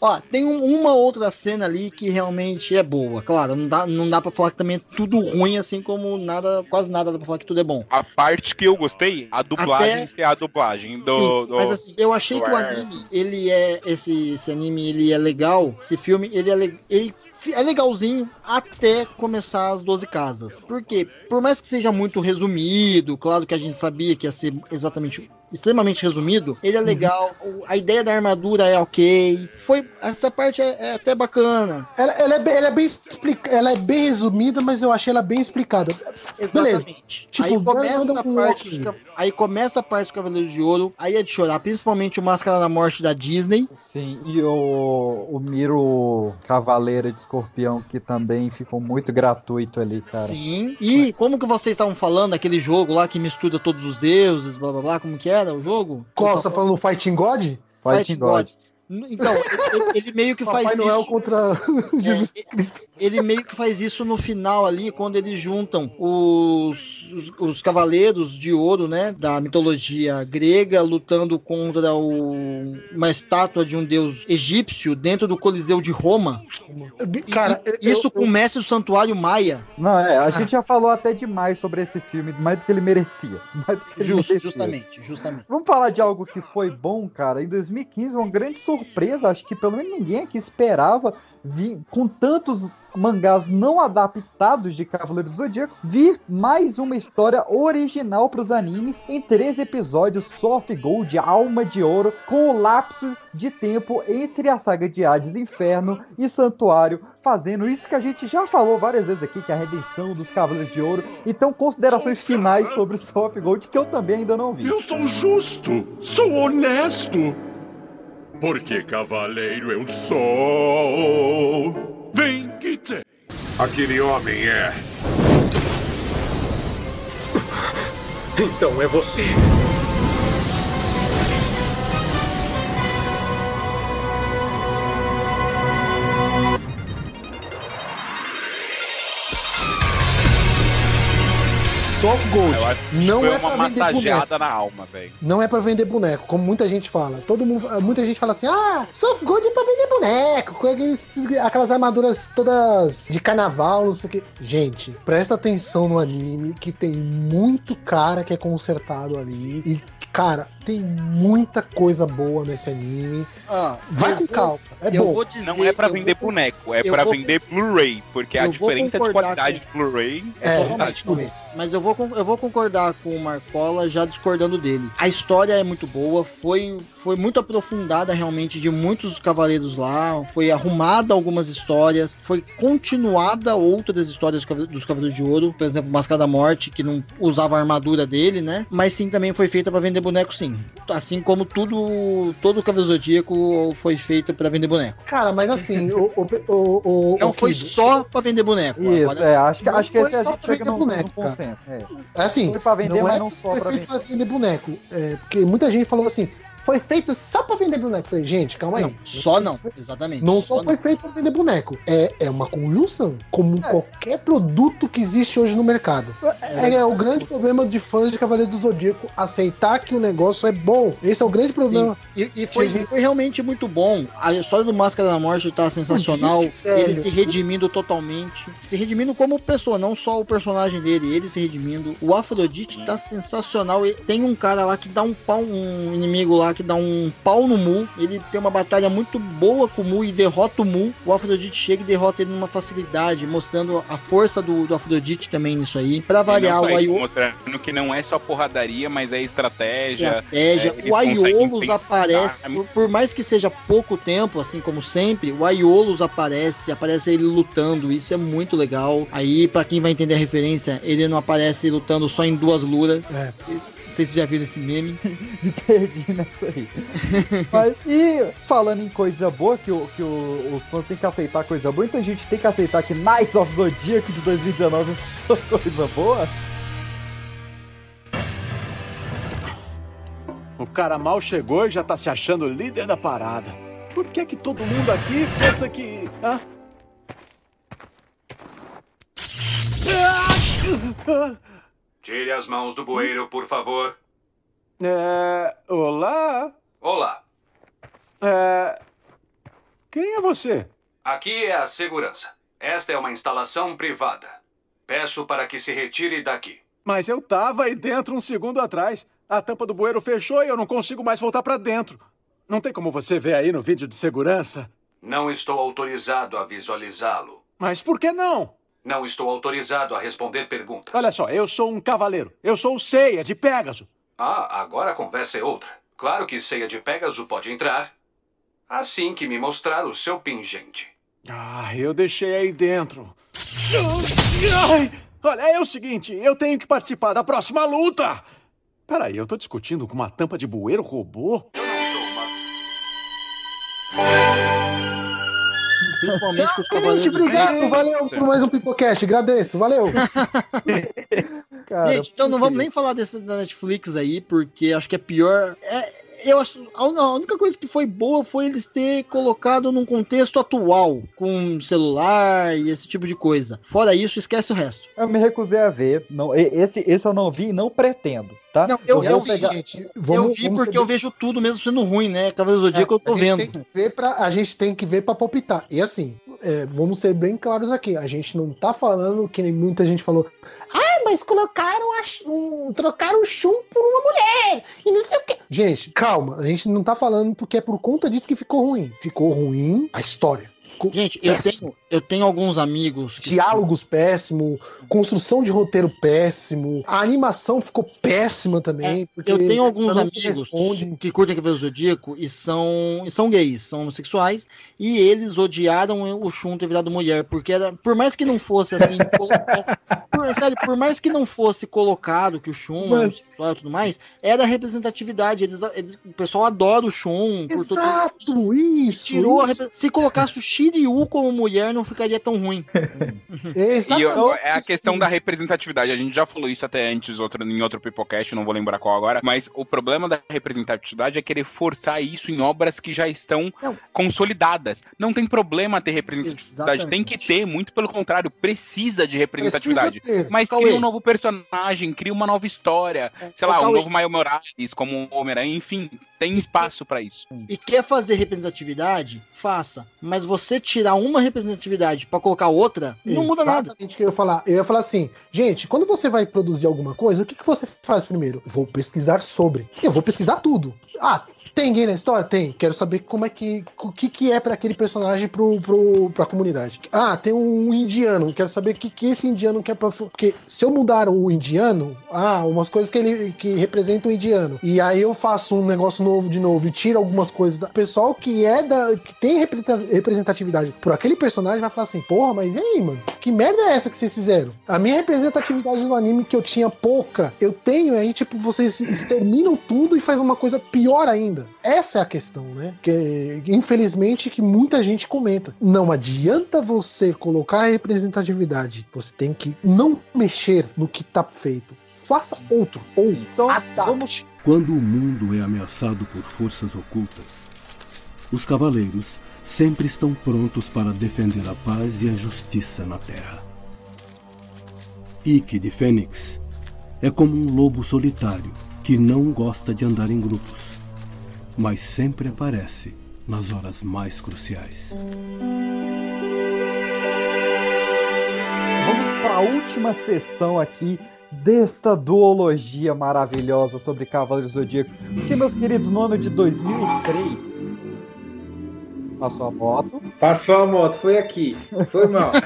Speaker 3: Ó, tem um- uma outra cena ali que realmente é boa. Claro, não dá, não dá pra falar que também é tudo ruim, assim como nada, quase nada dá pra falar que tudo é bom.
Speaker 4: A parte que eu gostei, a dublagem,
Speaker 3: Até-
Speaker 4: é a dublagem do.
Speaker 3: Sim,
Speaker 4: do-
Speaker 3: mas assim, eu achei
Speaker 4: do
Speaker 3: que o anime, ele é. Esse, esse anime, ele é legal. Esse filme, ele é, le- ele é legalzinho até começar as 12 casas. Por quê? Por mais que seja muito resumido, claro que a gente sabia que ia ser exatamente. Extremamente resumido, ele é legal. o- A ideia da armadura é ok. Foi. Essa parte é, é até bacana.
Speaker 8: Ela, ela é, bem- ela é bem explica, ela é bem resumida, mas eu achei ela bem explicada. Beleza.
Speaker 3: Exatamente.
Speaker 8: Tipo,
Speaker 3: aí começa a parte aí começa a parte do Cavaleiros de Ouro, aí é de chorar, principalmente o Máscara da Morte da Disney.
Speaker 2: Sim, e o, o Miro Cavaleiro de Escorpião, que também ficou muito gratuito ali, cara.
Speaker 3: Sim. E como que vocês estavam falando, aquele jogo lá que mistura todos os deuses, blá blá blá, como que era o jogo?
Speaker 8: Qual? Você tá falando Fighting God?
Speaker 2: Fighting God.
Speaker 3: N- Então, ele, ele meio que faz
Speaker 8: Papai Noel
Speaker 3: isso.
Speaker 8: contra <laughs> Jesus
Speaker 3: Cristo. Ele meio que faz isso no final ali, quando eles juntam os, os, os cavaleiros de ouro, né, da mitologia grega, lutando contra o, uma estátua de um deus egípcio dentro do Coliseu de Roma.
Speaker 8: Cara,
Speaker 3: E- isso com o mestre do santuário maia.
Speaker 2: Não, é, a gente já falou até demais sobre esse filme, mais do que ele merecia. Mais do que ele
Speaker 3: Justo,
Speaker 2: merecia.
Speaker 3: justamente, justamente.
Speaker 2: Vamos falar de algo que foi bom, cara. Em 2015, uma grande surpresa, acho que pelo menos ninguém aqui esperava, vi, com tantos mangás não adaptados de Cavaleiro do Zodíaco, vir mais uma história original para os animes em três episódios Soft Gold, Alma de Ouro, com o lapso de tempo entre a saga de Hades Inferno e Santuário, fazendo isso que a gente já falou várias vezes aqui, que é a redenção dos Cavaleiros de Ouro. Então, considerações finais sobre Soft Gold, que eu também ainda não vi.
Speaker 11: Eu sou justo, sou honesto. Porque cavaleiro eu sou. Vem que tem.
Speaker 21: Aquele homem é.
Speaker 11: Então é você.
Speaker 8: Soft Gold.
Speaker 4: Eu acho que
Speaker 8: Não é
Speaker 4: uma
Speaker 8: pra vender boneco.
Speaker 4: na alma, velho.
Speaker 8: Não é pra vender boneco, como muita gente fala. Todo mundo, muita gente fala assim: "Ah, Soft Gold é pra vender boneco, com aqueles- aquelas armaduras todas de carnaval, não sei o que". Gente, presta atenção no anime que tem muito cara que é consertado ali e Cara, tem muita coisa boa nesse anime.
Speaker 3: Ah,
Speaker 8: Vai com
Speaker 3: vou-
Speaker 8: calma. É
Speaker 3: eu
Speaker 8: bom.
Speaker 3: vou dizer-
Speaker 4: Não é pra
Speaker 3: eu
Speaker 4: vender
Speaker 3: vou-
Speaker 4: boneco, é
Speaker 3: vou-
Speaker 4: vender Blu-ray, porque a diferença de qualidade de Blu-ray
Speaker 3: É,
Speaker 4: é,
Speaker 3: totalmente diferente. Mas eu vou, eu vou concordar com o Marcola, já discordando dele. A história é muito boa, foi, foi muito aprofundada realmente de muitos cavaleiros lá, foi arrumada algumas histórias, foi continuada outras histórias dos Cavale- dos Cavaleiros de Ouro, por exemplo, Máscara da Morte, que não usava a armadura dele, né? Mas sim, também foi feita pra vender boneco, sim. Assim como tudo, todo o Cavaleiro Zodíaco foi feito pra vender boneco.
Speaker 8: Cara, mas assim, o, o, o,
Speaker 3: Não foi só pra vender boneco.
Speaker 2: Isso,
Speaker 3: Agora-
Speaker 2: é, acho que,
Speaker 8: Não
Speaker 2: acho que esse a gente chega num,
Speaker 8: boneco,
Speaker 2: num consenso. É.
Speaker 8: É assim,
Speaker 2: Foi pra vender, mas
Speaker 8: é-
Speaker 2: não só pra
Speaker 8: feito
Speaker 2: vender.
Speaker 8: pra vender boneco. É, porque muita gente falou assim, foi feito só pra vender boneco. Falei, gente, calma aí.
Speaker 3: Não, só não, exatamente.
Speaker 8: Não só
Speaker 3: Só
Speaker 8: foi feito pra vender boneco. É, é uma conjunção. Como qualquer produto que existe hoje no mercado. É, é o grande problema de fãs de Cavaleiro do Zodíaco aceitar que o negócio é bom. Esse é o grande problema.
Speaker 3: E, e foi, foi realmente muito bom. A história do Máscara da Morte tá sensacional.
Speaker 8: Velho.
Speaker 3: Ele se redimindo totalmente. Se redimindo como pessoa, não só o personagem dele, ele se redimindo. O Afrodite tá sensacional. E tem um cara lá que dá um pau, um inimigo lá Bak dá um pau no Mu. Ele tem uma batalha muito boa com o Mu e derrota o Mu. O Afrodite chega e derrota ele numa facilidade, mostrando a força do, do Afrodite também nisso aí. Pra variar, o Aiolus.
Speaker 4: Mostrando que não é só porradaria, mas é estratégia.
Speaker 3: Estratégia.
Speaker 4: é,
Speaker 3: o
Speaker 4: pensar,
Speaker 3: aparece, por, por mais que seja pouco tempo, assim como sempre, o Aiolus aparece, aparece ele lutando, isso é muito legal. Aí, pra quem vai entender a referência, ele não aparece lutando só em duas luras.
Speaker 8: É.
Speaker 3: Sei se já viram esse meme. <laughs>
Speaker 2: Me perdi nessa aí. <laughs> Mas, e falando em coisa boa, que, o, que o- os fãs têm que aceitar coisa boa, então a gente tem que aceitar que Knights of Zodiac de 2019 foi <laughs> coisa boa.
Speaker 22: O cara mal chegou e já tá se achando líder da parada. Por que que todo mundo aqui pensa que... Hã? Ah!
Speaker 23: Tire as mãos do bueiro, por favor.
Speaker 22: É... Olá?
Speaker 23: Olá.
Speaker 22: É... Quem é você?
Speaker 23: Aqui é a segurança. Esta é uma instalação privada. Peço para que se retire daqui.
Speaker 22: Mas eu tava aí dentro um segundo atrás. A tampa do bueiro fechou e eu não consigo mais voltar pra dentro. Não tem como você ver aí no vídeo de segurança.
Speaker 23: Não estou autorizado a visualizá-lo.
Speaker 22: Mas por que não?
Speaker 23: Não estou autorizado a responder perguntas.
Speaker 22: Olha só, eu sou um cavaleiro. Eu sou o Ceia de Pégaso.
Speaker 23: Ah, agora a conversa é outra. Claro que ceia de Pégaso pode entrar. Assim que me mostrar o seu pingente.
Speaker 22: Ah, eu deixei aí dentro. Ai, olha, é o seguinte, eu tenho que participar da próxima luta. Peraí, eu tô discutindo com uma tampa de bueiro robô?
Speaker 3: Principalmente com os
Speaker 8: Gente,
Speaker 3: cavaleiros.
Speaker 8: obrigado. Valeu por mais um Pipocast. Agradeço. Valeu. <laughs>
Speaker 2: Cara,
Speaker 3: Gente, então não vamos nem falar desse da Netflix aí, porque acho que é pior. É, eu acho. A única coisa que foi boa foi eles ter colocado num contexto atual, com celular e esse tipo de coisa. Fora isso, esquece o resto.
Speaker 2: Eu me recusei a ver. Não, esse, esse eu não vi e não pretendo, tá?
Speaker 3: Não, eu, eu, vi,
Speaker 2: pegar-
Speaker 8: gente,
Speaker 3: eu
Speaker 8: vamos-
Speaker 3: vi
Speaker 8: vamos
Speaker 3: porque eu vejo tudo mesmo sendo ruim, né? Cavaleiro do Zodíaco eu tô
Speaker 8: a gente
Speaker 3: vendo.
Speaker 8: Ver pra, a gente tem que ver pra palpitar. E assim, é, vamos ser bem claros aqui. A gente não tá falando que nem muita gente falou. Ah, mas colocaram a, um, trocaram o Shun por uma mulher. E não sei o quê. Gente, calma. A gente não tá falando porque é por conta disso que ficou ruim. Ficou ruim a história.
Speaker 3: Gente, eu tenho, eu tenho alguns amigos
Speaker 8: Diálogos péssimo, construção de roteiro péssimo, a animação ficou péssima também.
Speaker 3: É, Eu tenho alguns amigos
Speaker 8: responde.
Speaker 3: que curtem Cavaleiro do Zodíaco e são, e são gays, são homossexuais, e eles odiaram o Shun ter virado mulher, porque era, por mais que não fosse assim, <laughs> por, sério, por mais que não fosse colocado que o Shun é
Speaker 8: Mas-
Speaker 3: e tudo mais, era a representatividade, eles, eles- o pessoal adora o Shun.
Speaker 8: Exato, isso.
Speaker 3: Tirou a
Speaker 8: isso.
Speaker 3: repre- Se colocasse o Shiryu como mulher, não ficaria tão ruim. <laughs>
Speaker 4: E eu- é a questão da representatividade. A gente já falou isso até antes outro, em outro Pipocast, não vou lembrar qual agora. Mas o problema da representatividade é querer forçar isso em obras que já estão consolidadas. Não tem problema ter representatividade. Tem que ter, muito pelo contrário, precisa de representatividade.
Speaker 8: Precisa.
Speaker 4: Mas
Speaker 8: Cauê.
Speaker 4: cria um novo personagem, cria uma nova história. sei
Speaker 3: Ô,
Speaker 4: lá, um
Speaker 3: Cauê.
Speaker 4: novo Maio Morales, como o Homem-Aranha, enfim, tem espaço pra isso.
Speaker 3: E quer fazer representatividade? Faça. Mas você tirar uma representatividade pra colocar outra, não muda nada.
Speaker 8: Exatamente o que eu ia falar. Eu ia falar assim, gente, quando você vai produzir alguma coisa, o que, que você faz primeiro? Vou pesquisar sobre. Eu vou pesquisar tudo. Ah, tem gay na história? Tem. Quero saber como é que. O que, que é pra aquele personagem pro, pro, pra comunidade. Ah, tem um indiano. Quero saber o que, que esse indiano quer pra. Porque se eu mudar o indiano, ah, umas coisas que ele que representam o indiano. E aí eu faço um negócio novo de novo e tiro algumas coisas. Da... O pessoal que é da. que tem representa- representatividade por aquele personagem vai falar assim, porra, mas e aí, mano? Que merda é essa que vocês fizeram? A minha representatividade no anime que eu tinha pouca, eu tenho, aí, tipo, vocês exterminam tudo e faz uma coisa pior ainda. Essa é a questão, né? Que, infelizmente, que muita gente comenta. Não adianta você colocar a representatividade. Você tem que não mexer no que tá feito. Faça outro. Ou
Speaker 2: então,
Speaker 8: adapte.
Speaker 18: Quando o mundo é ameaçado por forças ocultas, os cavaleiros sempre estão prontos para defender a paz e a justiça na Terra. Ike de Fênix é como um lobo solitário que não gosta de andar em grupos, mas sempre aparece nas horas mais cruciais.
Speaker 2: Vamos para a última sessão aqui desta duologia maravilhosa sobre Cavaleiros do Zodíaco. Porque, meus queridos, no ano de 2003, passou a moto.
Speaker 5: Passou a moto, foi aqui. Foi mal. <laughs>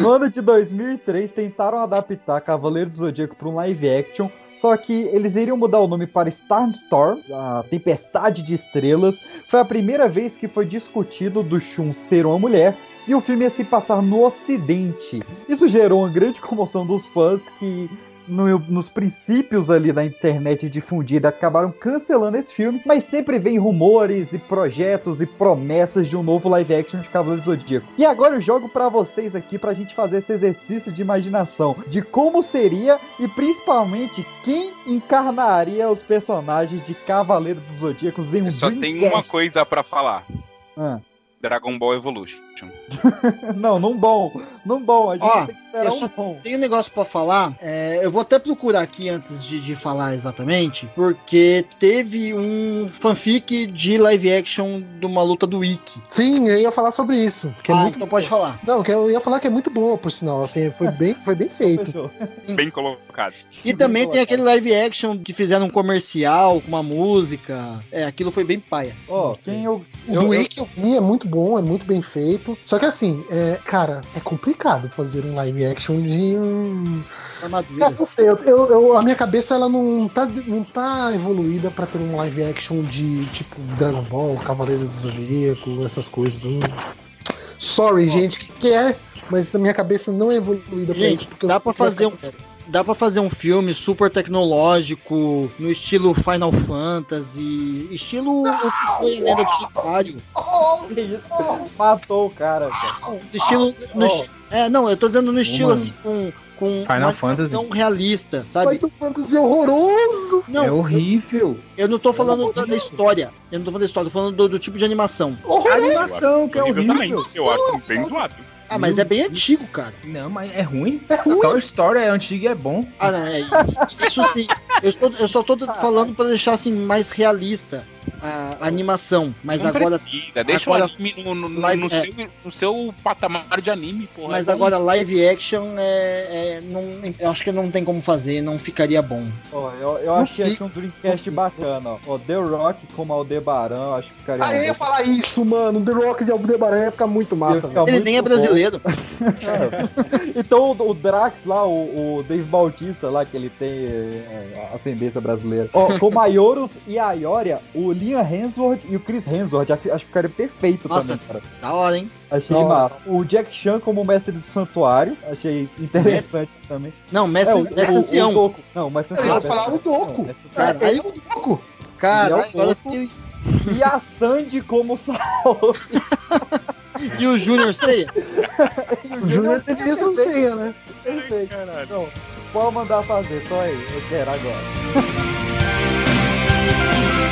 Speaker 2: No ano de 2003, tentaram adaptar Cavaleiros do Zodíaco para um live action, só que eles iriam mudar o nome para Starstorm, a Tempestade de Estrelas. Foi a primeira vez que foi discutido do Shun ser uma mulher e o filme ia se passar no Ocidente. Isso gerou uma grande comoção dos fãs que no- nos princípios ali da internet difundida acabaram cancelando esse filme, mas sempre vem rumores e projetos e promessas de um novo live action de Cavaleiro do Zodíaco. E agora eu jogo pra vocês aqui pra gente fazer esse exercício de imaginação de como seria e principalmente quem encarnaria os personagens de Cavaleiro dos Zodíacos em um
Speaker 4: Só tem uma coisa pra falar.
Speaker 2: Ah.
Speaker 4: Dragon Ball Evolution. <laughs>
Speaker 2: não, não bom. Não bom. A gente
Speaker 3: Ó,
Speaker 2: tem que esperar
Speaker 3: eu
Speaker 2: um bom.
Speaker 3: tenho um negócio pra falar. é, eu vou até procurar aqui antes de, de falar exatamente, porque teve um fanfic de live action de uma luta do Wiki.
Speaker 8: Sim, eu ia falar sobre isso. Que é
Speaker 3: Ah,
Speaker 8: muito...
Speaker 3: então pode falar.
Speaker 8: Não, que eu ia falar que é muito boa, por sinal. Assim, foi <laughs> bem, foi bem feito.
Speaker 4: Bem colocado.
Speaker 3: E também tem aquele live action que fizeram um comercial com uma música. É, aquilo foi bem paia.
Speaker 2: Ó, quem eu.
Speaker 8: O do Wake eu vi, é muito bom, é muito bem feito. Só que assim, é, cara, é complicado fazer um live action de um. Não sei, eu, eu- eu- a minha cabeça ela não tá, não tá evoluída pra ter um live action de tipo Dragon Ball, Cavaleiros do Zodíaco, essas coisas. Hum. Sorry, gente, que quer, mas a minha cabeça não é evoluída pra
Speaker 3: Gente,
Speaker 8: isso. Porque
Speaker 3: dá pra fazer um. Dá pra fazer um filme super tecnológico, no estilo Final Fantasy, estilo o que foi a lenda do.
Speaker 2: Que isso? Matou o cara. cara.
Speaker 3: Estilo. no
Speaker 2: Oh.
Speaker 3: esti- É, não, eu tô dizendo no estilo
Speaker 5: mano.
Speaker 3: assim, com, com
Speaker 5: Final
Speaker 3: uma
Speaker 5: Fantasy.
Speaker 3: realista, sabe?
Speaker 8: Final Fantasy é horroroso!
Speaker 3: Não,
Speaker 5: é horrível.
Speaker 3: Eu não tô falando da, da história. Eu não tô falando da história, tô falando do, do tipo de animação.
Speaker 5: A animação, que é
Speaker 4: Horrível também. Eu acho bem zoado.
Speaker 3: Ah, mas é bem antigo, cara.
Speaker 5: Não, mas é ruim. A Toy Story é antiga e é bom.
Speaker 3: Ah, não, é. Isso sim. Eu, estou- eu só tô falando pra deixar assim mais realista a, a animação. Mas
Speaker 4: Não
Speaker 3: agora.
Speaker 4: precisa, deixa
Speaker 3: agora-
Speaker 4: o anime no, no-
Speaker 3: live-
Speaker 4: no
Speaker 3: é.
Speaker 4: seu, no seu patamar de anime, porra.
Speaker 3: Mas
Speaker 4: É
Speaker 3: agora live action é, é- não, eu acho que não tem como fazer, não ficaria bom.
Speaker 2: Ó, eu, eu achei aqui um Dreamcast bacana, ó. The Rock como Aldebaran, eu acho que ficaria.
Speaker 8: Ah, eu ia falar isso, mano. The Rock de Aldebaran ia ficar muito massa.
Speaker 2: Ficar.
Speaker 3: Ele nem é
Speaker 2: muito
Speaker 3: brasileiro. <laughs>
Speaker 2: Então o, o Drax lá, o, o Dave Bautista lá, que ele tem é, a ascendência brasileira. Ó, com Maioros e a Ioria, o Liam Hemsworth e o Chris Hemsworth, acho, acho que ficaria perfeito
Speaker 3: Nossa,
Speaker 2: também, cara.
Speaker 3: da hora, hein?
Speaker 2: Achei
Speaker 8: Da hora.
Speaker 2: massa. O Jack Chan como mestre do santuário, achei interessante também.
Speaker 3: Não, mestre,
Speaker 2: É, o,
Speaker 3: mestre
Speaker 2: o, o
Speaker 3: ancião.
Speaker 2: Doku. Não, o mestre
Speaker 8: Eu ia
Speaker 2: ancião.
Speaker 8: falar o Doku.
Speaker 2: Não, mestre ancião.
Speaker 8: É, é o Doku.
Speaker 3: Cara,
Speaker 2: é o
Speaker 3: agora fiquei.
Speaker 2: E a Sandy como Saori.
Speaker 3: E o Junior Seiya? <laughs>
Speaker 8: O Júnior deveria ser um ceia, né?
Speaker 2: Perfeito. Não, pode mandar fazer, só aí. Eu quero agora.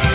Speaker 2: <laughs>